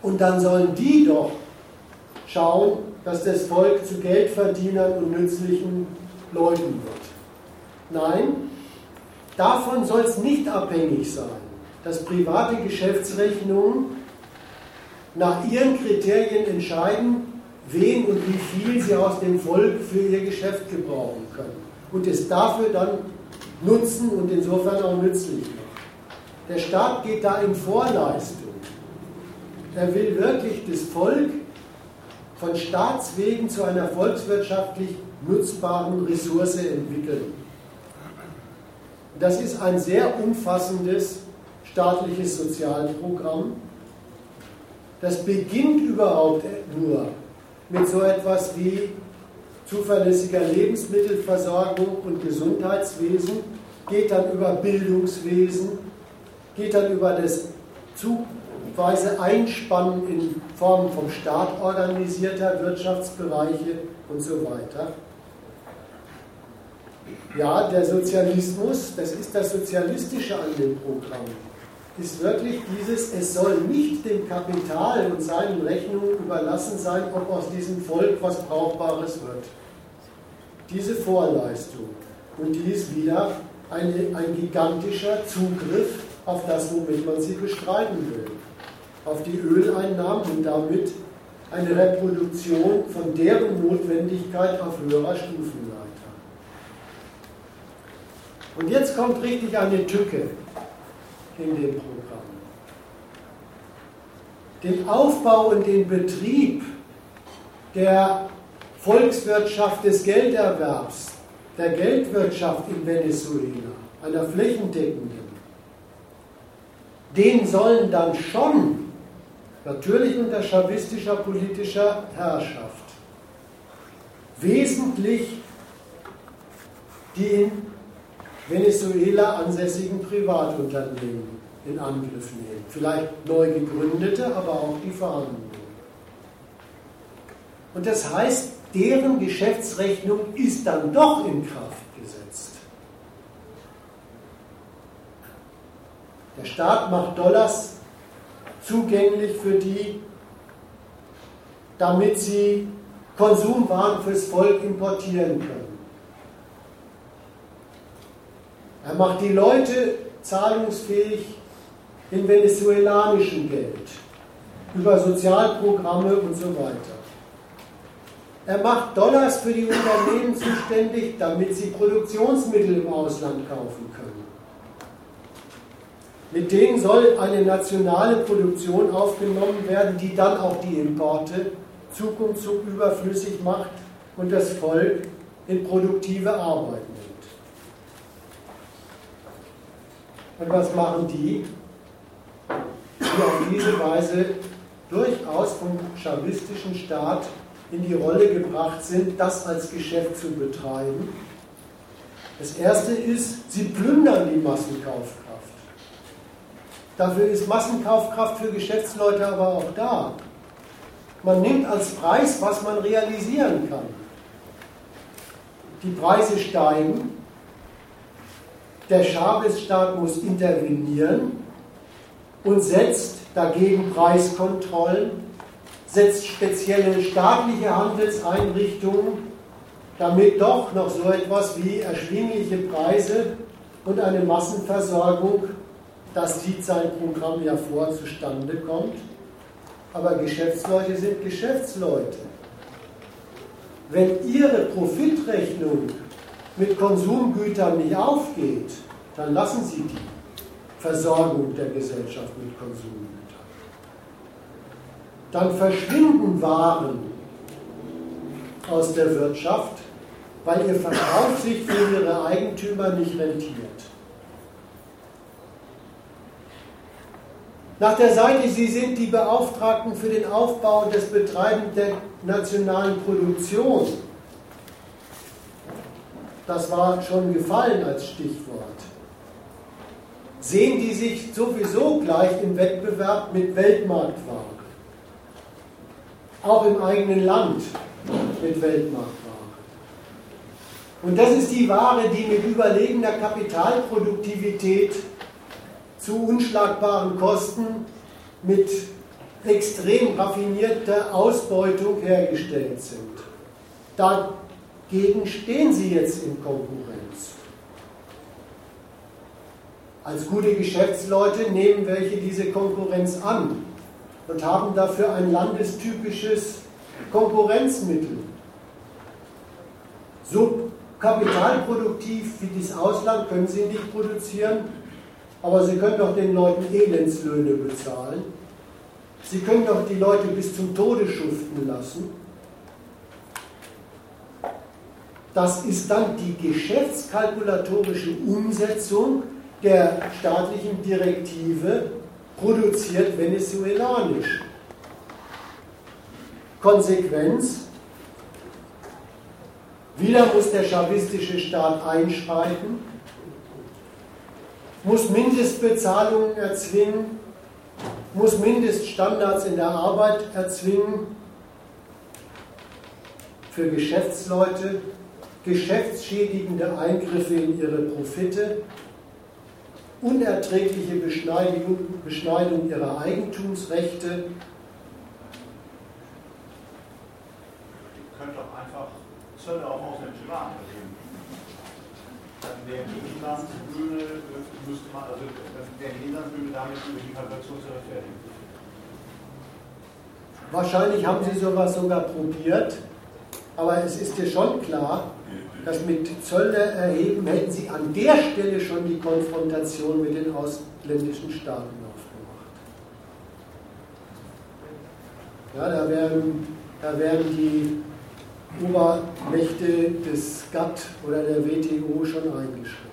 [SPEAKER 1] und dann sollen die doch schauen, dass das Volk zu Geldverdienern und nützlichen Leuten wird. Nein, davon soll es nicht abhängig sein, dass private Geschäftsrechnungen nach ihren Kriterien entscheiden, wen und wie viel sie aus dem Volk für ihr Geschäft gebrauchen können und es dafür dann nutzen und insofern auch nützlich machen. Der Staat geht da in Vorleistung. Er will wirklich das Volk von Staatswegen zu einer volkswirtschaftlich nutzbaren Ressource entwickeln. Das ist ein sehr umfassendes staatliches Sozialprogramm. Das beginnt überhaupt nur mit so etwas wie zuverlässiger Lebensmittelversorgung und Gesundheitswesen, geht dann über Bildungswesen, geht dann über das zugweise Einspannen in Form vom Staat organisierter Wirtschaftsbereiche und so weiter. Ja, der Sozialismus, das ist das Sozialistische an dem Programm, ist wirklich dieses, es soll nicht dem Kapital und seinen Rechnungen überlassen sein, ob aus diesem Volk was Brauchbares wird diese Vorleistung. Und die ist wieder eine, ein gigantischer Zugriff auf das, womit man sie bestreiten will. Auf die Öleinnahmen und damit eine Reproduktion von deren Notwendigkeit auf höherer Stufenleiter. Und jetzt kommt richtig eine Tücke in dem Programm. Den Aufbau und den Betrieb der Volkswirtschaft des Gelderwerbs, der Geldwirtschaft in Venezuela, einer flächendeckenden, den sollen dann schon, natürlich unter chavistischer politischer Herrschaft, wesentlich die in Venezuela ansässigen Privatunternehmen in Angriff nehmen. Vielleicht neu gegründete, aber auch die vorhandenen. Und das heißt, deren Geschäftsrechnung ist dann doch in Kraft gesetzt. Der Staat macht Dollars zugänglich für die, damit sie Konsumwaren fürs Volk importieren können. Er macht die Leute zahlungsfähig in venezuelanischem Geld, über Sozialprogramme und so weiter. Er macht Dollars für die Unternehmen zuständig, damit sie Produktionsmittel im Ausland kaufen können. Mit denen soll eine nationale Produktion aufgenommen werden, die dann auch die Importe Zug um Zug überflüssig macht und das Volk in produktive Arbeit nimmt. Und was machen die? Die auf diese Weise durchaus vom chavistischen Staat in die Rolle gebracht sind, das als Geschäft zu betreiben. Das erste ist, sie plündern die Massenkaufkraft. Dafür ist Massenkaufkraft für Geschäftsleute aber auch da. Man nimmt als Preis, was man realisieren kann. Die Preise steigen, der Chavez-Staat muss intervenieren und setzt dagegen Preiskontrollen setzt spezielle staatliche Handelseinrichtungen, damit doch noch so etwas wie erschwingliche Preise und eine Massenversorgung, das Programm ja vor, zustande kommt. Aber Geschäftsleute sind Geschäftsleute. Wenn ihre Profitrechnung mit Konsumgütern nicht aufgeht, dann lassen sie die Versorgung der Gesellschaft mit Konsum dann verschwinden Waren aus der Wirtschaft, weil ihr Verkauf sich für ihre Eigentümer nicht rentiert. Nach der Seite, Sie sind die Beauftragten für den Aufbau und das Betreiben der nationalen Produktion. Das war schon gefallen als Stichwort. Sehen die sich sowieso gleich im Wettbewerb mit Weltmarktware? Auch im eigenen Land mit Weltmarktware. Und das ist die Ware, die mit überlegener Kapitalproduktivität zu unschlagbaren Kosten mit extrem raffinierter Ausbeutung hergestellt sind. Dagegen stehen sie jetzt in Konkurrenz. Als gute Geschäftsleute nehmen welche diese Konkurrenz an und haben dafür ein landestypisches Konkurrenzmittel. So kapitalproduktiv wie das Ausland können sie nicht produzieren, aber sie können doch den Leuten Elendslöhne bezahlen. Sie können doch die Leute bis zum Tode schuften lassen. Das ist dann die geschäftskalkulatorische Umsetzung der staatlichen Direktive, produziert venezuelanisch. Konsequenz, wieder muss der chavistische Staat einschreiten, muss Mindestbezahlungen erzwingen, muss Mindeststandards in der Arbeit erzwingen für Geschäftsleute, geschäftsschädigende Eingriffe in ihre Profite, unerträgliche Beschneidung, Beschneidung ihrer Eigentumsrechte. Ihr
[SPEAKER 11] könnt doch einfach Zölle auf ausländische Waren erheben. Dann wäre die Inlandsbühne, müsste man, also wäre die Inlandsbühne damit über die Kalkulation zu rechtfertigen.
[SPEAKER 1] Wahrscheinlich haben Sie sowas sogar probiert, aber es ist dir schon klar, dass mit Zölle erheben hätten Sie an der Stelle schon die Konfrontation mit den ausländischen Staaten aufgemacht. Ja, da wären, da wären die Obermächte des GATT oder der WTO schon eingeschritten.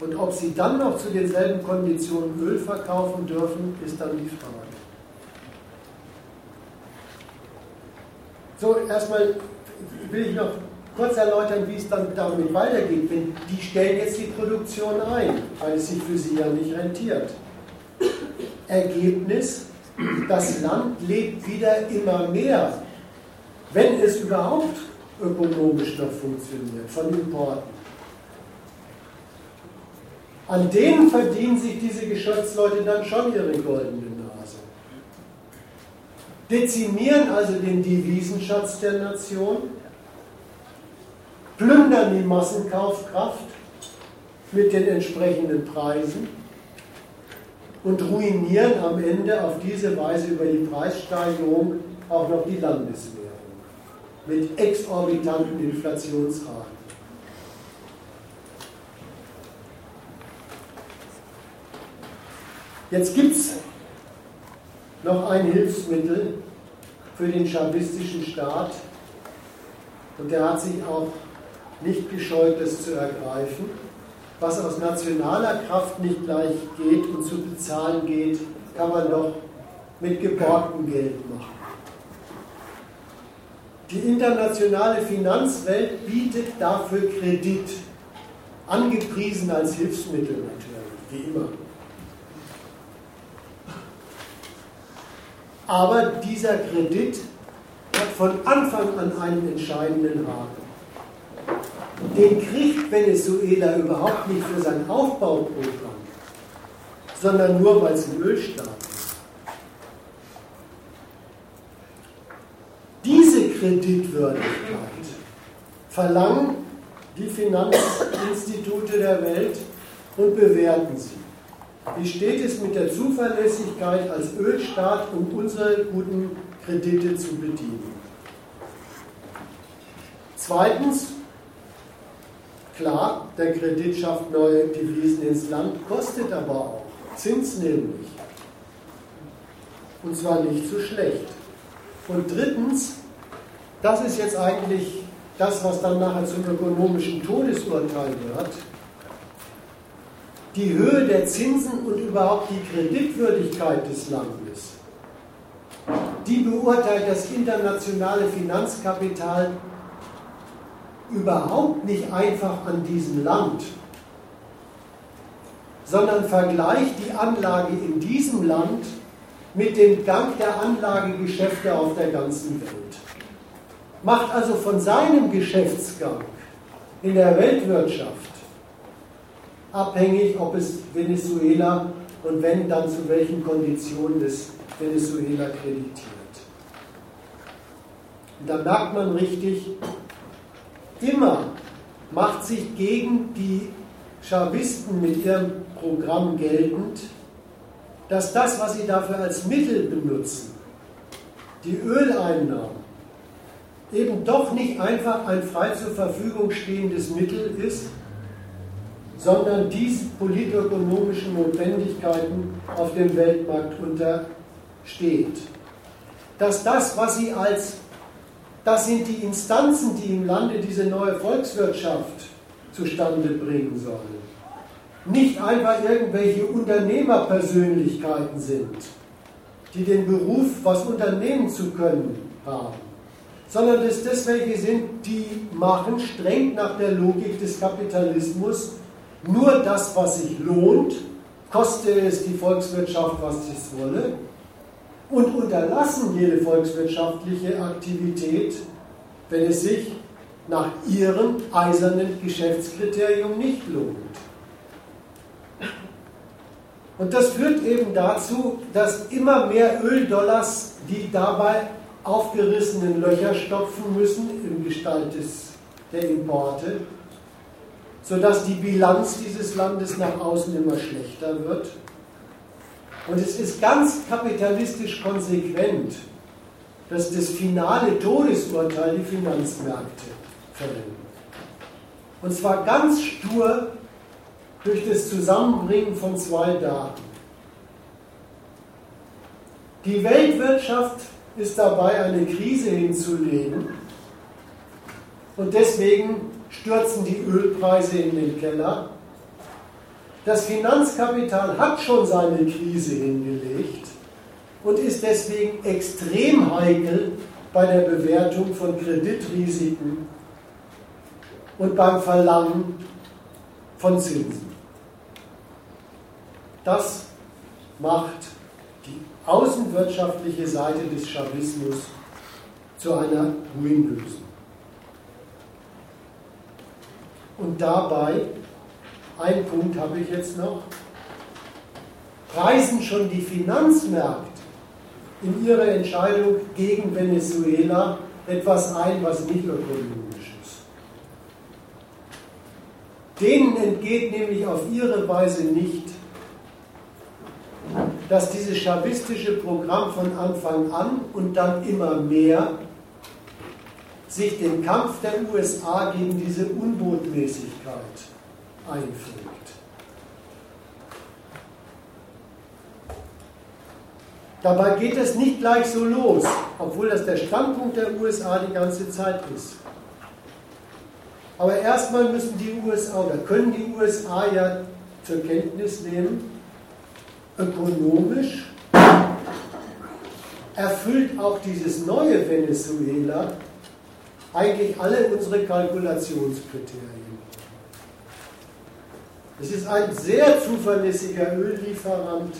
[SPEAKER 1] Und ob sie dann noch zu denselben Konditionen Öl verkaufen dürfen, ist dann die Frage. So, erstmal will ich noch kurz erläutern, wie es dann damit weitergeht. Wenn die stellen jetzt die Produktion ein, weil es sich für sie ja nicht rentiert. Ergebnis, das Land lebt wieder immer mehr, wenn es überhaupt ökonomisch noch funktioniert, von Importen. An denen verdienen sich diese Geschäftsleute dann schon ihre goldene Nase. Dezimieren also den Devisenschatz der Nation, plündern die Massenkaufkraft mit den entsprechenden Preisen und ruinieren am Ende auf diese Weise über die Preissteigerung auch noch die Landeswährung mit exorbitanten Inflationsraten. Jetzt gibt es noch ein Hilfsmittel für den chavistischen Staat und der hat sich auch nicht gescheut, das zu ergreifen. Was aus nationaler Kraft nicht gleich geht und zu bezahlen geht, kann man doch mit geborgtem Geld machen. Die internationale Finanzwelt bietet dafür Kredit, angepriesen als Hilfsmittel natürlich, wie immer. Aber dieser Kredit hat von Anfang an einen entscheidenden Haken den kriegt Venezuela überhaupt nicht für sein Aufbauprogramm, sondern nur, weil es ein Ölstaat ist. Diese Kreditwürdigkeit verlangen die Finanzinstitute der Welt und bewerten sie. Wie steht es mit der Zuverlässigkeit als Ölstaat, um unsere guten Kredite zu bedienen? Zweitens, Klar, der Kredit schafft neue Devisen ins Land, kostet aber auch Zins nämlich. Und zwar nicht so schlecht. Und drittens, das ist jetzt eigentlich das, was dann nachher zum ökonomischen Todesurteil wird. die Höhe der Zinsen und überhaupt die Kreditwürdigkeit des Landes, die beurteilt das internationale Finanzkapital überhaupt nicht einfach an diesem Land, sondern vergleicht die Anlage in diesem Land mit dem Gang der Anlagegeschäfte auf der ganzen Welt. Macht also von seinem Geschäftsgang in der Weltwirtschaft abhängig, ob es Venezuela und wenn dann zu welchen Konditionen es Venezuela kreditiert. Und da merkt man richtig, immer macht sich gegen die Chavisten mit ihrem Programm geltend, dass das, was sie dafür als Mittel benutzen, die Öleinnahmen, eben doch nicht einfach ein frei zur Verfügung stehendes Mittel ist, sondern diese politökonomischen Notwendigkeiten auf dem Weltmarkt untersteht. Dass das, was sie als, das sind die Instanzen, die im Lande diese neue Volkswirtschaft zustande bringen sollen, nicht einfach irgendwelche Unternehmerpersönlichkeiten sind, die den Beruf, was unternehmen zu können, haben, sondern dass das welche sind, die machen streng nach der Logik des Kapitalismus nur das, was sich lohnt, koste es die Volkswirtschaft, was es wolle, und unterlassen jede volkswirtschaftliche Aktivität, wenn es sich nach ihrem eisernen Geschäftskriterium nicht lohnt. Und das führt eben dazu, dass immer mehr Öldollars die dabei aufgerissenen Löcher stopfen müssen im Gestalt des, der Importe, sodass die Bilanz dieses Landes nach außen immer schlechter wird. Und es ist ganz kapitalistisch konsequent, dass das finale Todesurteil die Finanzmärkte verwenden. Und zwar ganz stur durch das Zusammenbringen von zwei Daten. Die Weltwirtschaft ist dabei, eine Krise hinzulegen und deswegen stürzen die Ölpreise in den Keller. Das Finanzkapital hat schon seine Krise hingelegt und ist deswegen extrem heikel bei der Bewertung von Kreditrisiken und beim Verlangen von Zinsen. Das macht außenwirtschaftliche Seite des Chavismus zu einer ruinösen. Und dabei, ein Punkt habe ich jetzt noch, preisen schon die Finanzmärkte in ihrer Entscheidung gegen Venezuela etwas ein, was nicht ökonomisch ist. Denen entgeht nämlich auf ihre Weise nicht, dass dieses chavistische Programm von Anfang an und dann immer mehr sich den Kampf der USA gegen diese Unbotmäßigkeit einfügt. Dabei geht es nicht gleich so los, obwohl das der Standpunkt der USA die ganze Zeit ist. Aber erstmal müssen die USA oder können die USA ja zur Kenntnis nehmen, ökonomisch erfüllt auch dieses neue Venezuela eigentlich alle unsere Kalkulationskriterien. Es ist ein sehr zuverlässiger Öllieferant,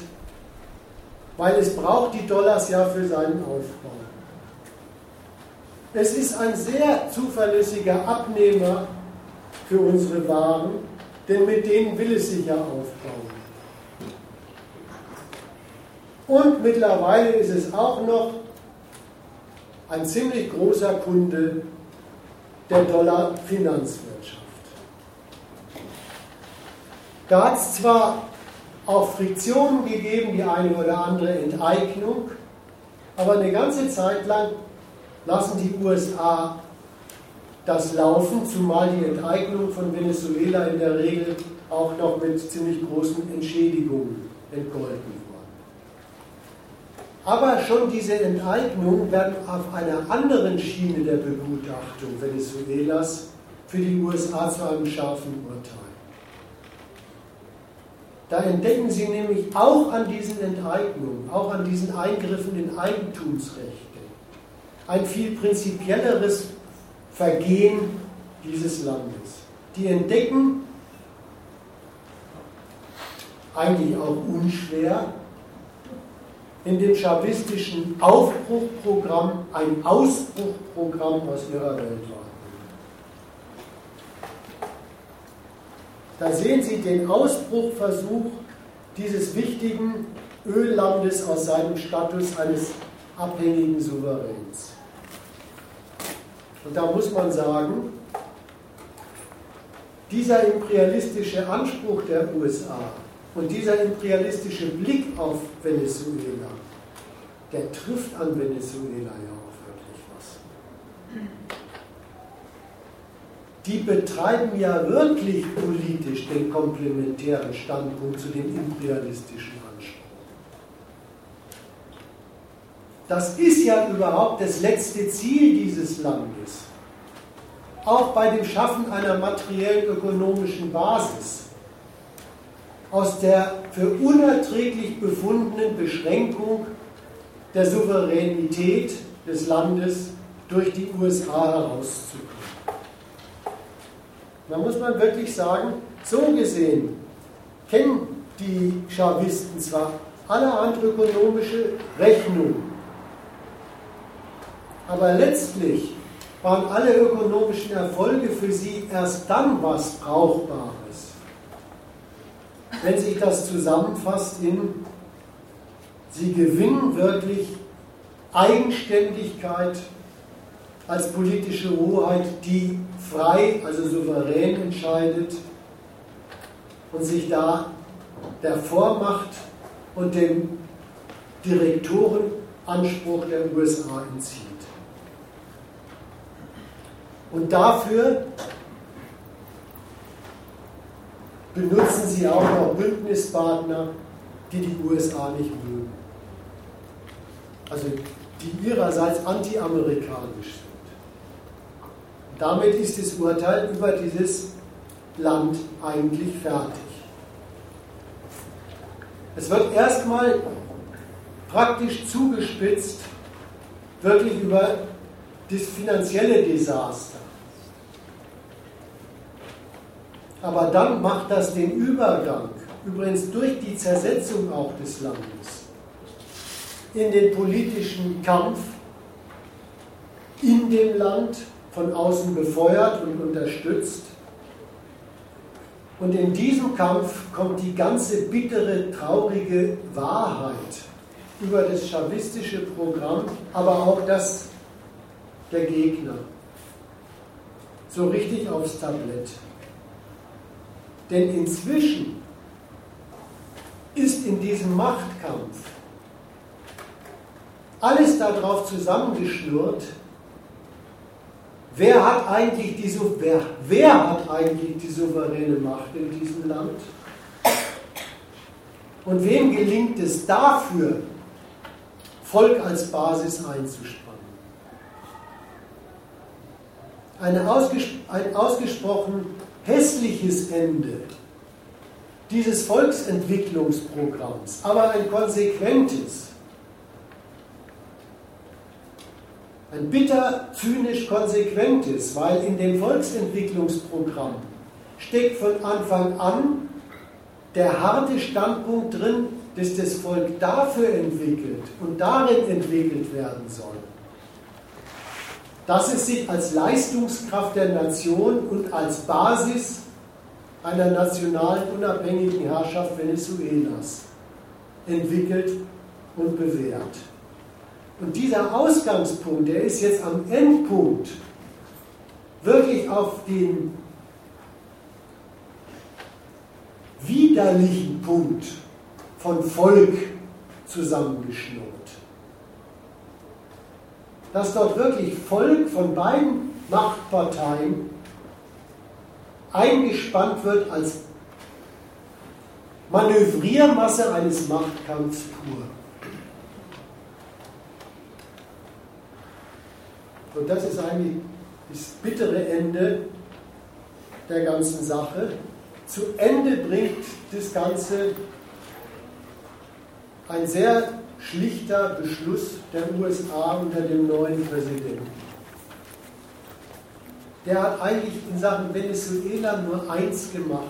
[SPEAKER 1] weil es braucht die Dollars ja für seinen Aufbau. Es ist ein sehr zuverlässiger Abnehmer für unsere Waren, denn mit denen will es sich ja aufbauen. Und mittlerweile ist es auch noch ein ziemlich großer Kunde der Dollar-Finanzwirtschaft. Da hat es zwar auch Friktionen gegeben, die eine oder andere Enteignung, aber eine ganze Zeit lang lassen die USA das laufen, zumal die Enteignung von Venezuela in der Regel auch noch mit ziemlich großen Entschädigungen entgolten aber schon diese Enteignungen werden auf einer anderen Schiene der Begutachtung Venezuelas für die USA zu einem scharfen Urteil. Da entdecken Sie nämlich auch an diesen Enteignungen, auch an diesen Eingriffen in Eigentumsrechte, ein viel prinzipielleres Vergehen dieses Landes. Die entdecken eigentlich auch unschwer in dem chavistischen Aufbruchprogramm ein Ausbruchprogramm aus ihrer Weltwahrnehmung. Da sehen Sie den Ausbruchversuch dieses wichtigen Öllandes aus seinem Status eines abhängigen Souveräns. Und da muss man sagen, dieser imperialistische Anspruch der USA und dieser imperialistische Blick auf Venezuela, der trifft an Venezuela ja auch wirklich was. Die betreiben ja wirklich politisch den komplementären Standpunkt zu dem imperialistischen Anspruch. Das ist ja überhaupt das letzte Ziel dieses Landes. Auch bei dem Schaffen einer materiellen ökonomischen Basis aus der für unerträglich befundenen Beschränkung der Souveränität des Landes durch die USA herauszukommen. Da muss man wirklich sagen, so gesehen kennen die Chavisten zwar allerhand ökonomische Rechnungen, aber letztlich waren alle ökonomischen Erfolge für sie erst dann was Brauchbares wenn sich das zusammenfasst in, sie gewinnen wirklich Eigenständigkeit als politische Hoheit, die frei, also souverän entscheidet und sich da der Vormacht und dem Direktorenanspruch der USA entzieht. Und dafür benutzen sie auch noch Bündnispartner, die die USA nicht mögen. Also die ihrerseits anti-amerikanisch sind. Damit ist das Urteil über dieses Land eigentlich fertig. Es wird erstmal praktisch zugespitzt, wirklich über das finanzielle Desaster. Aber dann macht das den Übergang, übrigens durch die Zersetzung auch des Landes, in den politischen Kampf in dem Land, von außen befeuert und unterstützt. Und in diesem Kampf kommt die ganze bittere, traurige Wahrheit über das chavistische Programm, aber auch das der Gegner so richtig aufs Tablett. Denn inzwischen ist in diesem Machtkampf alles darauf zusammengeschnurrt, wer hat eigentlich die, wer, wer hat eigentlich die souveräne Macht in diesem Land? Und wem gelingt es dafür, Volk als Basis einzuspannen? Ausges ein ausgesprochen hässliches Ende dieses Volksentwicklungsprogramms, aber ein konsequentes, ein bitter zynisch konsequentes, weil in dem Volksentwicklungsprogramm steckt von Anfang an der harte Standpunkt drin, dass das Volk dafür entwickelt und darin entwickelt werden soll, dass es sich als Leistungskraft der Nation und als Basis einer nationalen unabhängigen Herrschaft Venezuelas entwickelt und bewährt. Und dieser Ausgangspunkt, der ist jetzt am Endpunkt wirklich auf den widerlichen Punkt von Volk zusammengeschnurrt dass dort wirklich Volk von beiden Machtparteien eingespannt wird als Manövriermasse eines Machtkampfs pur. Und das ist eigentlich das bittere Ende der ganzen Sache. zu Ende bringt das Ganze ein sehr schlichter Beschluss der USA unter dem neuen Präsidenten. Der hat eigentlich in Sachen Venezuela nur eins gemacht.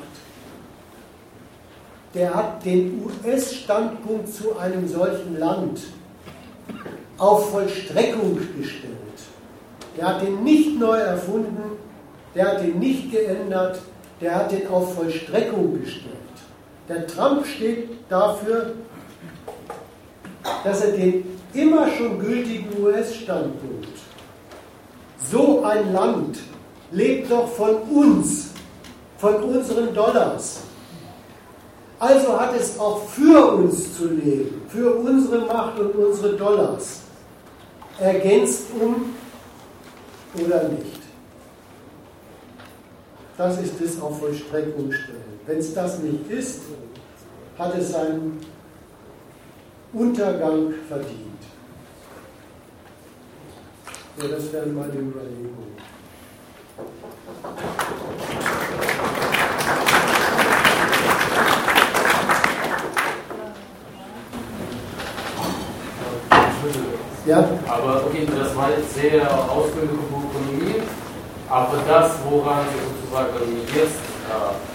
[SPEAKER 1] Der hat den US-Standpunkt zu einem solchen Land auf Vollstreckung gestellt. Der hat den nicht neu erfunden, der hat den nicht geändert, der hat den auf Vollstreckung gestellt. Der Trump steht dafür, dass er den immer schon gültigen US-Standpunkt, so ein Land lebt doch von uns, von unseren Dollars. Also hat es auch für uns zu leben, für unsere Macht und unsere Dollars. Ergänzt um oder nicht. Das ist das auf Vollstreckung stellen. Wenn es das nicht ist, hat es seinen Untergang verdient. Ja, das wären meine Überlegungen.
[SPEAKER 7] Ja. Aber okay, das war jetzt sehr ausführliche Ökonomie, aber das, woran wir sozusagen jetzt äh,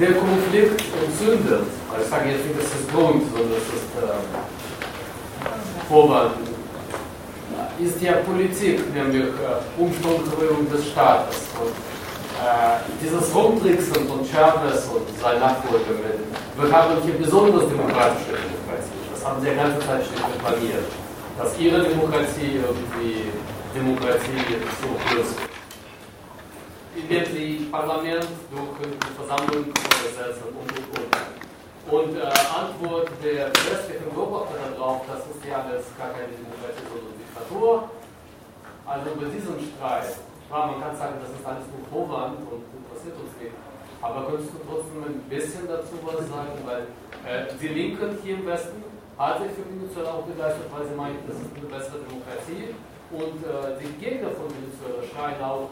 [SPEAKER 7] der Konflikt entzündet, also ich sage jetzt nicht, das ist Grund, sondern das ist äh, Vorwand, ist ja Politik, nämlich äh, Umstrukturierung des Staates. Und äh, dieses Rumtricksen von Chavez und seinen Nachfolgern, wir haben hier besonders demokratische Demokratie. Das haben sie ja ganze Zeit schon reklamiert, dass ihre Demokratie irgendwie Demokratie so kurz sie Parlament durch Versammlung ersetzen und und und. Und äh, Antwort der westlichen Beobachter darauf, das ist ja alles gar keine Demokratie, sondern Diktatur. Also über diesen Streit, klar, man kann sagen, das ist alles nur Vorwand und interessiert uns nicht. Aber könntest du trotzdem ein bisschen dazu was sagen? Weil äh, die Linken hier im Westen hat sich für Venezuela auch begeistert, weil sie meinten, das ist eine bessere Demokratie. Und äh, die Gegner von Venezuela schreien auch,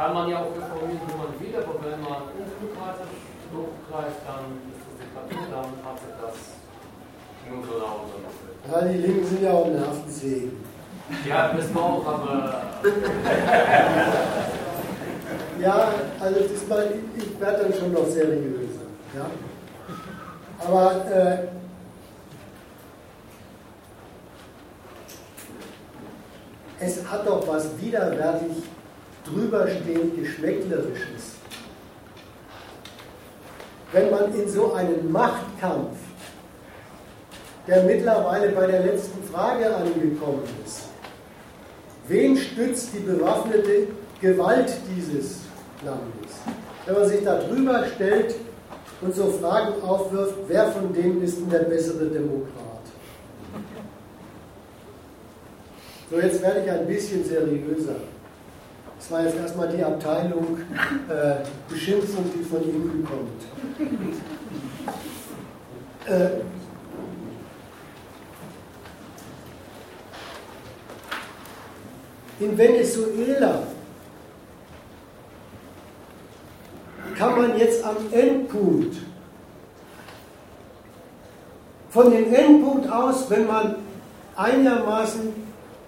[SPEAKER 7] kann man ja auch reformieren, wie man will, aber wenn man undemokratisch durchgreift, dann ist das Diktatur, dann hat sich das nur so nach
[SPEAKER 1] Ja, die Linken sind ja auch Nervensägen.
[SPEAKER 7] Ja, wissen wir auch, aber.
[SPEAKER 1] ja, also diesmal, ich werde dann schon noch seriöser. Ja? Aber äh, es hat doch was widerwärtig drüberstehend Geschmäcklerisches. Wenn man in so einen Machtkampf, der mittlerweile bei der letzten Frage angekommen ist, wen stützt die bewaffnete Gewalt dieses Landes? Wenn man sich da drüber stellt und so Fragen aufwirft, wer von denen ist denn der bessere Demokrat? So, jetzt werde ich ein bisschen seriöser. Das war jetzt erstmal die Abteilung äh, Beschimpfung, die von Ihnen kommt. Äh, in Venezuela kann man jetzt am Endpunkt, von dem Endpunkt aus, wenn man einigermaßen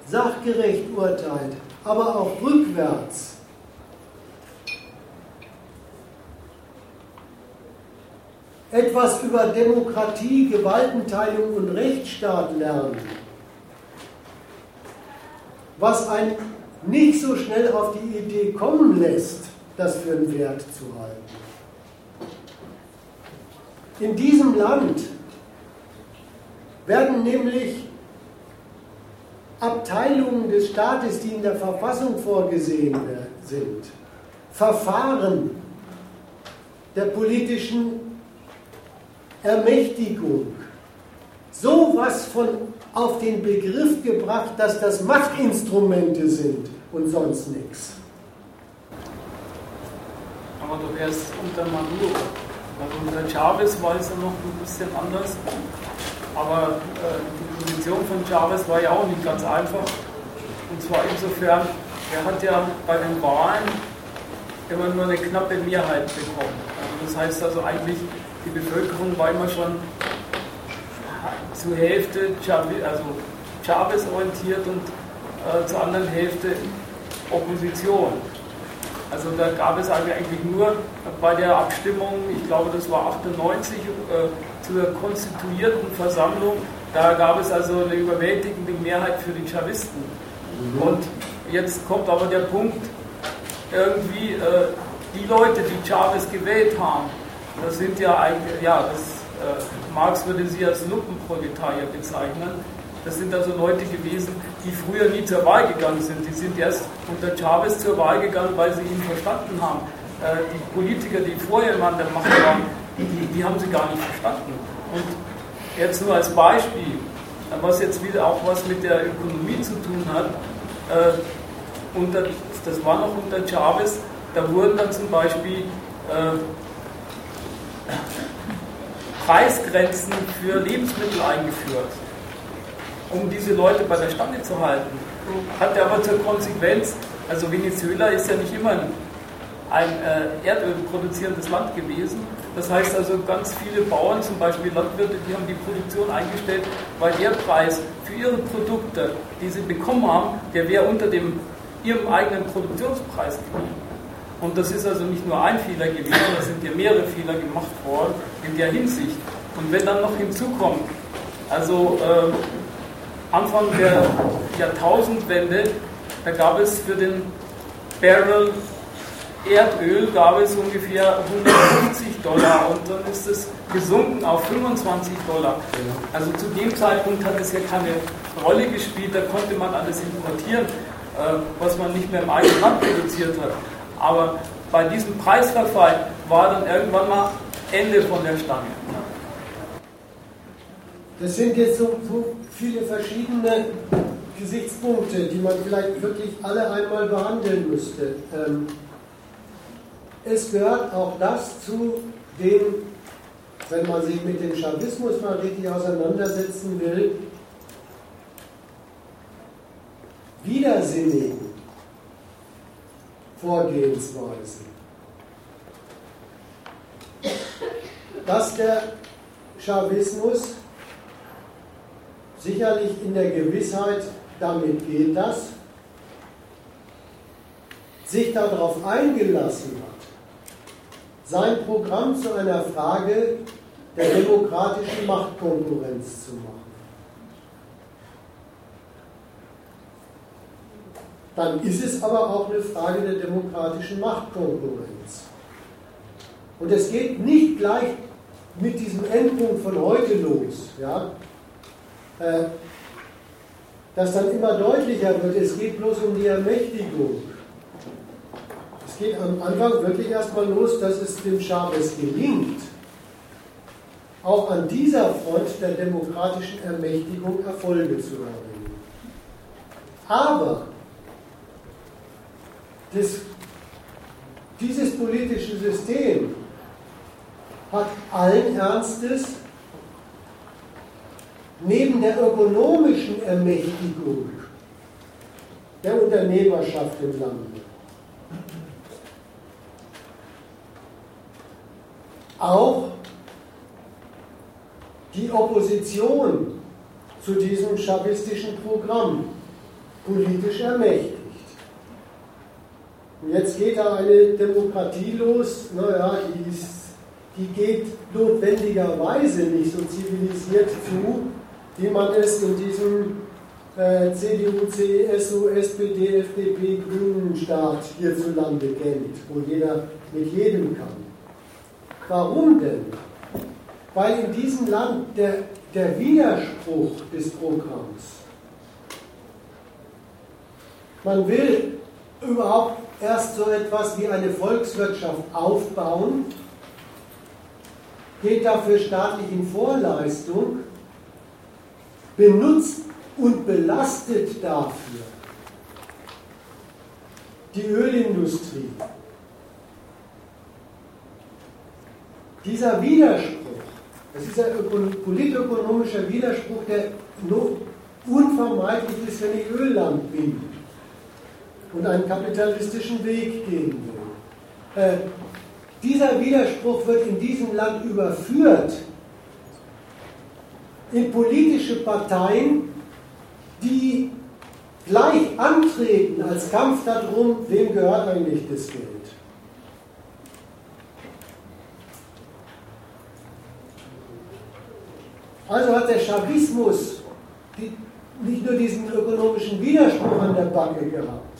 [SPEAKER 1] sachgerecht urteilt, aber auch rückwärts. Etwas über Demokratie, Gewaltenteilung und Rechtsstaat lernen, was einen nicht so schnell auf die Idee kommen lässt, das für einen Wert zu halten. In diesem Land werden nämlich Abteilungen des Staates, die in der Verfassung vorgesehen sind, Verfahren der politischen Ermächtigung, sowas von auf den Begriff gebracht, dass das Machtinstrumente sind und sonst nichts.
[SPEAKER 8] Aber du wärst unter Maduro. Also unter Chavez war es ja noch ein bisschen anders. Aber äh, die Position von Chavez war ja auch nicht ganz einfach. Und zwar insofern, er hat ja bei den Wahlen immer nur eine knappe Mehrheit bekommen. Also das heißt also eigentlich, die Bevölkerung war immer schon zur Hälfte Chavez, also Chavez orientiert und äh, zur anderen Hälfte Opposition. Also da gab es eigentlich nur bei der Abstimmung, ich glaube das war 98, äh, zur konstituierten Versammlung, da gab es also eine überwältigende Mehrheit für die Chavisten. Mhm. Und jetzt kommt aber der Punkt, irgendwie äh, die Leute, die Chavez gewählt haben, das sind ja eigentlich, ja, das, äh, Marx würde sie als Lumpenproletarier bezeichnen. Das sind also Leute gewesen, die früher nie zur Wahl gegangen sind. Die sind erst unter Chavez zur Wahl gegangen, weil sie ihn verstanden haben. Äh, die Politiker, die vorher mal an der Macht waren, die, die haben sie gar nicht verstanden. Und jetzt nur als Beispiel, was jetzt wieder auch was mit der Ökonomie zu tun hat, äh, unter, das war noch unter Chavez, da wurden dann zum Beispiel äh, Preisgrenzen für Lebensmittel eingeführt um diese Leute bei der Stange zu halten. Hat er aber zur Konsequenz, also Venezuela ist ja nicht immer ein, äh, Erdöl produzierendes Land gewesen. Das heißt also, ganz viele Bauern, zum Beispiel Landwirte, die haben die Produktion eingestellt, weil der Preis für ihre Produkte, die sie bekommen haben, der wäre unter dem, ihrem eigenen Produktionspreis geblieben. Und das ist also nicht nur ein Fehler gewesen, da sind ja mehrere Fehler gemacht worden in der Hinsicht. Und wenn dann noch hinzukommt, also äh, Anfang der Jahrtausendwende, da gab es für den Barrel Erdöl gab es ungefähr 150 Dollar und dann ist es gesunken auf 25 Dollar. Also zu dem Zeitpunkt hat es ja keine Rolle gespielt, da konnte man alles importieren, äh, was man nicht mehr im eigenen Land produziert hat. Aber bei diesem Preisverfall war dann irgendwann mal Ende von der Stange.
[SPEAKER 1] Das sind jetzt so, so viele verschiedene Gesichtspunkte, die man vielleicht wirklich alle einmal behandeln müsste. Ähm, es gehört auch das zu den, wenn man sich mit dem Chavismus mal richtig auseinandersetzen will, widersinnigen Vorgehensweisen. Dass der Chavismus sicherlich in der Gewissheit, damit geht das, sich darauf eingelassen hat, sein Programm zu einer Frage der demokratischen Machtkonkurrenz zu machen. Dann ist es aber auch eine Frage der demokratischen Machtkonkurrenz. Und es geht nicht gleich mit diesem Endpunkt von heute los. Ja? Äh, das dann immer deutlicher wird, es geht bloß um die Ermächtigung. Es geht am Anfang wirklich erstmal los, dass es dem Chavez gelingt, auch an dieser Front der demokratischen Ermächtigung Erfolge zu erringen. Aber das, dieses politische System hat allen Ernstes neben der ökonomischen Ermächtigung der Unternehmerschaft im Lande. Auch die Opposition zu diesem chavistischen Programm politisch ermächtigt. Und jetzt geht da eine Demokratie los, naja, die, ist, die geht notwendigerweise nicht so zivilisiert zu, wie man es in diesem äh, CDU, CSU, SPD, FDP, Grünen Staat hierzulande kennt, wo jeder mit jedem kann. Warum denn? Weil in diesem Land der, der Widerspruch des Programms, man will überhaupt erst so etwas wie eine Volkswirtschaft aufbauen, geht dafür staatlich in Vorleistung benutzt und belastet dafür die Ölindustrie. Dieser Widerspruch, das ist ein politökonomischer Widerspruch, der unvermeidlich ist, wenn ich Ölland bin und einen kapitalistischen Weg gehen will. Äh, dieser Widerspruch wird in diesem Land überführt in politische Parteien, die gleich antreten als Kampf darum, wem gehört eigentlich das Geld. Also hat der Chavismus die, nicht nur diesen ökonomischen Widerspruch an der Backe gehabt,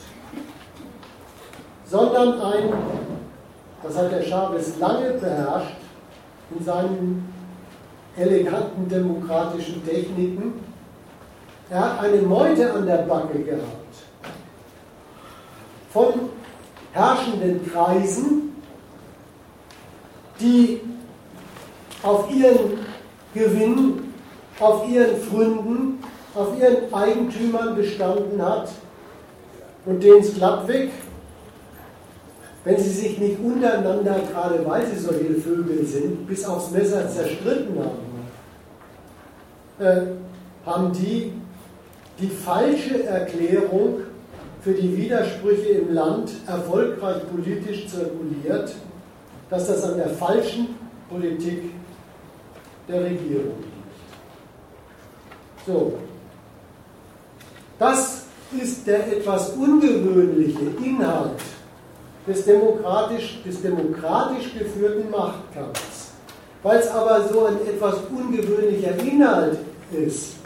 [SPEAKER 1] sondern ein, das hat der Chavez lange beherrscht, in seinen eleganten demokratischen Techniken, er hat eine Meute an der Backe gehabt. Von herrschenden Kreisen, die auf ihren Gewinn, auf ihren Fründen, auf ihren Eigentümern bestanden hat und denen es glattweg, wenn sie sich nicht untereinander, gerade weil sie solche Vögel sind, bis aufs Messer zerstritten haben, äh, haben die die falsche Erklärung für die Widersprüche im Land erfolgreich politisch zirkuliert, dass das an der falschen Politik der Regierung liegt. So, das ist der etwas ungewöhnliche Inhalt des demokratisch, des demokratisch geführten Machtkampfs. Weil es aber so ein etwas ungewöhnlicher Inhalt ist,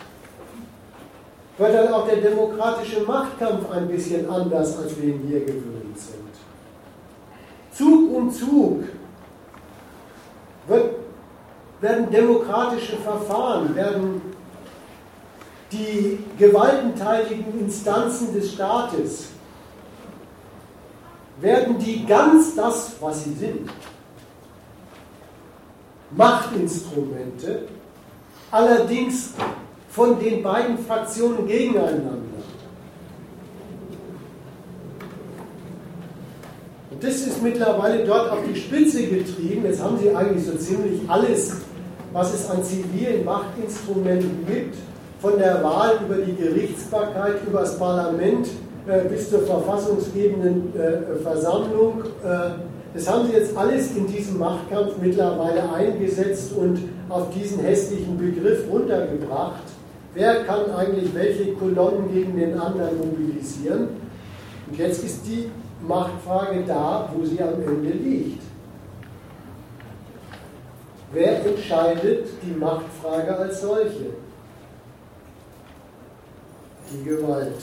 [SPEAKER 1] wird dann auch der demokratische Machtkampf ein bisschen anders, als wir ihn hier gewöhnt sind. Zug um Zug wird, werden demokratische Verfahren, werden die gewaltenteiligen Instanzen des Staates, werden die ganz das, was sie sind, Machtinstrumente, allerdings von den beiden Fraktionen gegeneinander. Und das ist mittlerweile dort auf die Spitze getrieben. Jetzt haben sie eigentlich so ziemlich alles, was es an zivilen Machtinstrumenten gibt, von der Wahl über die Gerichtsbarkeit, über das Parlament bis zur verfassungsgebenden äh, Versammlung. Äh, das haben sie jetzt alles in diesem Machtkampf mittlerweile eingesetzt und auf diesen hässlichen Begriff runtergebracht. Wer kann eigentlich welche Kolonnen gegen den anderen mobilisieren? Und jetzt ist die Machtfrage da, wo sie am Ende liegt. Wer entscheidet die Machtfrage als solche? Die Gewalt.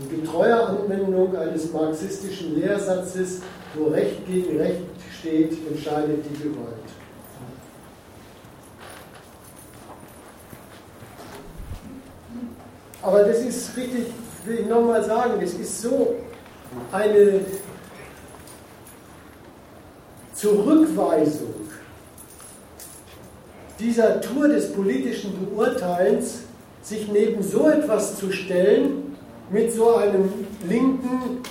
[SPEAKER 1] In getreuer Anwendung eines marxistischen Lehrsatzes, wo Recht gegen Recht steht, entscheidet die Gewalt. Aber das ist richtig, will ich nochmal sagen, es ist so eine Zurückweisung dieser Tour des politischen Beurteilens, sich neben so etwas zu stellen, mit so einem linken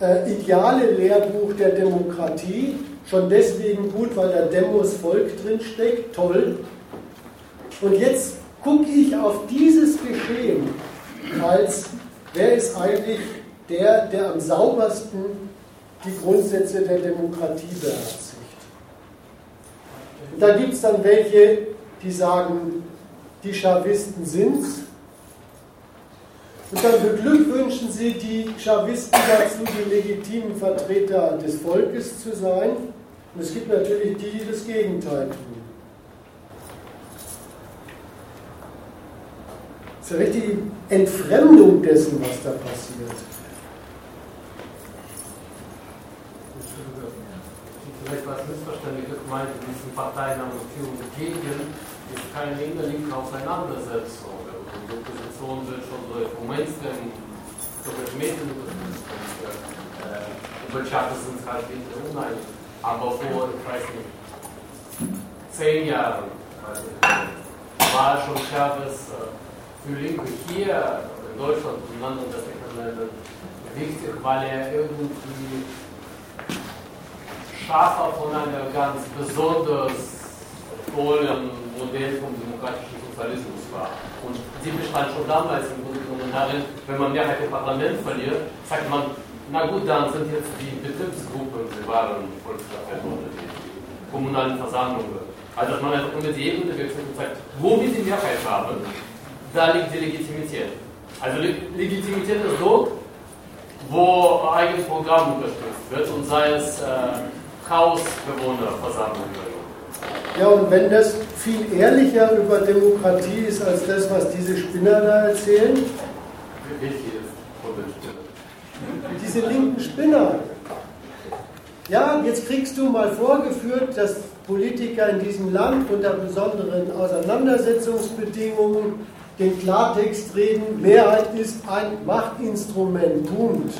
[SPEAKER 1] äh, ideale Lehrbuch der Demokratie, schon deswegen gut, weil da Demos Volk drinsteckt, toll. Und jetzt gucke ich auf dieses Geschehen als, wer ist eigentlich der, der am saubersten die Grundsätze der Demokratie beherzigt. Und da gibt es dann welche, die sagen, die Chavisten sind's. Und dann beglückwünschen sie die Chavisten dazu, die legitimen Vertreter des Volkes zu sein. Und es gibt natürlich die, die das Gegenteil tun. Das ist eine richtige Entfremdung dessen, was da passiert.
[SPEAKER 7] Vielleicht war es missverständlich gemeint, in diesen Parteinamen für und gegen ist keine innerlinke Auseinandersetzung. Und die Opposition wird schon so Mainstream durch Medien über Chavez sind halt nicht uneinig. Aber vor, ich weiß nicht, zehn Jahren also, war schon Chavez für Linke hier in Deutschland und in anderen Ländern wichtig, weil er irgendwie Schafer von einer ganz besonders tollen Modell vom demokratischen Sozialismus war. Und sie bestand schon damals im Grunde genommen darin, wenn man Mehrheit im Parlament verliert, sagt man, na gut, dann sind jetzt die Betriebsgruppen, die wahren Volksvertreter oder die kommunalen Versammlungen. Also dass man einfach nur die Ebene wechselt und sagt, wo wir die Mehrheit haben, da liegt die Legitimität. Also Legitimität ist dort, wo eigenes Programm unterstützt wird und sei es äh, Hausbewohnerversammlungen.
[SPEAKER 1] Ja, und wenn das viel ehrlicher über Demokratie ist als das, was diese Spinner da erzählen. Diese linken Spinner. Ja, jetzt kriegst du mal vorgeführt, dass Politiker in diesem Land unter besonderen Auseinandersetzungsbedingungen den Klartext reden, Mehrheit ist ein Machtinstrument. Punkt.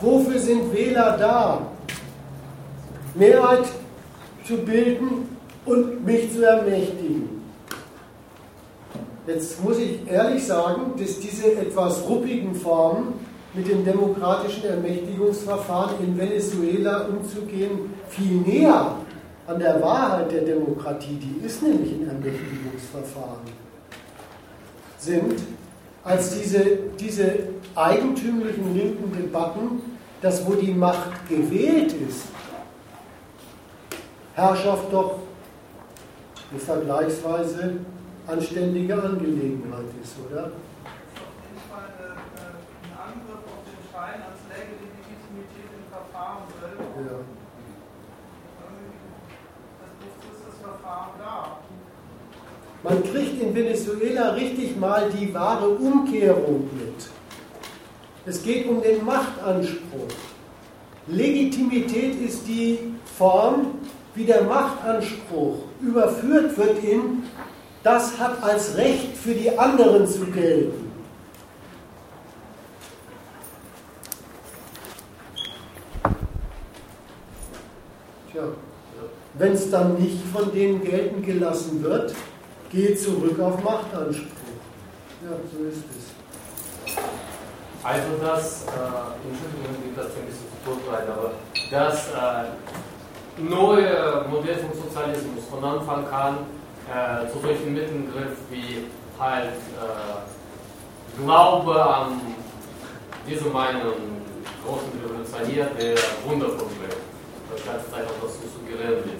[SPEAKER 1] Wofür sind Wähler da? Mehrheit zu bilden und mich zu ermächtigen. Jetzt muss ich ehrlich sagen, dass diese etwas ruppigen Formen mit dem demokratischen Ermächtigungsverfahren in Venezuela umzugehen viel näher an der Wahrheit der Demokratie, die ist nämlich ein Ermächtigungsverfahren, sind, als diese, diese eigentümlichen linken Debatten, dass wo die Macht gewählt ist, Herrschaft doch eine vergleichsweise anständige Angelegenheit ist, oder?
[SPEAKER 5] Auf jeden Fall ein Angriff auf den Schein, als läge die Legitimität im Verfahren selber. Ja. Das ist das Verfahren da.
[SPEAKER 1] Man kriegt in Venezuela richtig mal die wahre Umkehrung mit. Es geht um den Machtanspruch. Legitimität ist die Form, wie der Machtanspruch überführt wird in, das hat als Recht für die anderen zu gelten. Tja, wenn es dann nicht von denen gelten gelassen wird, geht zurück auf Machtanspruch. Ja, so ist es.
[SPEAKER 7] Also das, äh, Entschuldigung, geht das ein bisschen zu kurz aber das äh, neue Modell vom Sozialismus von Anfang an äh, zu solchen Mitteln griff wie halt äh, Glaube an diese Meinung großen Revolutionär, der wundervoll wird, das ganze Zeit auch das suggerieren will.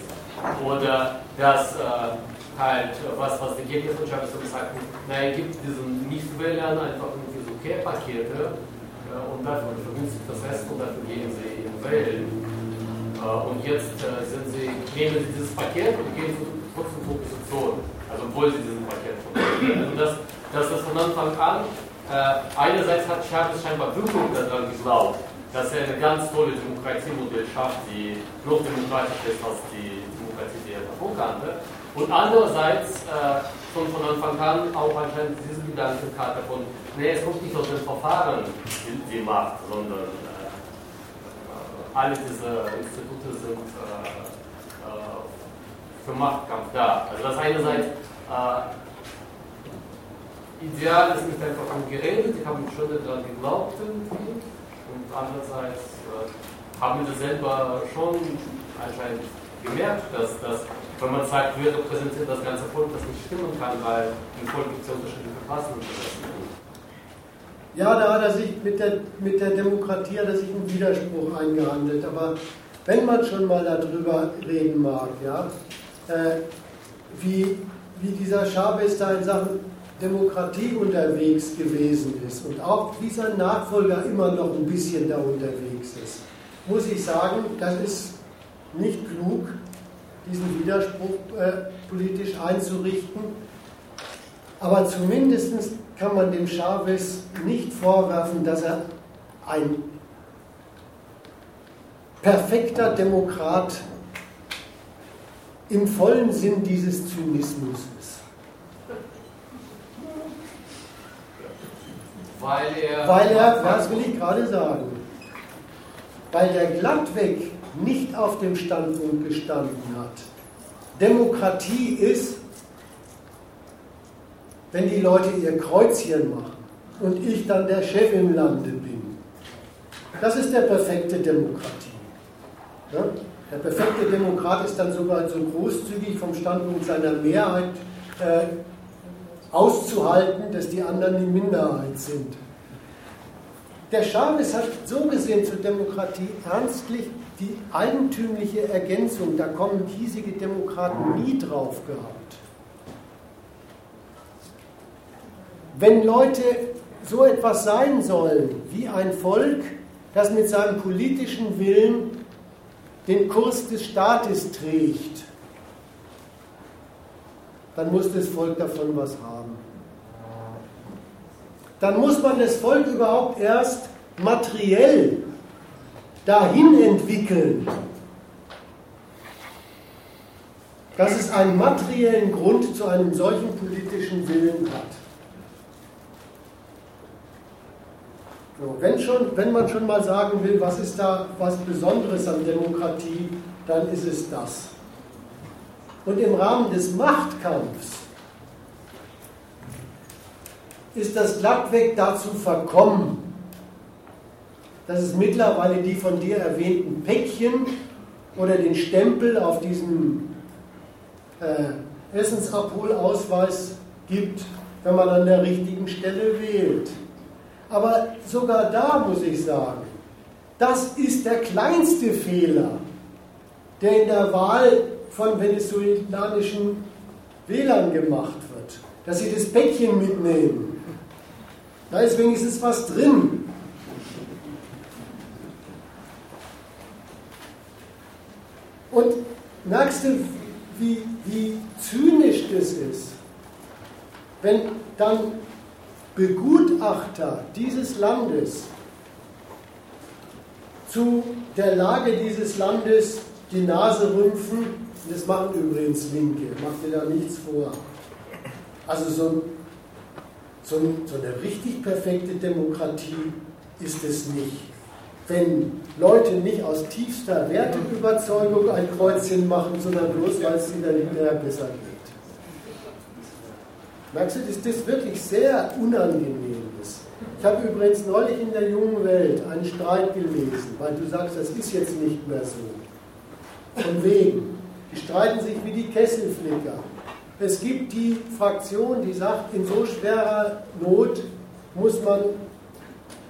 [SPEAKER 7] Oder dass äh, halt, was, was die von Chavez so gesagt haben, naja, gibt diesen Nichtwählern einfach irgendwie so Care-Pakete äh, und dafür vergünstigt das Essen und dafür gehen sie in Wählen. Äh, und jetzt äh, sind sie, nehmen sie dieses Paket und gehen trotzdem zur Opposition. Also obwohl sie diesen Paket Also das, das ist von Anfang an, äh, einerseits hat Chavez scheinbar wirklich daran geglaubt, dass er eine ganz tolle Demokratiemodell schafft, die noch demokratischer ist als die Demokratie, die er davor kannte. Und andererseits äh, schon von Anfang an auch anscheinend diese Gedankenkarte von, nee, es kommt nicht aus dem Verfahren die, die Macht, sondern alle diese Institute sind äh, äh, für Machtkampf da. Also das einerseits äh, ideal ist nicht einfach nur geredet, die haben schon daran geglaubt irgendwie und andererseits äh, haben wir selber schon anscheinend gemerkt, dass, dass wenn man sagt, wir repräsentieren das ganze Volk, das nicht stimmen kann, weil im Volk gibt es ja unterschiedliche Klasseninteressen.
[SPEAKER 1] Ja, da hat er sich mit der, mit der Demokratie hat er sich einen Widerspruch eingehandelt. Aber wenn man schon mal darüber reden mag, ja, äh, wie, wie dieser Chavez da in Sachen Demokratie unterwegs gewesen ist und auch wie sein Nachfolger immer noch ein bisschen da unterwegs ist, muss ich sagen, das ist nicht klug, diesen Widerspruch äh, politisch einzurichten. Aber zumindest kann man dem Chavez nicht vorwerfen, dass er ein perfekter Demokrat im vollen Sinn dieses Zynismus ist.
[SPEAKER 7] Weil er.
[SPEAKER 1] Weil er, das will ich gerade sagen, weil der glattweg nicht auf dem Standpunkt gestanden hat. Demokratie ist wenn die Leute ihr Kreuzchen machen und ich dann der Chef im Lande bin. Das ist der perfekte Demokratie. Ja? Der perfekte Demokrat ist dann sogar so großzügig vom Standpunkt seiner Mehrheit äh, auszuhalten, dass die anderen die Minderheit sind. der Chavez hat so gesehen zur Demokratie ernstlich die eigentümliche Ergänzung, da kommen hiesige Demokraten nie drauf gehabt. Wenn Leute so etwas sein sollen wie ein Volk, das mit seinem politischen Willen den Kurs des Staates trägt, dann muss das Volk davon was haben. Dann muss man das Volk überhaupt erst materiell dahin entwickeln, dass es einen materiellen Grund zu einem solchen politischen Willen hat. So, wenn, schon, wenn man schon mal sagen will, was ist da was Besonderes an Demokratie, dann ist es das. Und im Rahmen des Machtkampfs ist das glattweg dazu verkommen, dass es mittlerweile die von dir erwähnten Päckchen oder den Stempel auf diesem äh, Essensabholausweis gibt, wenn man an der richtigen Stelle wählt. Aber sogar da muss ich sagen, das ist der kleinste Fehler, der in der Wahl von venezolanischen Wählern gemacht wird. Dass sie das Päckchen mitnehmen. Da ist wenigstens was drin. Und merkst du, wie, wie zynisch das ist, wenn dann Begutachter dieses Landes zu der Lage dieses Landes die Nase rümpfen, das machen übrigens Linke, macht ihr da nichts vor. Also so, so, so eine richtig perfekte Demokratie ist es nicht. Wenn Leute nicht aus tiefster Werteüberzeugung ein Kreuzchen machen, sondern bloß, weil es ihnen hinterher besser geht. Merkst du, dass das wirklich sehr unangenehm ist? Ich habe übrigens neulich in der jungen Welt einen Streit gelesen, weil du sagst, das ist jetzt nicht mehr so. Von wegen. Die streiten sich wie die Kesselflicker. Es gibt die Fraktion, die sagt, in so schwerer Not muss man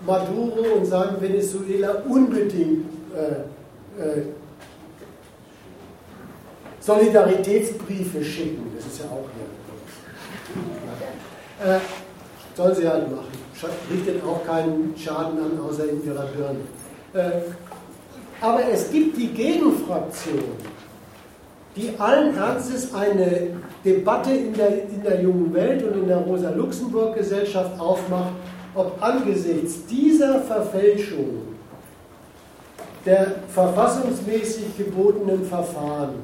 [SPEAKER 1] Maduro und seinem Venezuela unbedingt äh, äh, Solidaritätsbriefe schicken. Das ist ja auch. Äh, soll sie halt machen. Richtet auch keinen Schaden an, außer in ihrer Birne. Äh, aber es gibt die Gegenfraktion, die allen Ernstes eine Debatte in der, in der jungen Welt und in der Rosa-Luxemburg-Gesellschaft aufmacht, ob angesichts dieser Verfälschung der verfassungsmäßig gebotenen Verfahren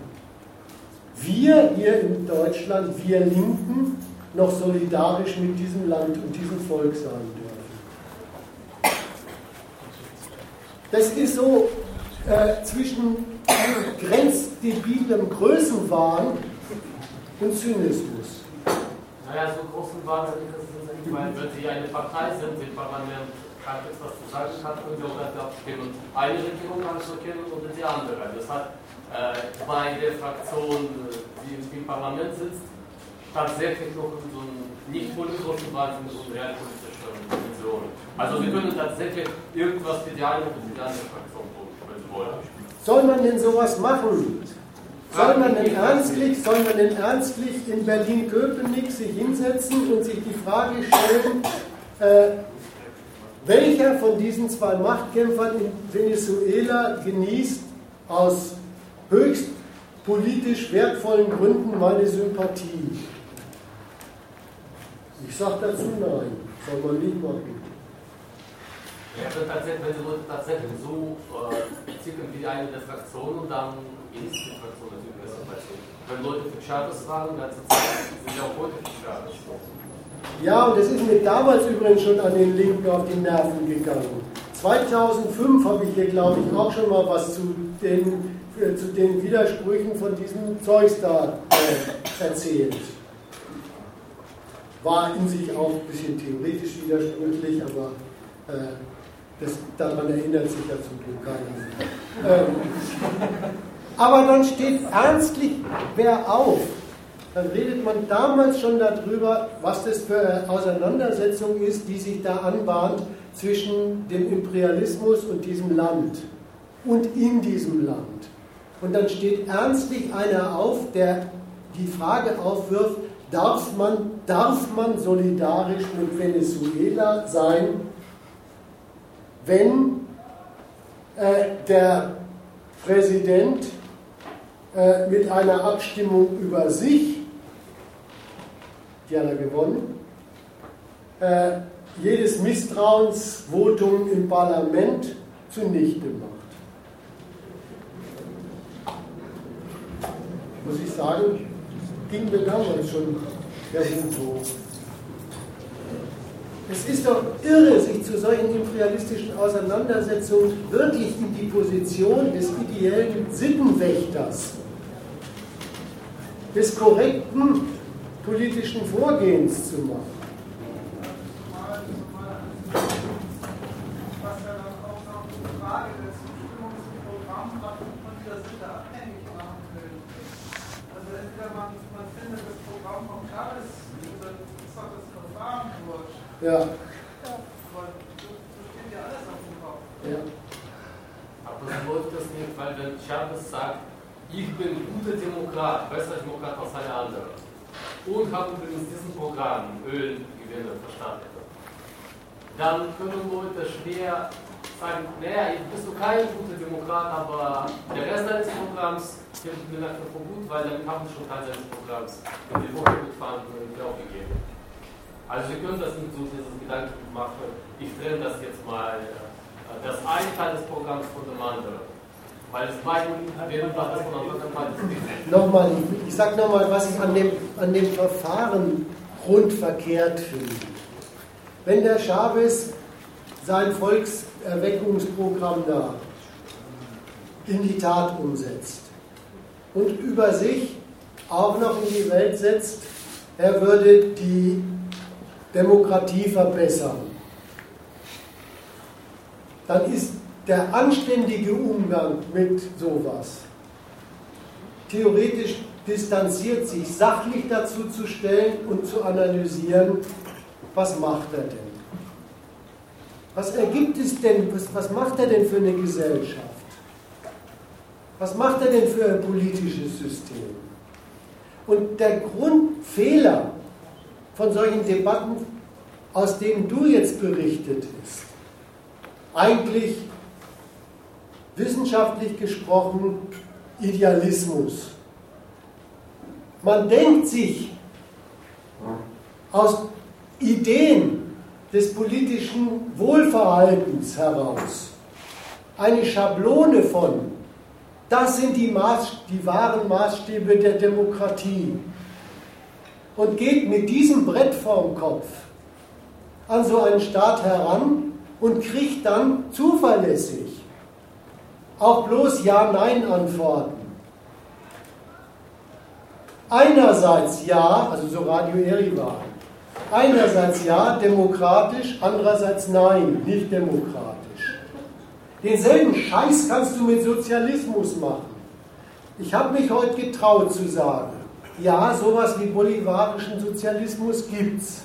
[SPEAKER 1] wir hier in Deutschland, wir Linken, noch solidarisch mit diesem Land und diesem Volk sein dürfen. Das ist so äh, zwischen grenzdebilem Größenwahn und Zynismus.
[SPEAKER 7] Naja, so großen Wahn ich meine, wenn Sie eine Partei sind im Parlament, kann jetzt was zu sagen können Sie auch dafür abstimmen. Und eine Regierung kann es erkennen und die andere. Das hat äh, bei der Fraktion, die im Parlament sitzt, tatsächlich noch so einen nicht großen Wahnsinn und realpolitische Position. Also Sie können tatsächlich irgendwas für die eine oder die andere Fraktion tun, wenn Sie wollen.
[SPEAKER 1] Soll man denn sowas machen? Soll man denn ernstlich, soll man denn ernstlich in Berlin-Köpenick sich hinsetzen und sich die Frage stellen, äh, welcher von diesen zwei Machtkämpfern in Venezuela genießt aus höchst politisch wertvollen Gründen meine Sympathie? Ich sage dazu nein, soll man nicht machen.
[SPEAKER 7] Ja, wenn, tatsächlich, wenn die Leute tatsächlich so äh, ticken wie eine der Fraktionen, dann ist die Fraktion natürlich besser. Wenn Leute für Chavez waren, dann sind sie auch heute für Chavez.
[SPEAKER 1] Ja, und das ist mir damals übrigens schon an den Linken auf die Nerven gegangen. 2005 habe ich hier, glaube ich, auch schon mal was zu den, äh, zu den Widersprüchen von diesem Zeugs da äh, erzählt. War in sich auch ein bisschen theoretisch widersprüchlich, aber äh, das, daran erinnert sich ja zum Glück keiner. Ähm, aber dann steht ernstlich wer auf. Dann redet man damals schon darüber, was das für eine Auseinandersetzung ist, die sich da anbahnt, zwischen dem Imperialismus und diesem Land und in diesem Land. Und dann steht ernstlich einer auf, der die Frage aufwirft, darf man, darf man solidarisch mit Venezuela sein, wenn äh, der Präsident äh, mit einer Abstimmung über sich, die hat er gewonnen, äh, jedes Misstrauensvotum im Parlament zunichte macht. Muss ich sagen, ging mir damals schon der Hut hoch. Es ist doch irre, sich zu solchen imperialistischen Auseinandersetzungen wirklich in die Position des ideellen Sittenwächters, des korrekten politischen Vorgehens zu machen. Ja.
[SPEAKER 7] Aber so läuft das nicht, weil wenn Chavez sagt, ich bin guter Demokrat, besser Demokrat als alle anderen, und habe übrigens diesen Programm Ölgewinne verstanden, dann können Leute schwer sagen, naja, bist du kein guter Demokrat, aber der Rest deines Programms gilt mir dafür für gut, weil dann haben sie schon Teil seines Programms in die Woche mitfahren und aufgegeben. Also Sie können das nicht so dieses Gedanken machen, ich trenne das jetzt mal, äh, das eine Teil des Programms von dem anderen. Weil es beiden während das von Anfang an
[SPEAKER 1] Nochmal, ich, ich sage nochmal, was ich an dem, an dem Verfahren grundverkehrt finde. Wenn der Chavez sein Volkserweckungsprogramm da in die Tat umsetzt und über sich auch noch in die Welt setzt, er würde die Demokratie verbessern, dann ist der anständige Umgang mit sowas theoretisch distanziert sich, sachlich dazu zu stellen und zu analysieren, was macht er denn? Was ergibt es denn, was, was macht er denn für eine Gesellschaft? Was macht er denn für ein politisches System? Und der Grundfehler von solchen Debatten, aus denen du jetzt berichtet hast, eigentlich wissenschaftlich gesprochen Idealismus. Man denkt sich aus Ideen des politischen Wohlverhaltens heraus eine Schablone von, das sind die, Maß, die wahren Maßstäbe der Demokratie und geht mit diesem Brett vorm Kopf an so einen Staat heran und kriegt dann zuverlässig auch bloß Ja-Nein-Antworten. Einerseits ja, also so Radio Erivan, einerseits ja, demokratisch, andererseits nein, nicht demokratisch. Denselben Scheiß kannst du mit Sozialismus machen. Ich habe mich heute getraut zu sagen, ja, sowas wie bolivarischen Sozialismus gibt's.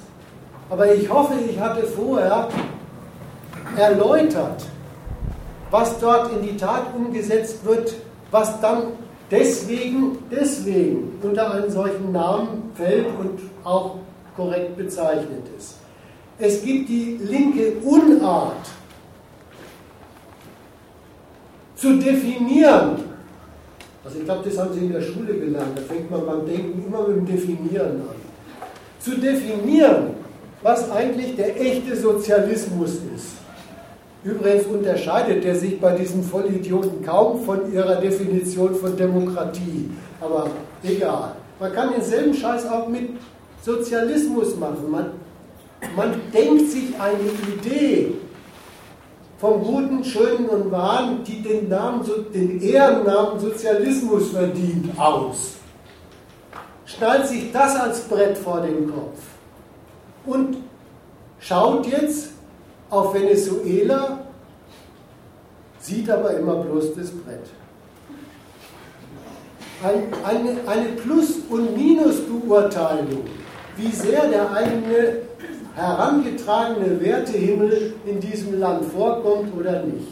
[SPEAKER 1] Aber ich hoffe, ich hatte vorher erläutert, was dort in die Tat umgesetzt wird, was dann deswegen, deswegen unter einen solchen Namen fällt und auch korrekt bezeichnet ist. Es gibt die linke Unart zu definieren, also ich glaube, das haben Sie in der Schule gelernt. Da fängt man beim Denken immer mit dem Definieren an. Zu definieren, was eigentlich der echte Sozialismus ist. Übrigens unterscheidet er sich bei diesen Vollidioten kaum von ihrer Definition von Demokratie. Aber egal. Man kann denselben Scheiß auch mit Sozialismus machen. Man, man denkt sich eine Idee vom Guten, Schönen und Wahren, die den, Namen, den Ehrennamen Sozialismus verdient, aus. Schnallt sich das als Brett vor den Kopf und schaut jetzt auf Venezuela, sieht aber immer bloß das Brett. Ein, eine, eine Plus- und Minusbeurteilung, wie sehr der eigene herangetragene Wertehimmel in diesem Land vorkommt oder nicht.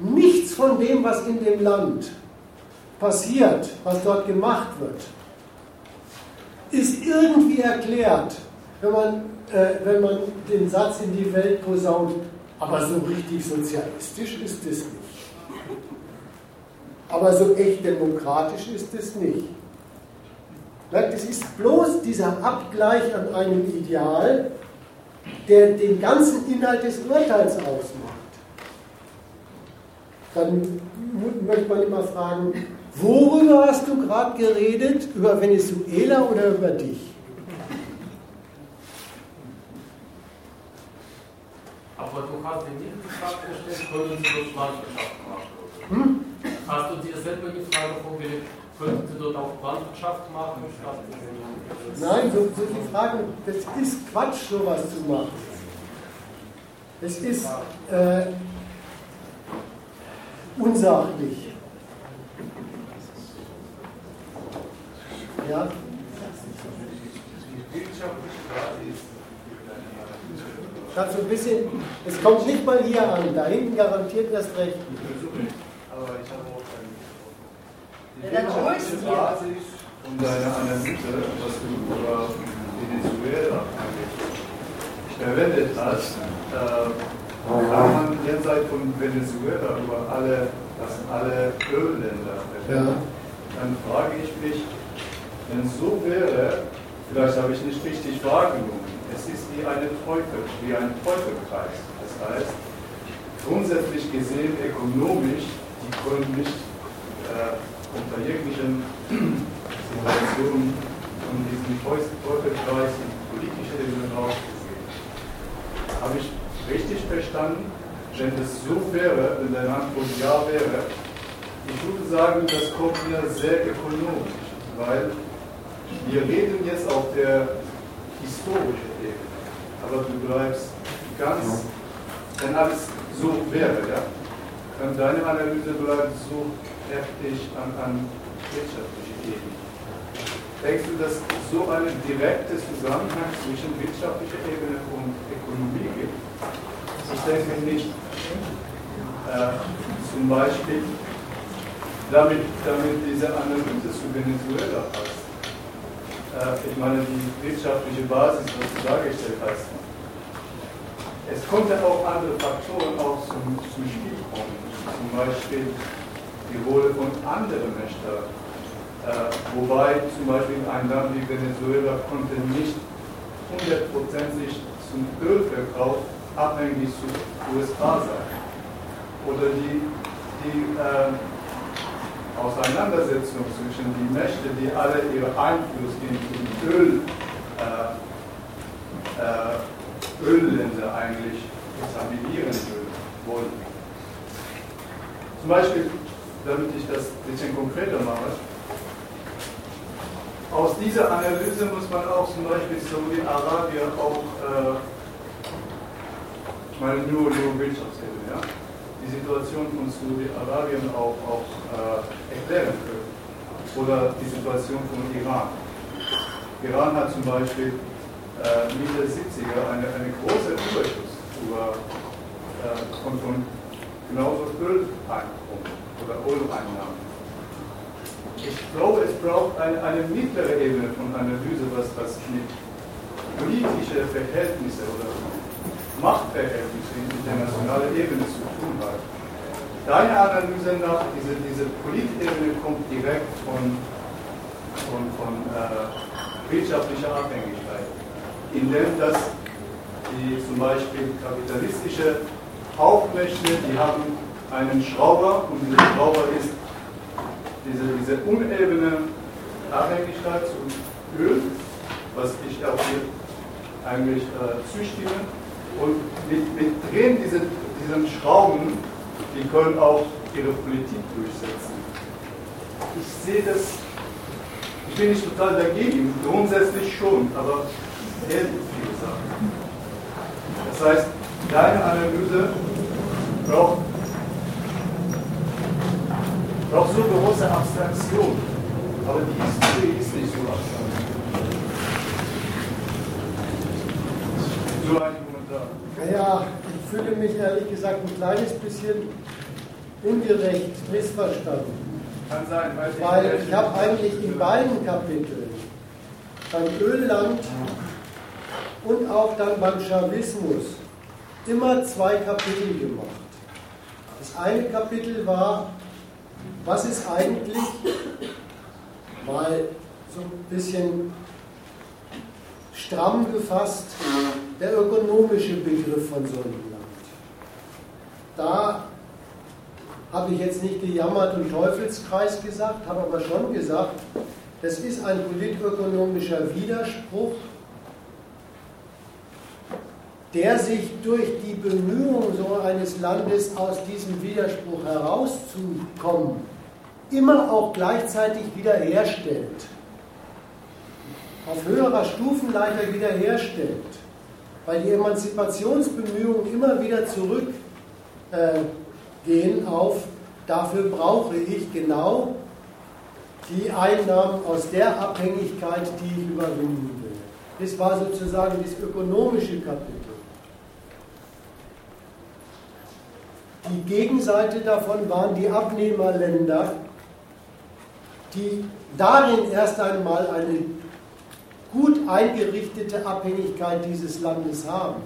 [SPEAKER 1] Nichts von dem, was in dem Land passiert, was dort gemacht wird, ist irgendwie erklärt, wenn man, äh, wenn man den Satz in die Welt posaunt, aber so richtig sozialistisch ist es nicht. Aber so echt demokratisch ist es nicht. Es ist bloß dieser Abgleich an einem Ideal, der den ganzen Inhalt des Urteils ausmacht. Dann möchte man immer fragen, worüber hast du gerade geredet? Über Venezuela oder über dich?
[SPEAKER 7] Aber du hast dir nicht die Frage gestellt, können Sie dort Landwirtschaft machen? Hm? Hast du dir selber die Frage vorgelegt, könnten Sie dort auch Landwirtschaft machen?
[SPEAKER 1] Nein, so, so die Fragen, das ist Quatsch, sowas zu machen. Es ist äh, unsachlich. Ja? Gerade so ein bisschen, es kommt nicht mal hier an, da hinten garantiert erst recht. Aber ich habe auch eine
[SPEAKER 14] wirtschaftliche Basis und deine Analyse, was du über Venezuela verwendet hast, äh, kann man jenseits von Venezuela über alle, das alle Ölländer verwenden. Ja. Dann frage ich mich, wenn es so wäre, vielleicht habe ich nicht richtig wahrgenommen, es ist wie, eine Teufel, wie ein Teufelkreis. Das heißt, grundsätzlich gesehen ökonomisch, die können nicht äh, unter jeglichen Situationen von diesem Teufelkreis in politische Ebene rausgesehen. Habe ich richtig verstanden? Wenn es so wäre, wenn der Antwort ja wäre, ich würde sagen, das kommt mir sehr ökonomisch, weil wir reden jetzt auf der historischen aber du bleibst ganz, wenn alles so wäre, ja, dann deine Analyse bleibt so heftig an, an wirtschaftliche Ebene. Denkst du, dass so ein direkter Zusammenhang zwischen wirtschaftlicher Ebene und Ökonomie gibt? Ich denke nicht. Äh, zum Beispiel, damit, damit diese Analyse zu Venezuela passt äh, ich meine, die wirtschaftliche Basis, was du dargestellt hast. Es konnten auch andere Faktoren auch zum, zum Spiel kommen, zum Beispiel die Rolle von anderen Mächten. Äh, wobei zum Beispiel ein Land wie Venezuela konnte nicht hundertprozentig zum Ölverkauf abhängig zu USA sein. Oder die, die äh, Auseinandersetzung zwischen den Mächten, die alle ihren Einfluss in die Öl, äh, äh, Ölländer eigentlich stabilieren wollen. Zum Beispiel, damit ich das ein bisschen konkreter mache, aus dieser Analyse muss man auch zum Beispiel Saudi-Arabien auch, äh, ich meine nur, nur Wirtschaftshilfe, ja? die Situation von Saudi-Arabien auch, auch äh, erklären können. Oder die Situation von Iran. Iran hat zum Beispiel äh, Mitte 70er eine, eine große Überschuss über, äh, von, von genauso Öleinkommen oder Öleinnahmen. Ich glaube, es braucht eine, eine mittlere Ebene von Analyse, was das mit politischen Verhältnissen oder Machtverhältnisse in internationaler Ebene zu tun hat. Deine Analyse nach, diese, diese Politebene kommt direkt von, von, von äh, wirtschaftlicher Abhängigkeit, indem das die zum Beispiel kapitalistische Hauptmächte, die haben einen Schrauber und dieser Schrauber ist diese, diese unebene Abhängigkeit zum Öl, was ich auch hier eigentlich äh, zustimme, und mit, mit Drehen diese, diesen Schrauben, die können auch ihre Politik durchsetzen. Ich sehe das, ich bin nicht total dagegen, grundsätzlich schon, aber ehrlich gesagt. Das heißt, deine Analyse braucht, braucht so große Abstraktion, aber die Historie ist nicht so abstrakt. so einen Kommentar.
[SPEAKER 1] Naja, ich fühle mich ehrlich gesagt ein kleines bisschen ungerecht missverstanden.
[SPEAKER 14] Kann sein, weil,
[SPEAKER 1] Weil ich habe eigentlich in beiden Kapiteln, beim Ölland und auch dann beim Chavismus, immer zwei Kapitel gemacht. Das eine Kapitel war, was ist eigentlich, mal so ein bisschen stramm gefasst, der ökonomische Begriff von so einem Land. Da habe ich jetzt nicht gejammert und Teufelskreis gesagt, habe aber schon gesagt, das ist ein politökonomischer Widerspruch, der sich durch die Bemühungen so eines Landes aus diesem Widerspruch herauszukommen, immer auch gleichzeitig wiederherstellt. Auf höherer Stufenleiter wiederherstellt. Weil die Emanzipationsbemühungen immer wieder zurückgehen äh, auf, dafür brauche ich genau die Einnahmen aus der Abhängigkeit, die ich überwinden will. Das war sozusagen das ökonomische Kapitel. Die Gegenseite davon waren die Abnehmerländer, die darin erst einmal eine gut eingerichtete Abhängigkeit dieses Landes haben,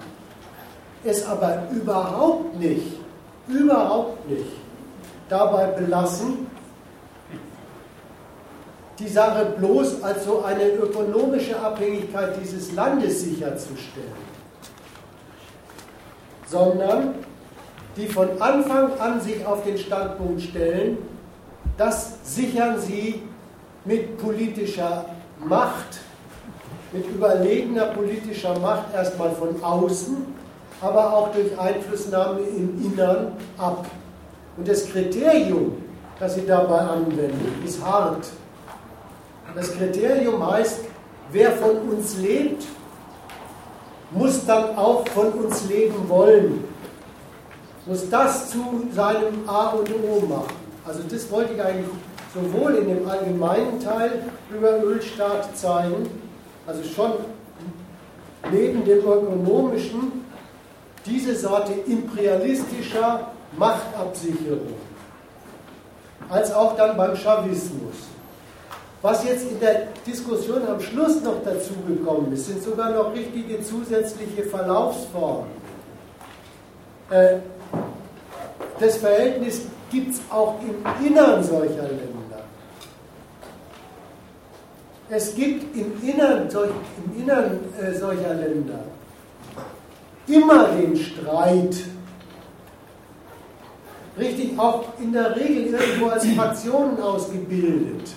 [SPEAKER 1] es aber überhaupt nicht, überhaupt nicht dabei belassen, die Sache bloß als so eine ökonomische Abhängigkeit dieses Landes sicherzustellen, sondern die von Anfang an sich auf den Standpunkt stellen, das sichern sie mit politischer Macht, mit überlegener politischer Macht erstmal von außen, aber auch durch Einflussnahme im Innern ab. Und das Kriterium, das sie dabei anwenden, ist hart. Das Kriterium heißt, wer von uns lebt, muss dann auch von uns leben wollen muss das zu seinem A und O machen. Also das wollte ich eigentlich sowohl in dem allgemeinen Teil über Ölstaat zeigen, also schon neben dem ökonomischen, diese Sorte imperialistischer Machtabsicherung, als auch dann beim Chavismus. Was jetzt in der Diskussion am Schluss noch dazugekommen ist, sind sogar noch richtige zusätzliche Verlaufsformen. Äh, das Verhältnis gibt es auch im Innern solcher Länder. Es gibt im Innern, im Innern äh, solcher Länder immer den Streit, richtig auch in der Regel irgendwo als Fraktionen ausgebildet.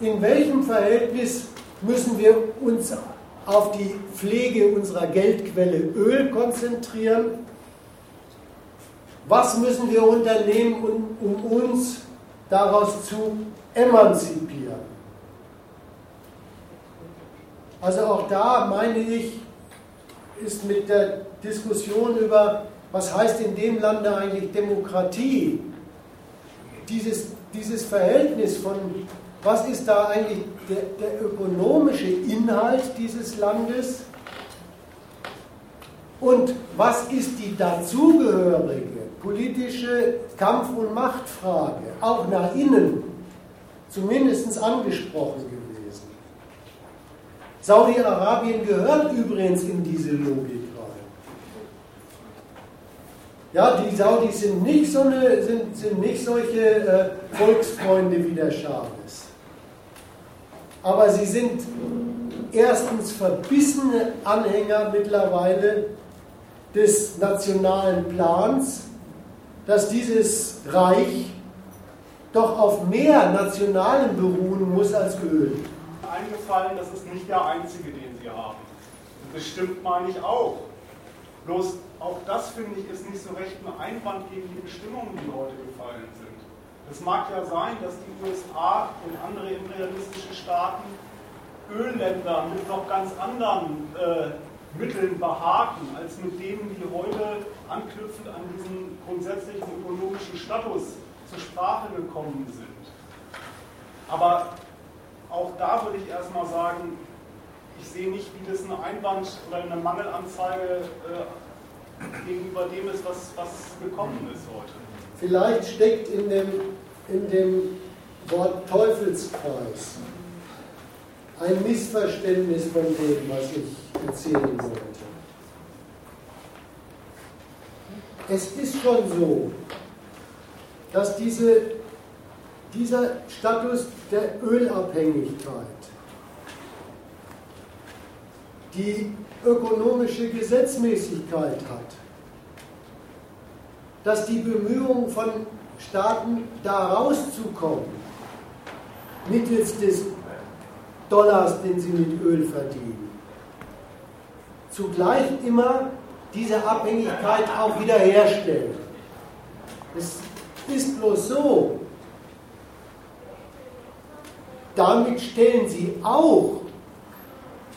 [SPEAKER 1] In welchem Verhältnis müssen wir uns auf die Pflege unserer Geldquelle Öl konzentrieren was müssen wir unternehmen, um, um uns daraus zu emanzipieren? Also auch da meine ich, ist mit der Diskussion über, was heißt in dem Lande eigentlich Demokratie, dieses, dieses Verhältnis von, was ist da eigentlich der, der ökonomische Inhalt dieses Landes und was ist die dazugehörige politische Kampf- und Machtfrage, auch nach innen, zumindest angesprochen gewesen. Saudi-Arabien gehört übrigens in diese Logik rein. Ja, die Saudis sind nicht, so eine, sind, sind nicht solche äh, Volksfreunde wie der Chavez. Aber sie sind erstens verbissene Anhänger mittlerweile des nationalen Plans dass dieses Reich doch auf mehr Nationalen beruhen muss als Öl.
[SPEAKER 11] Eingefallen, das ist nicht der einzige, den Sie haben. Und das stimmt, meine ich auch. Bloß auch das, finde ich, ist nicht so recht ein Einwand gegen die Bestimmungen, die heute gefallen sind. Es mag ja sein, dass die USA und andere imperialistische Staaten Ölländer mit noch ganz anderen äh, Mitteln behaken, als mit denen, die heute anknüpfend an diesen grundsätzlichen ökonomischen Status zur Sprache gekommen sind. Aber auch da würde ich erstmal sagen,
[SPEAKER 15] ich sehe nicht, wie das ein Einwand oder eine Mangelanzeige äh, gegenüber dem ist, was, was gekommen ist heute.
[SPEAKER 1] Vielleicht steckt in dem, in dem Wort Teufelskreis ein Missverständnis von dem, was ich erzählen wollte. Es ist schon so, dass diese, dieser Status der Ölabhängigkeit die ökonomische Gesetzmäßigkeit hat, dass die Bemühungen von Staaten da rauszukommen, mittels des Dollars, den sie mit Öl verdienen, zugleich immer diese Abhängigkeit auch wiederherstellen. Es ist bloß so, damit stellen sie auch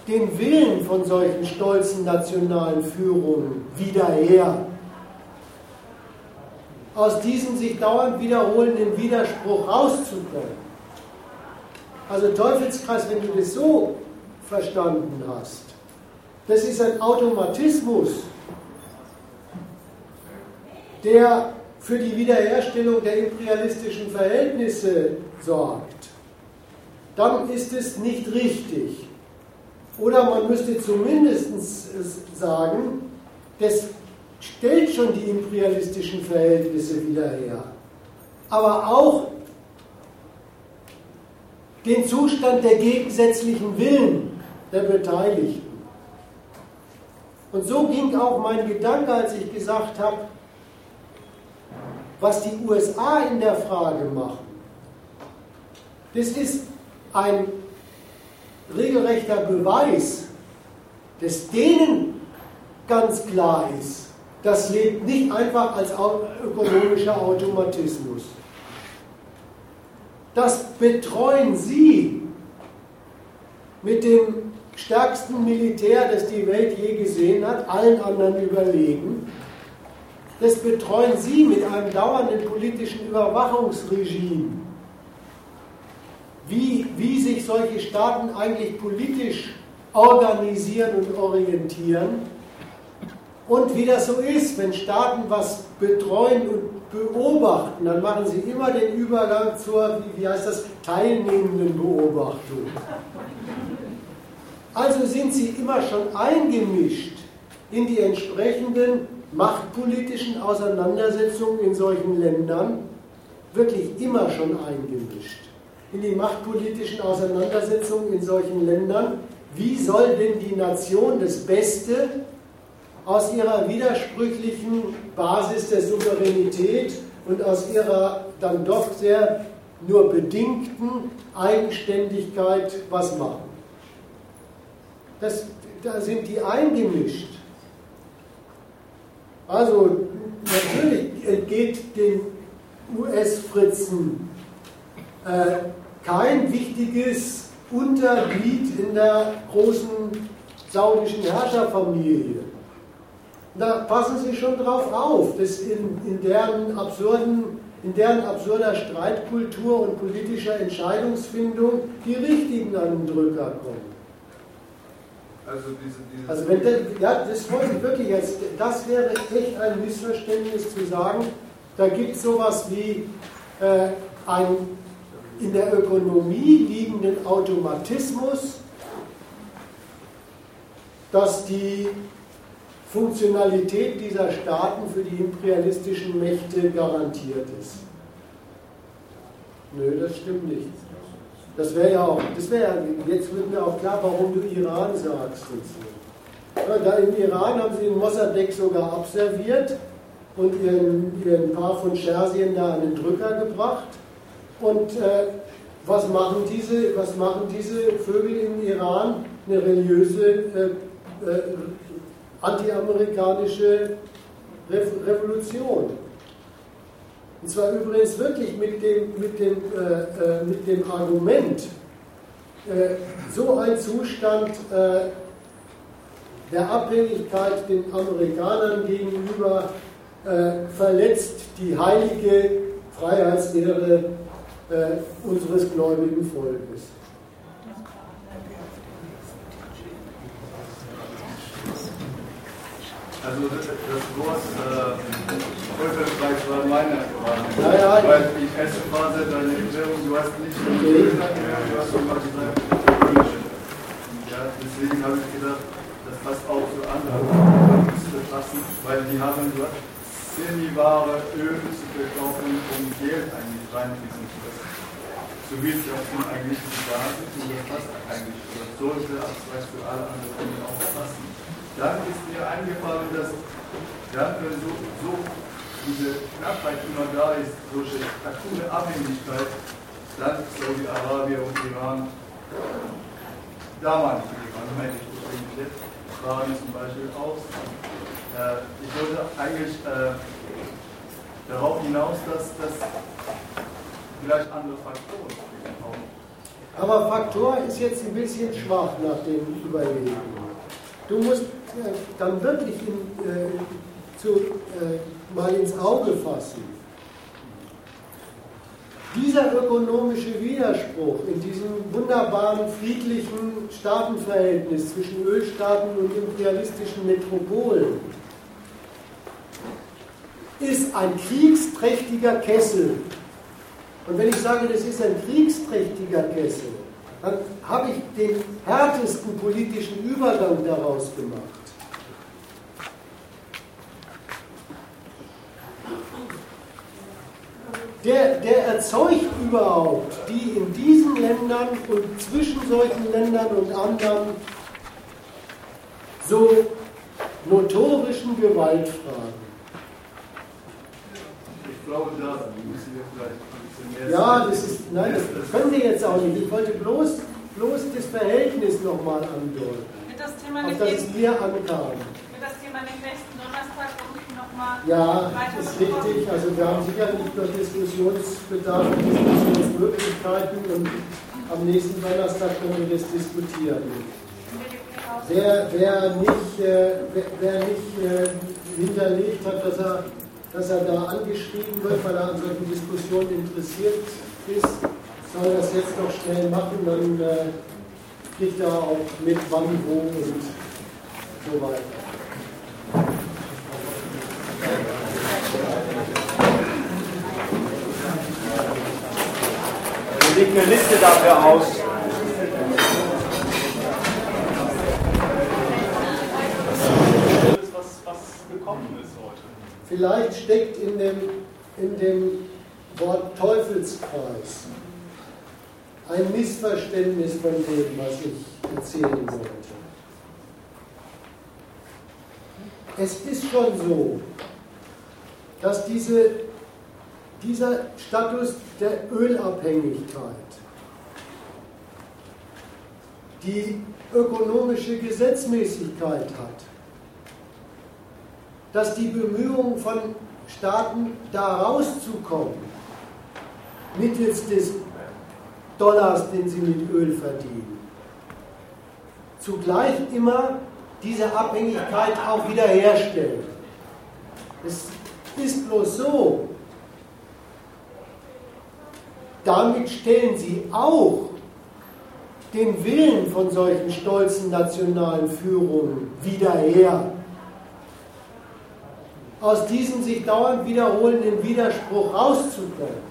[SPEAKER 1] den Willen von solchen stolzen nationalen Führungen wieder her. Aus diesem sich dauernd wiederholenden Widerspruch rauszukommen. Also Teufelskreis, wenn du das so verstanden hast, das ist ein Automatismus, der für die Wiederherstellung der imperialistischen Verhältnisse sorgt, dann ist es nicht richtig. Oder man müsste zumindest sagen, das stellt schon die imperialistischen Verhältnisse wieder her. Aber auch den Zustand der gegensätzlichen Willen der Beteiligten. Und so ging auch mein Gedanke, als ich gesagt habe, was die USA in der Frage machen. Das ist ein regelrechter Beweis, dass denen ganz klar ist, das lebt nicht einfach als ökonomischer Automatismus. Das betreuen sie mit dem stärksten Militär, das die Welt je gesehen hat, allen anderen überlegen. Das betreuen sie mit einem dauernden politischen Überwachungsregime wie, wie sich solche Staaten eigentlich politisch organisieren und orientieren und wie das so ist, wenn Staaten was betreuen und beobachten, dann machen sie immer den Übergang zur, wie heißt das, teilnehmenden Beobachtung. Also sind sie immer schon eingemischt in die entsprechenden machtpolitischen Auseinandersetzungen in solchen Ländern, wirklich immer schon eingemischt in die machtpolitischen Auseinandersetzungen in solchen Ländern, wie soll denn die Nation das Beste aus ihrer widersprüchlichen Basis der Souveränität und aus ihrer dann doch sehr nur bedingten Eigenständigkeit was machen. Das, da sind die eingemischt. Also natürlich entgeht den US-Fritzen äh, kein wichtiges Unterglied in der großen saudischen Herrscherfamilie. Da passen Sie schon drauf auf, dass in, in, deren absurden, in deren absurder Streitkultur und politischer Entscheidungsfindung die Richtigen an den Drücker kommen.
[SPEAKER 14] Also, diese, diese
[SPEAKER 1] also wenn der, ja, das wollte ich wirklich jetzt, das wäre echt ein Missverständnis zu sagen, da gibt es sowas wie äh, ein in der Ökonomie liegenden Automatismus, dass die Funktionalität dieser Staaten für die imperialistischen Mächte garantiert ist. Nö, das stimmt nicht. Das wäre ja auch, das wäre jetzt wird mir auch klar, warum du Iran sagst und so. Ja, da im Iran haben sie den Mossadegh sogar abserviert und ihren, ihren Paar von Schersien da an den Drücker gebracht. Und äh, was, machen diese, was machen diese Vögel im Iran? Eine religiöse, äh, äh, antiamerikanische Re Revolution. Und zwar übrigens wirklich mit dem, mit dem, äh, äh mit dem Argument, äh, so ein Zustand äh, der Abhängigkeit den Amerikanern gegenüber verletzt die heilige Freiheitslehre äh, unseres gläubigen Volkes.
[SPEAKER 14] Also das, das Wort äh, war meine Wahrnehmung.
[SPEAKER 1] Ja, ja.
[SPEAKER 14] Weil die erste Phase deiner Erklärung, du hast nicht nur die Öl erklärt, du hast sogar gesagt, Öl. Ja, deswegen habe ich gedacht, das passt auch zu anderen zu passen, weil die haben gesagt, Semi-Ware Öl zu verkaufen, um Geld eigentlich reinfließen zu lassen. So wie es auf dem eigentlichen Basis und das passt eigentlich. Das sollte als für alle anderen Dinge auch passen. Dann ist mir eingefallen, dass ja, wenn so, so diese Knappheit immer da ist, solche akute Abhängigkeit, dann Saudi-Arabien und Iran, damals Iran, meine ich übrigens jetzt, waren zum Beispiel aus. Äh, ich wollte eigentlich äh, darauf hinaus, dass das vielleicht andere Faktoren auch.
[SPEAKER 1] Aber Faktor ist jetzt ein bisschen schwach nach dem Überlegen. Du musst dann wirklich in, äh, zu, äh, mal ins Auge fassen. Dieser ökonomische Widerspruch in diesem wunderbaren friedlichen Staatenverhältnis zwischen Ölstaaten und imperialistischen Metropolen ist ein kriegsträchtiger Kessel. Und wenn ich sage, das ist ein kriegsträchtiger Kessel, dann habe ich den härtesten politischen Übergang daraus gemacht. Der, der erzeugt überhaupt die in diesen Ländern und zwischen solchen Ländern und anderen so notorischen Gewaltfragen.
[SPEAKER 14] Ich glaube, da müssen wir vielleicht ein bisschen mehr.
[SPEAKER 1] Ja, das ist, nein, das können Sie jetzt auch nicht. Ich wollte bloß, bloß das Verhältnis nochmal andeuten,
[SPEAKER 2] Wird das Thema
[SPEAKER 1] auf das
[SPEAKER 2] nächsten,
[SPEAKER 1] es mir ankam.
[SPEAKER 2] wird das Thema nicht nächsten Donnerstag nochmal
[SPEAKER 1] Ja,
[SPEAKER 2] weiter
[SPEAKER 1] ist richtig. Also wir haben sicherlich noch Diskussionsbedarf und Diskussionsmöglichkeiten und am nächsten Donnerstag können wir das diskutieren. Wer, wer nicht, äh, wer, wer nicht äh, hinterlegt hat, dass er, dass er da angeschrieben wird, weil er an solchen Diskussionen interessiert ist, soll das jetzt noch schnell machen, dann äh, kriegt er auch mit wann, wo und so weiter.
[SPEAKER 11] Wir legen eine Liste dafür aus.
[SPEAKER 15] was, was gekommen ist heute.
[SPEAKER 1] Vielleicht steckt in dem, in dem Wort Teufelskreis ein Missverständnis von dem, was ich erzählen wollte. Es ist schon so, dass diese, dieser Status der Ölabhängigkeit die ökonomische Gesetzmäßigkeit hat, dass die Bemühungen von Staaten da rauszukommen, mittels des Dollars, den sie mit Öl verdienen, zugleich immer diese Abhängigkeit auch wiederherstellen. Es ist bloß so, damit stellen sie auch den Willen von solchen stolzen nationalen Führungen wieder her. Aus diesem sich dauernd wiederholenden Widerspruch rauszukommen.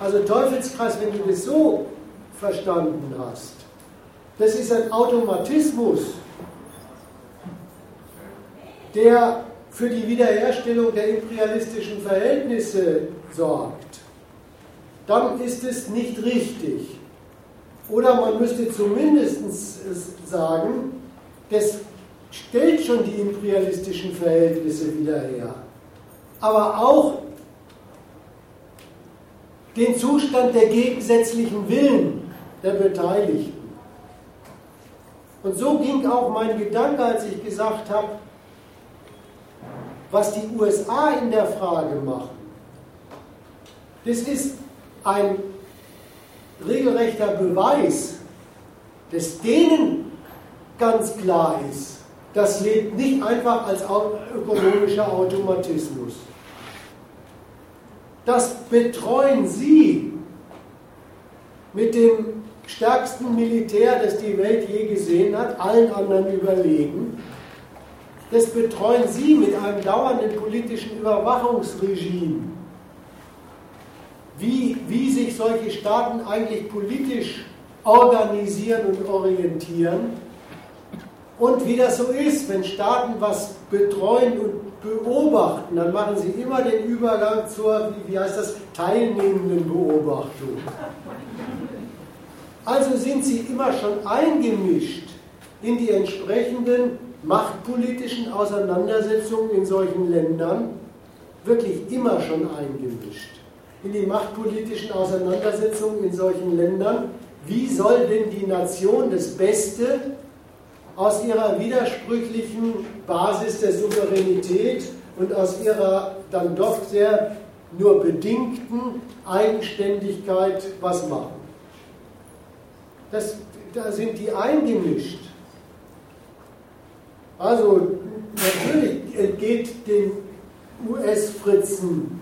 [SPEAKER 1] Also Teufelskreis, wenn du das so verstanden hast, das ist ein Automatismus, der für die Wiederherstellung der imperialistischen Verhältnisse sorgt, dann ist es nicht richtig. Oder man müsste zumindest sagen, das stellt schon die imperialistischen Verhältnisse wieder her. Aber auch den Zustand der gegensätzlichen Willen der Beteiligten. Und so ging auch mein Gedanke, als ich gesagt habe, was die USA in der Frage machen. Das ist ein regelrechter Beweis, dass denen ganz klar ist, das lebt nicht einfach als ökonomischer Automatismus. Das betreuen sie mit dem stärksten Militär, das die Welt je gesehen hat, allen anderen überlegen. Das betreuen Sie mit einem dauernden politischen Überwachungsregime. Wie, wie sich solche Staaten eigentlich politisch organisieren und orientieren und wie das so ist, wenn Staaten was betreuen und beobachten, dann machen sie immer den Übergang zur, wie heißt das, teilnehmenden Beobachtung. Also sind sie immer schon eingemischt in die entsprechenden machtpolitischen Auseinandersetzungen in solchen Ländern, wirklich immer schon eingemischt. In die machtpolitischen Auseinandersetzungen in solchen Ländern, wie soll denn die Nation das Beste aus ihrer widersprüchlichen Basis der Souveränität und aus ihrer dann doch sehr nur bedingten Eigenständigkeit was machen? Das, da sind die eingemischt. Also natürlich geht den US-Fritzen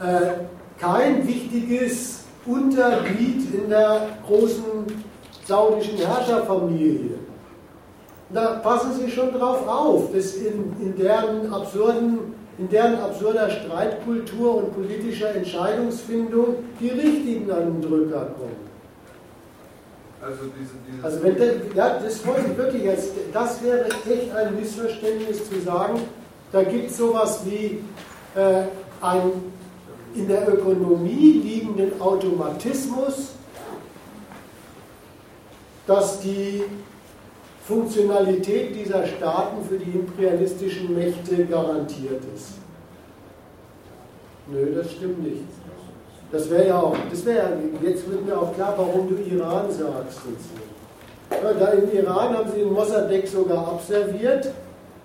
[SPEAKER 1] äh, kein wichtiges Unterglied in der großen saudischen Herrscherfamilie. Da passen Sie schon drauf auf, dass in, in, deren absurden, in deren absurder Streitkultur und politischer Entscheidungsfindung die Richtigen an den Drücker kommen.
[SPEAKER 14] Also, diese, diese
[SPEAKER 1] also wenn das, ja, das wollte ich wirklich jetzt, das wäre echt ein Missverständnis zu sagen, da gibt es sowas wie äh, ein in der Ökonomie liegenden Automatismus, dass die Funktionalität dieser Staaten für die imperialistischen Mächte garantiert ist. Nö, das stimmt nicht. Das wäre ja auch, das wäre jetzt wird mir auch klar, warum du Iran sagst. Ja, da im Iran haben sie den Mossadegh sogar abserviert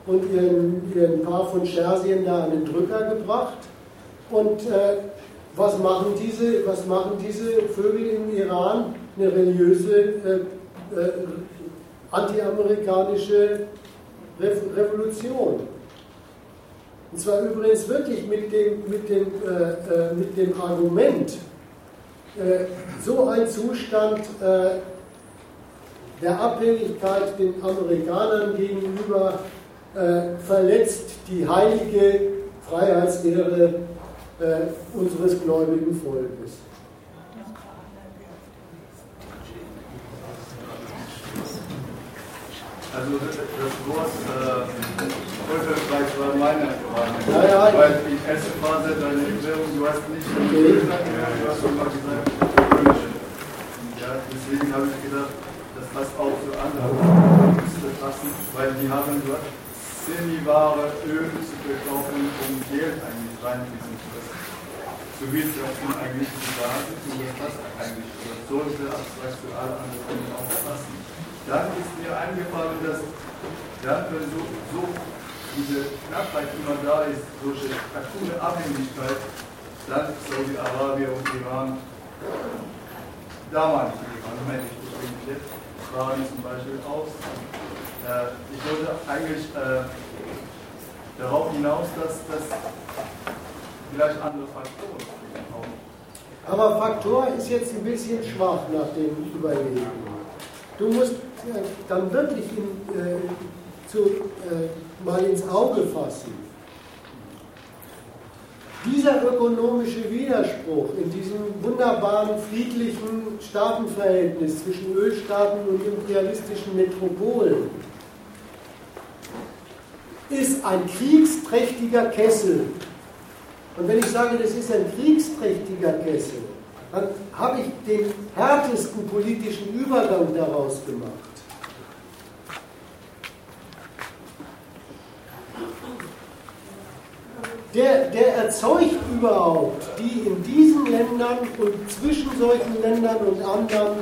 [SPEAKER 1] und ihren, ihren Paar von Schersien da an den Drücker gebracht. Und äh, was, machen diese, was machen diese Vögel im Iran? Eine religiöse, äh, äh, antiamerikanische Revolution. Und zwar übrigens wirklich mit dem, mit dem, äh, äh, mit dem Argument, äh, so ein Zustand äh, der Abhängigkeit den Amerikanern gegenüber äh, verletzt die heilige Freiheitsehre äh, unseres gläubigen Volkes.
[SPEAKER 14] Also das Wort Völkerreich war meine Frage.
[SPEAKER 1] Ja, ja,
[SPEAKER 14] Weil die erste Phase deiner Erklärung, du hast nicht okay. gesagt, du hast schon mal gesagt, ja, deswegen habe ich gedacht, dass das auch für andere müsste passen, weil die haben dort semi-ware Öl zu verkaufen, um Geld eigentlich reinfließen zu lassen. So wie es auf den eigentlichen Basis und das passt eigentlich. Das sollte abstrakt für alle anderen auch passen dann ist mir eingefallen, dass ja, so, so diese Knappheit immer da ist, solche akute Abhängigkeit, dann Saudi-Arabien und Iran, damals Iran, ich übrigens jetzt, waren zum Beispiel aus. Äh, ich wollte eigentlich äh, darauf hinaus, dass das vielleicht andere Faktoren auch.
[SPEAKER 1] Aber Faktor ist jetzt ein bisschen schwach nach dem Überlegen. Du musst dann wirklich in, äh, zu, äh, mal ins Auge fassen. Dieser ökonomische Widerspruch in diesem wunderbaren friedlichen Staatenverhältnis zwischen Ölstaaten und imperialistischen Metropolen ist ein kriegsträchtiger Kessel. Und wenn ich sage, das ist ein kriegsträchtiger Kessel, dann habe ich den härtesten politischen Übergang daraus gemacht. Der, der erzeugt überhaupt die in diesen Ländern und zwischen solchen Ländern und anderen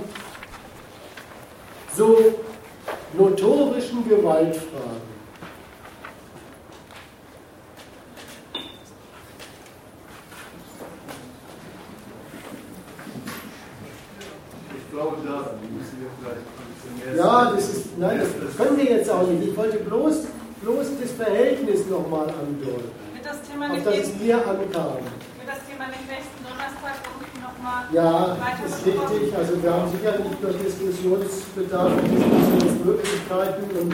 [SPEAKER 1] so notorischen Gewaltfragen.
[SPEAKER 14] Ich glaube, da müssen wir vielleicht ein bisschen mehr.
[SPEAKER 1] Ja, das ist, nein, das können wir jetzt auch nicht. Ich wollte bloß, bloß das Verhältnis nochmal andeuten
[SPEAKER 2] das Thema
[SPEAKER 1] auf das es mir ankam.
[SPEAKER 2] Wird das Thema nicht nächsten Donnerstag irgendwie nochmal
[SPEAKER 1] Ja, ist richtig. Also wir haben sicher nicht nur Diskussionsbedarf und Diskussionsmöglichkeiten und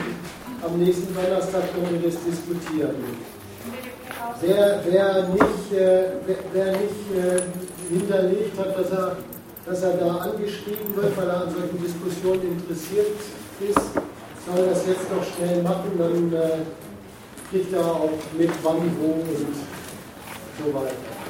[SPEAKER 1] am nächsten Donnerstag können wir das diskutieren. Wer, wer nicht, äh, wer, wer nicht äh, hinterlegt hat, dass er, dass er da angeschrieben wird, weil er an solchen Diskussionen interessiert ist, soll das jetzt noch schnell machen, dann äh, kriegt er auch mit wann, wo und so weiter.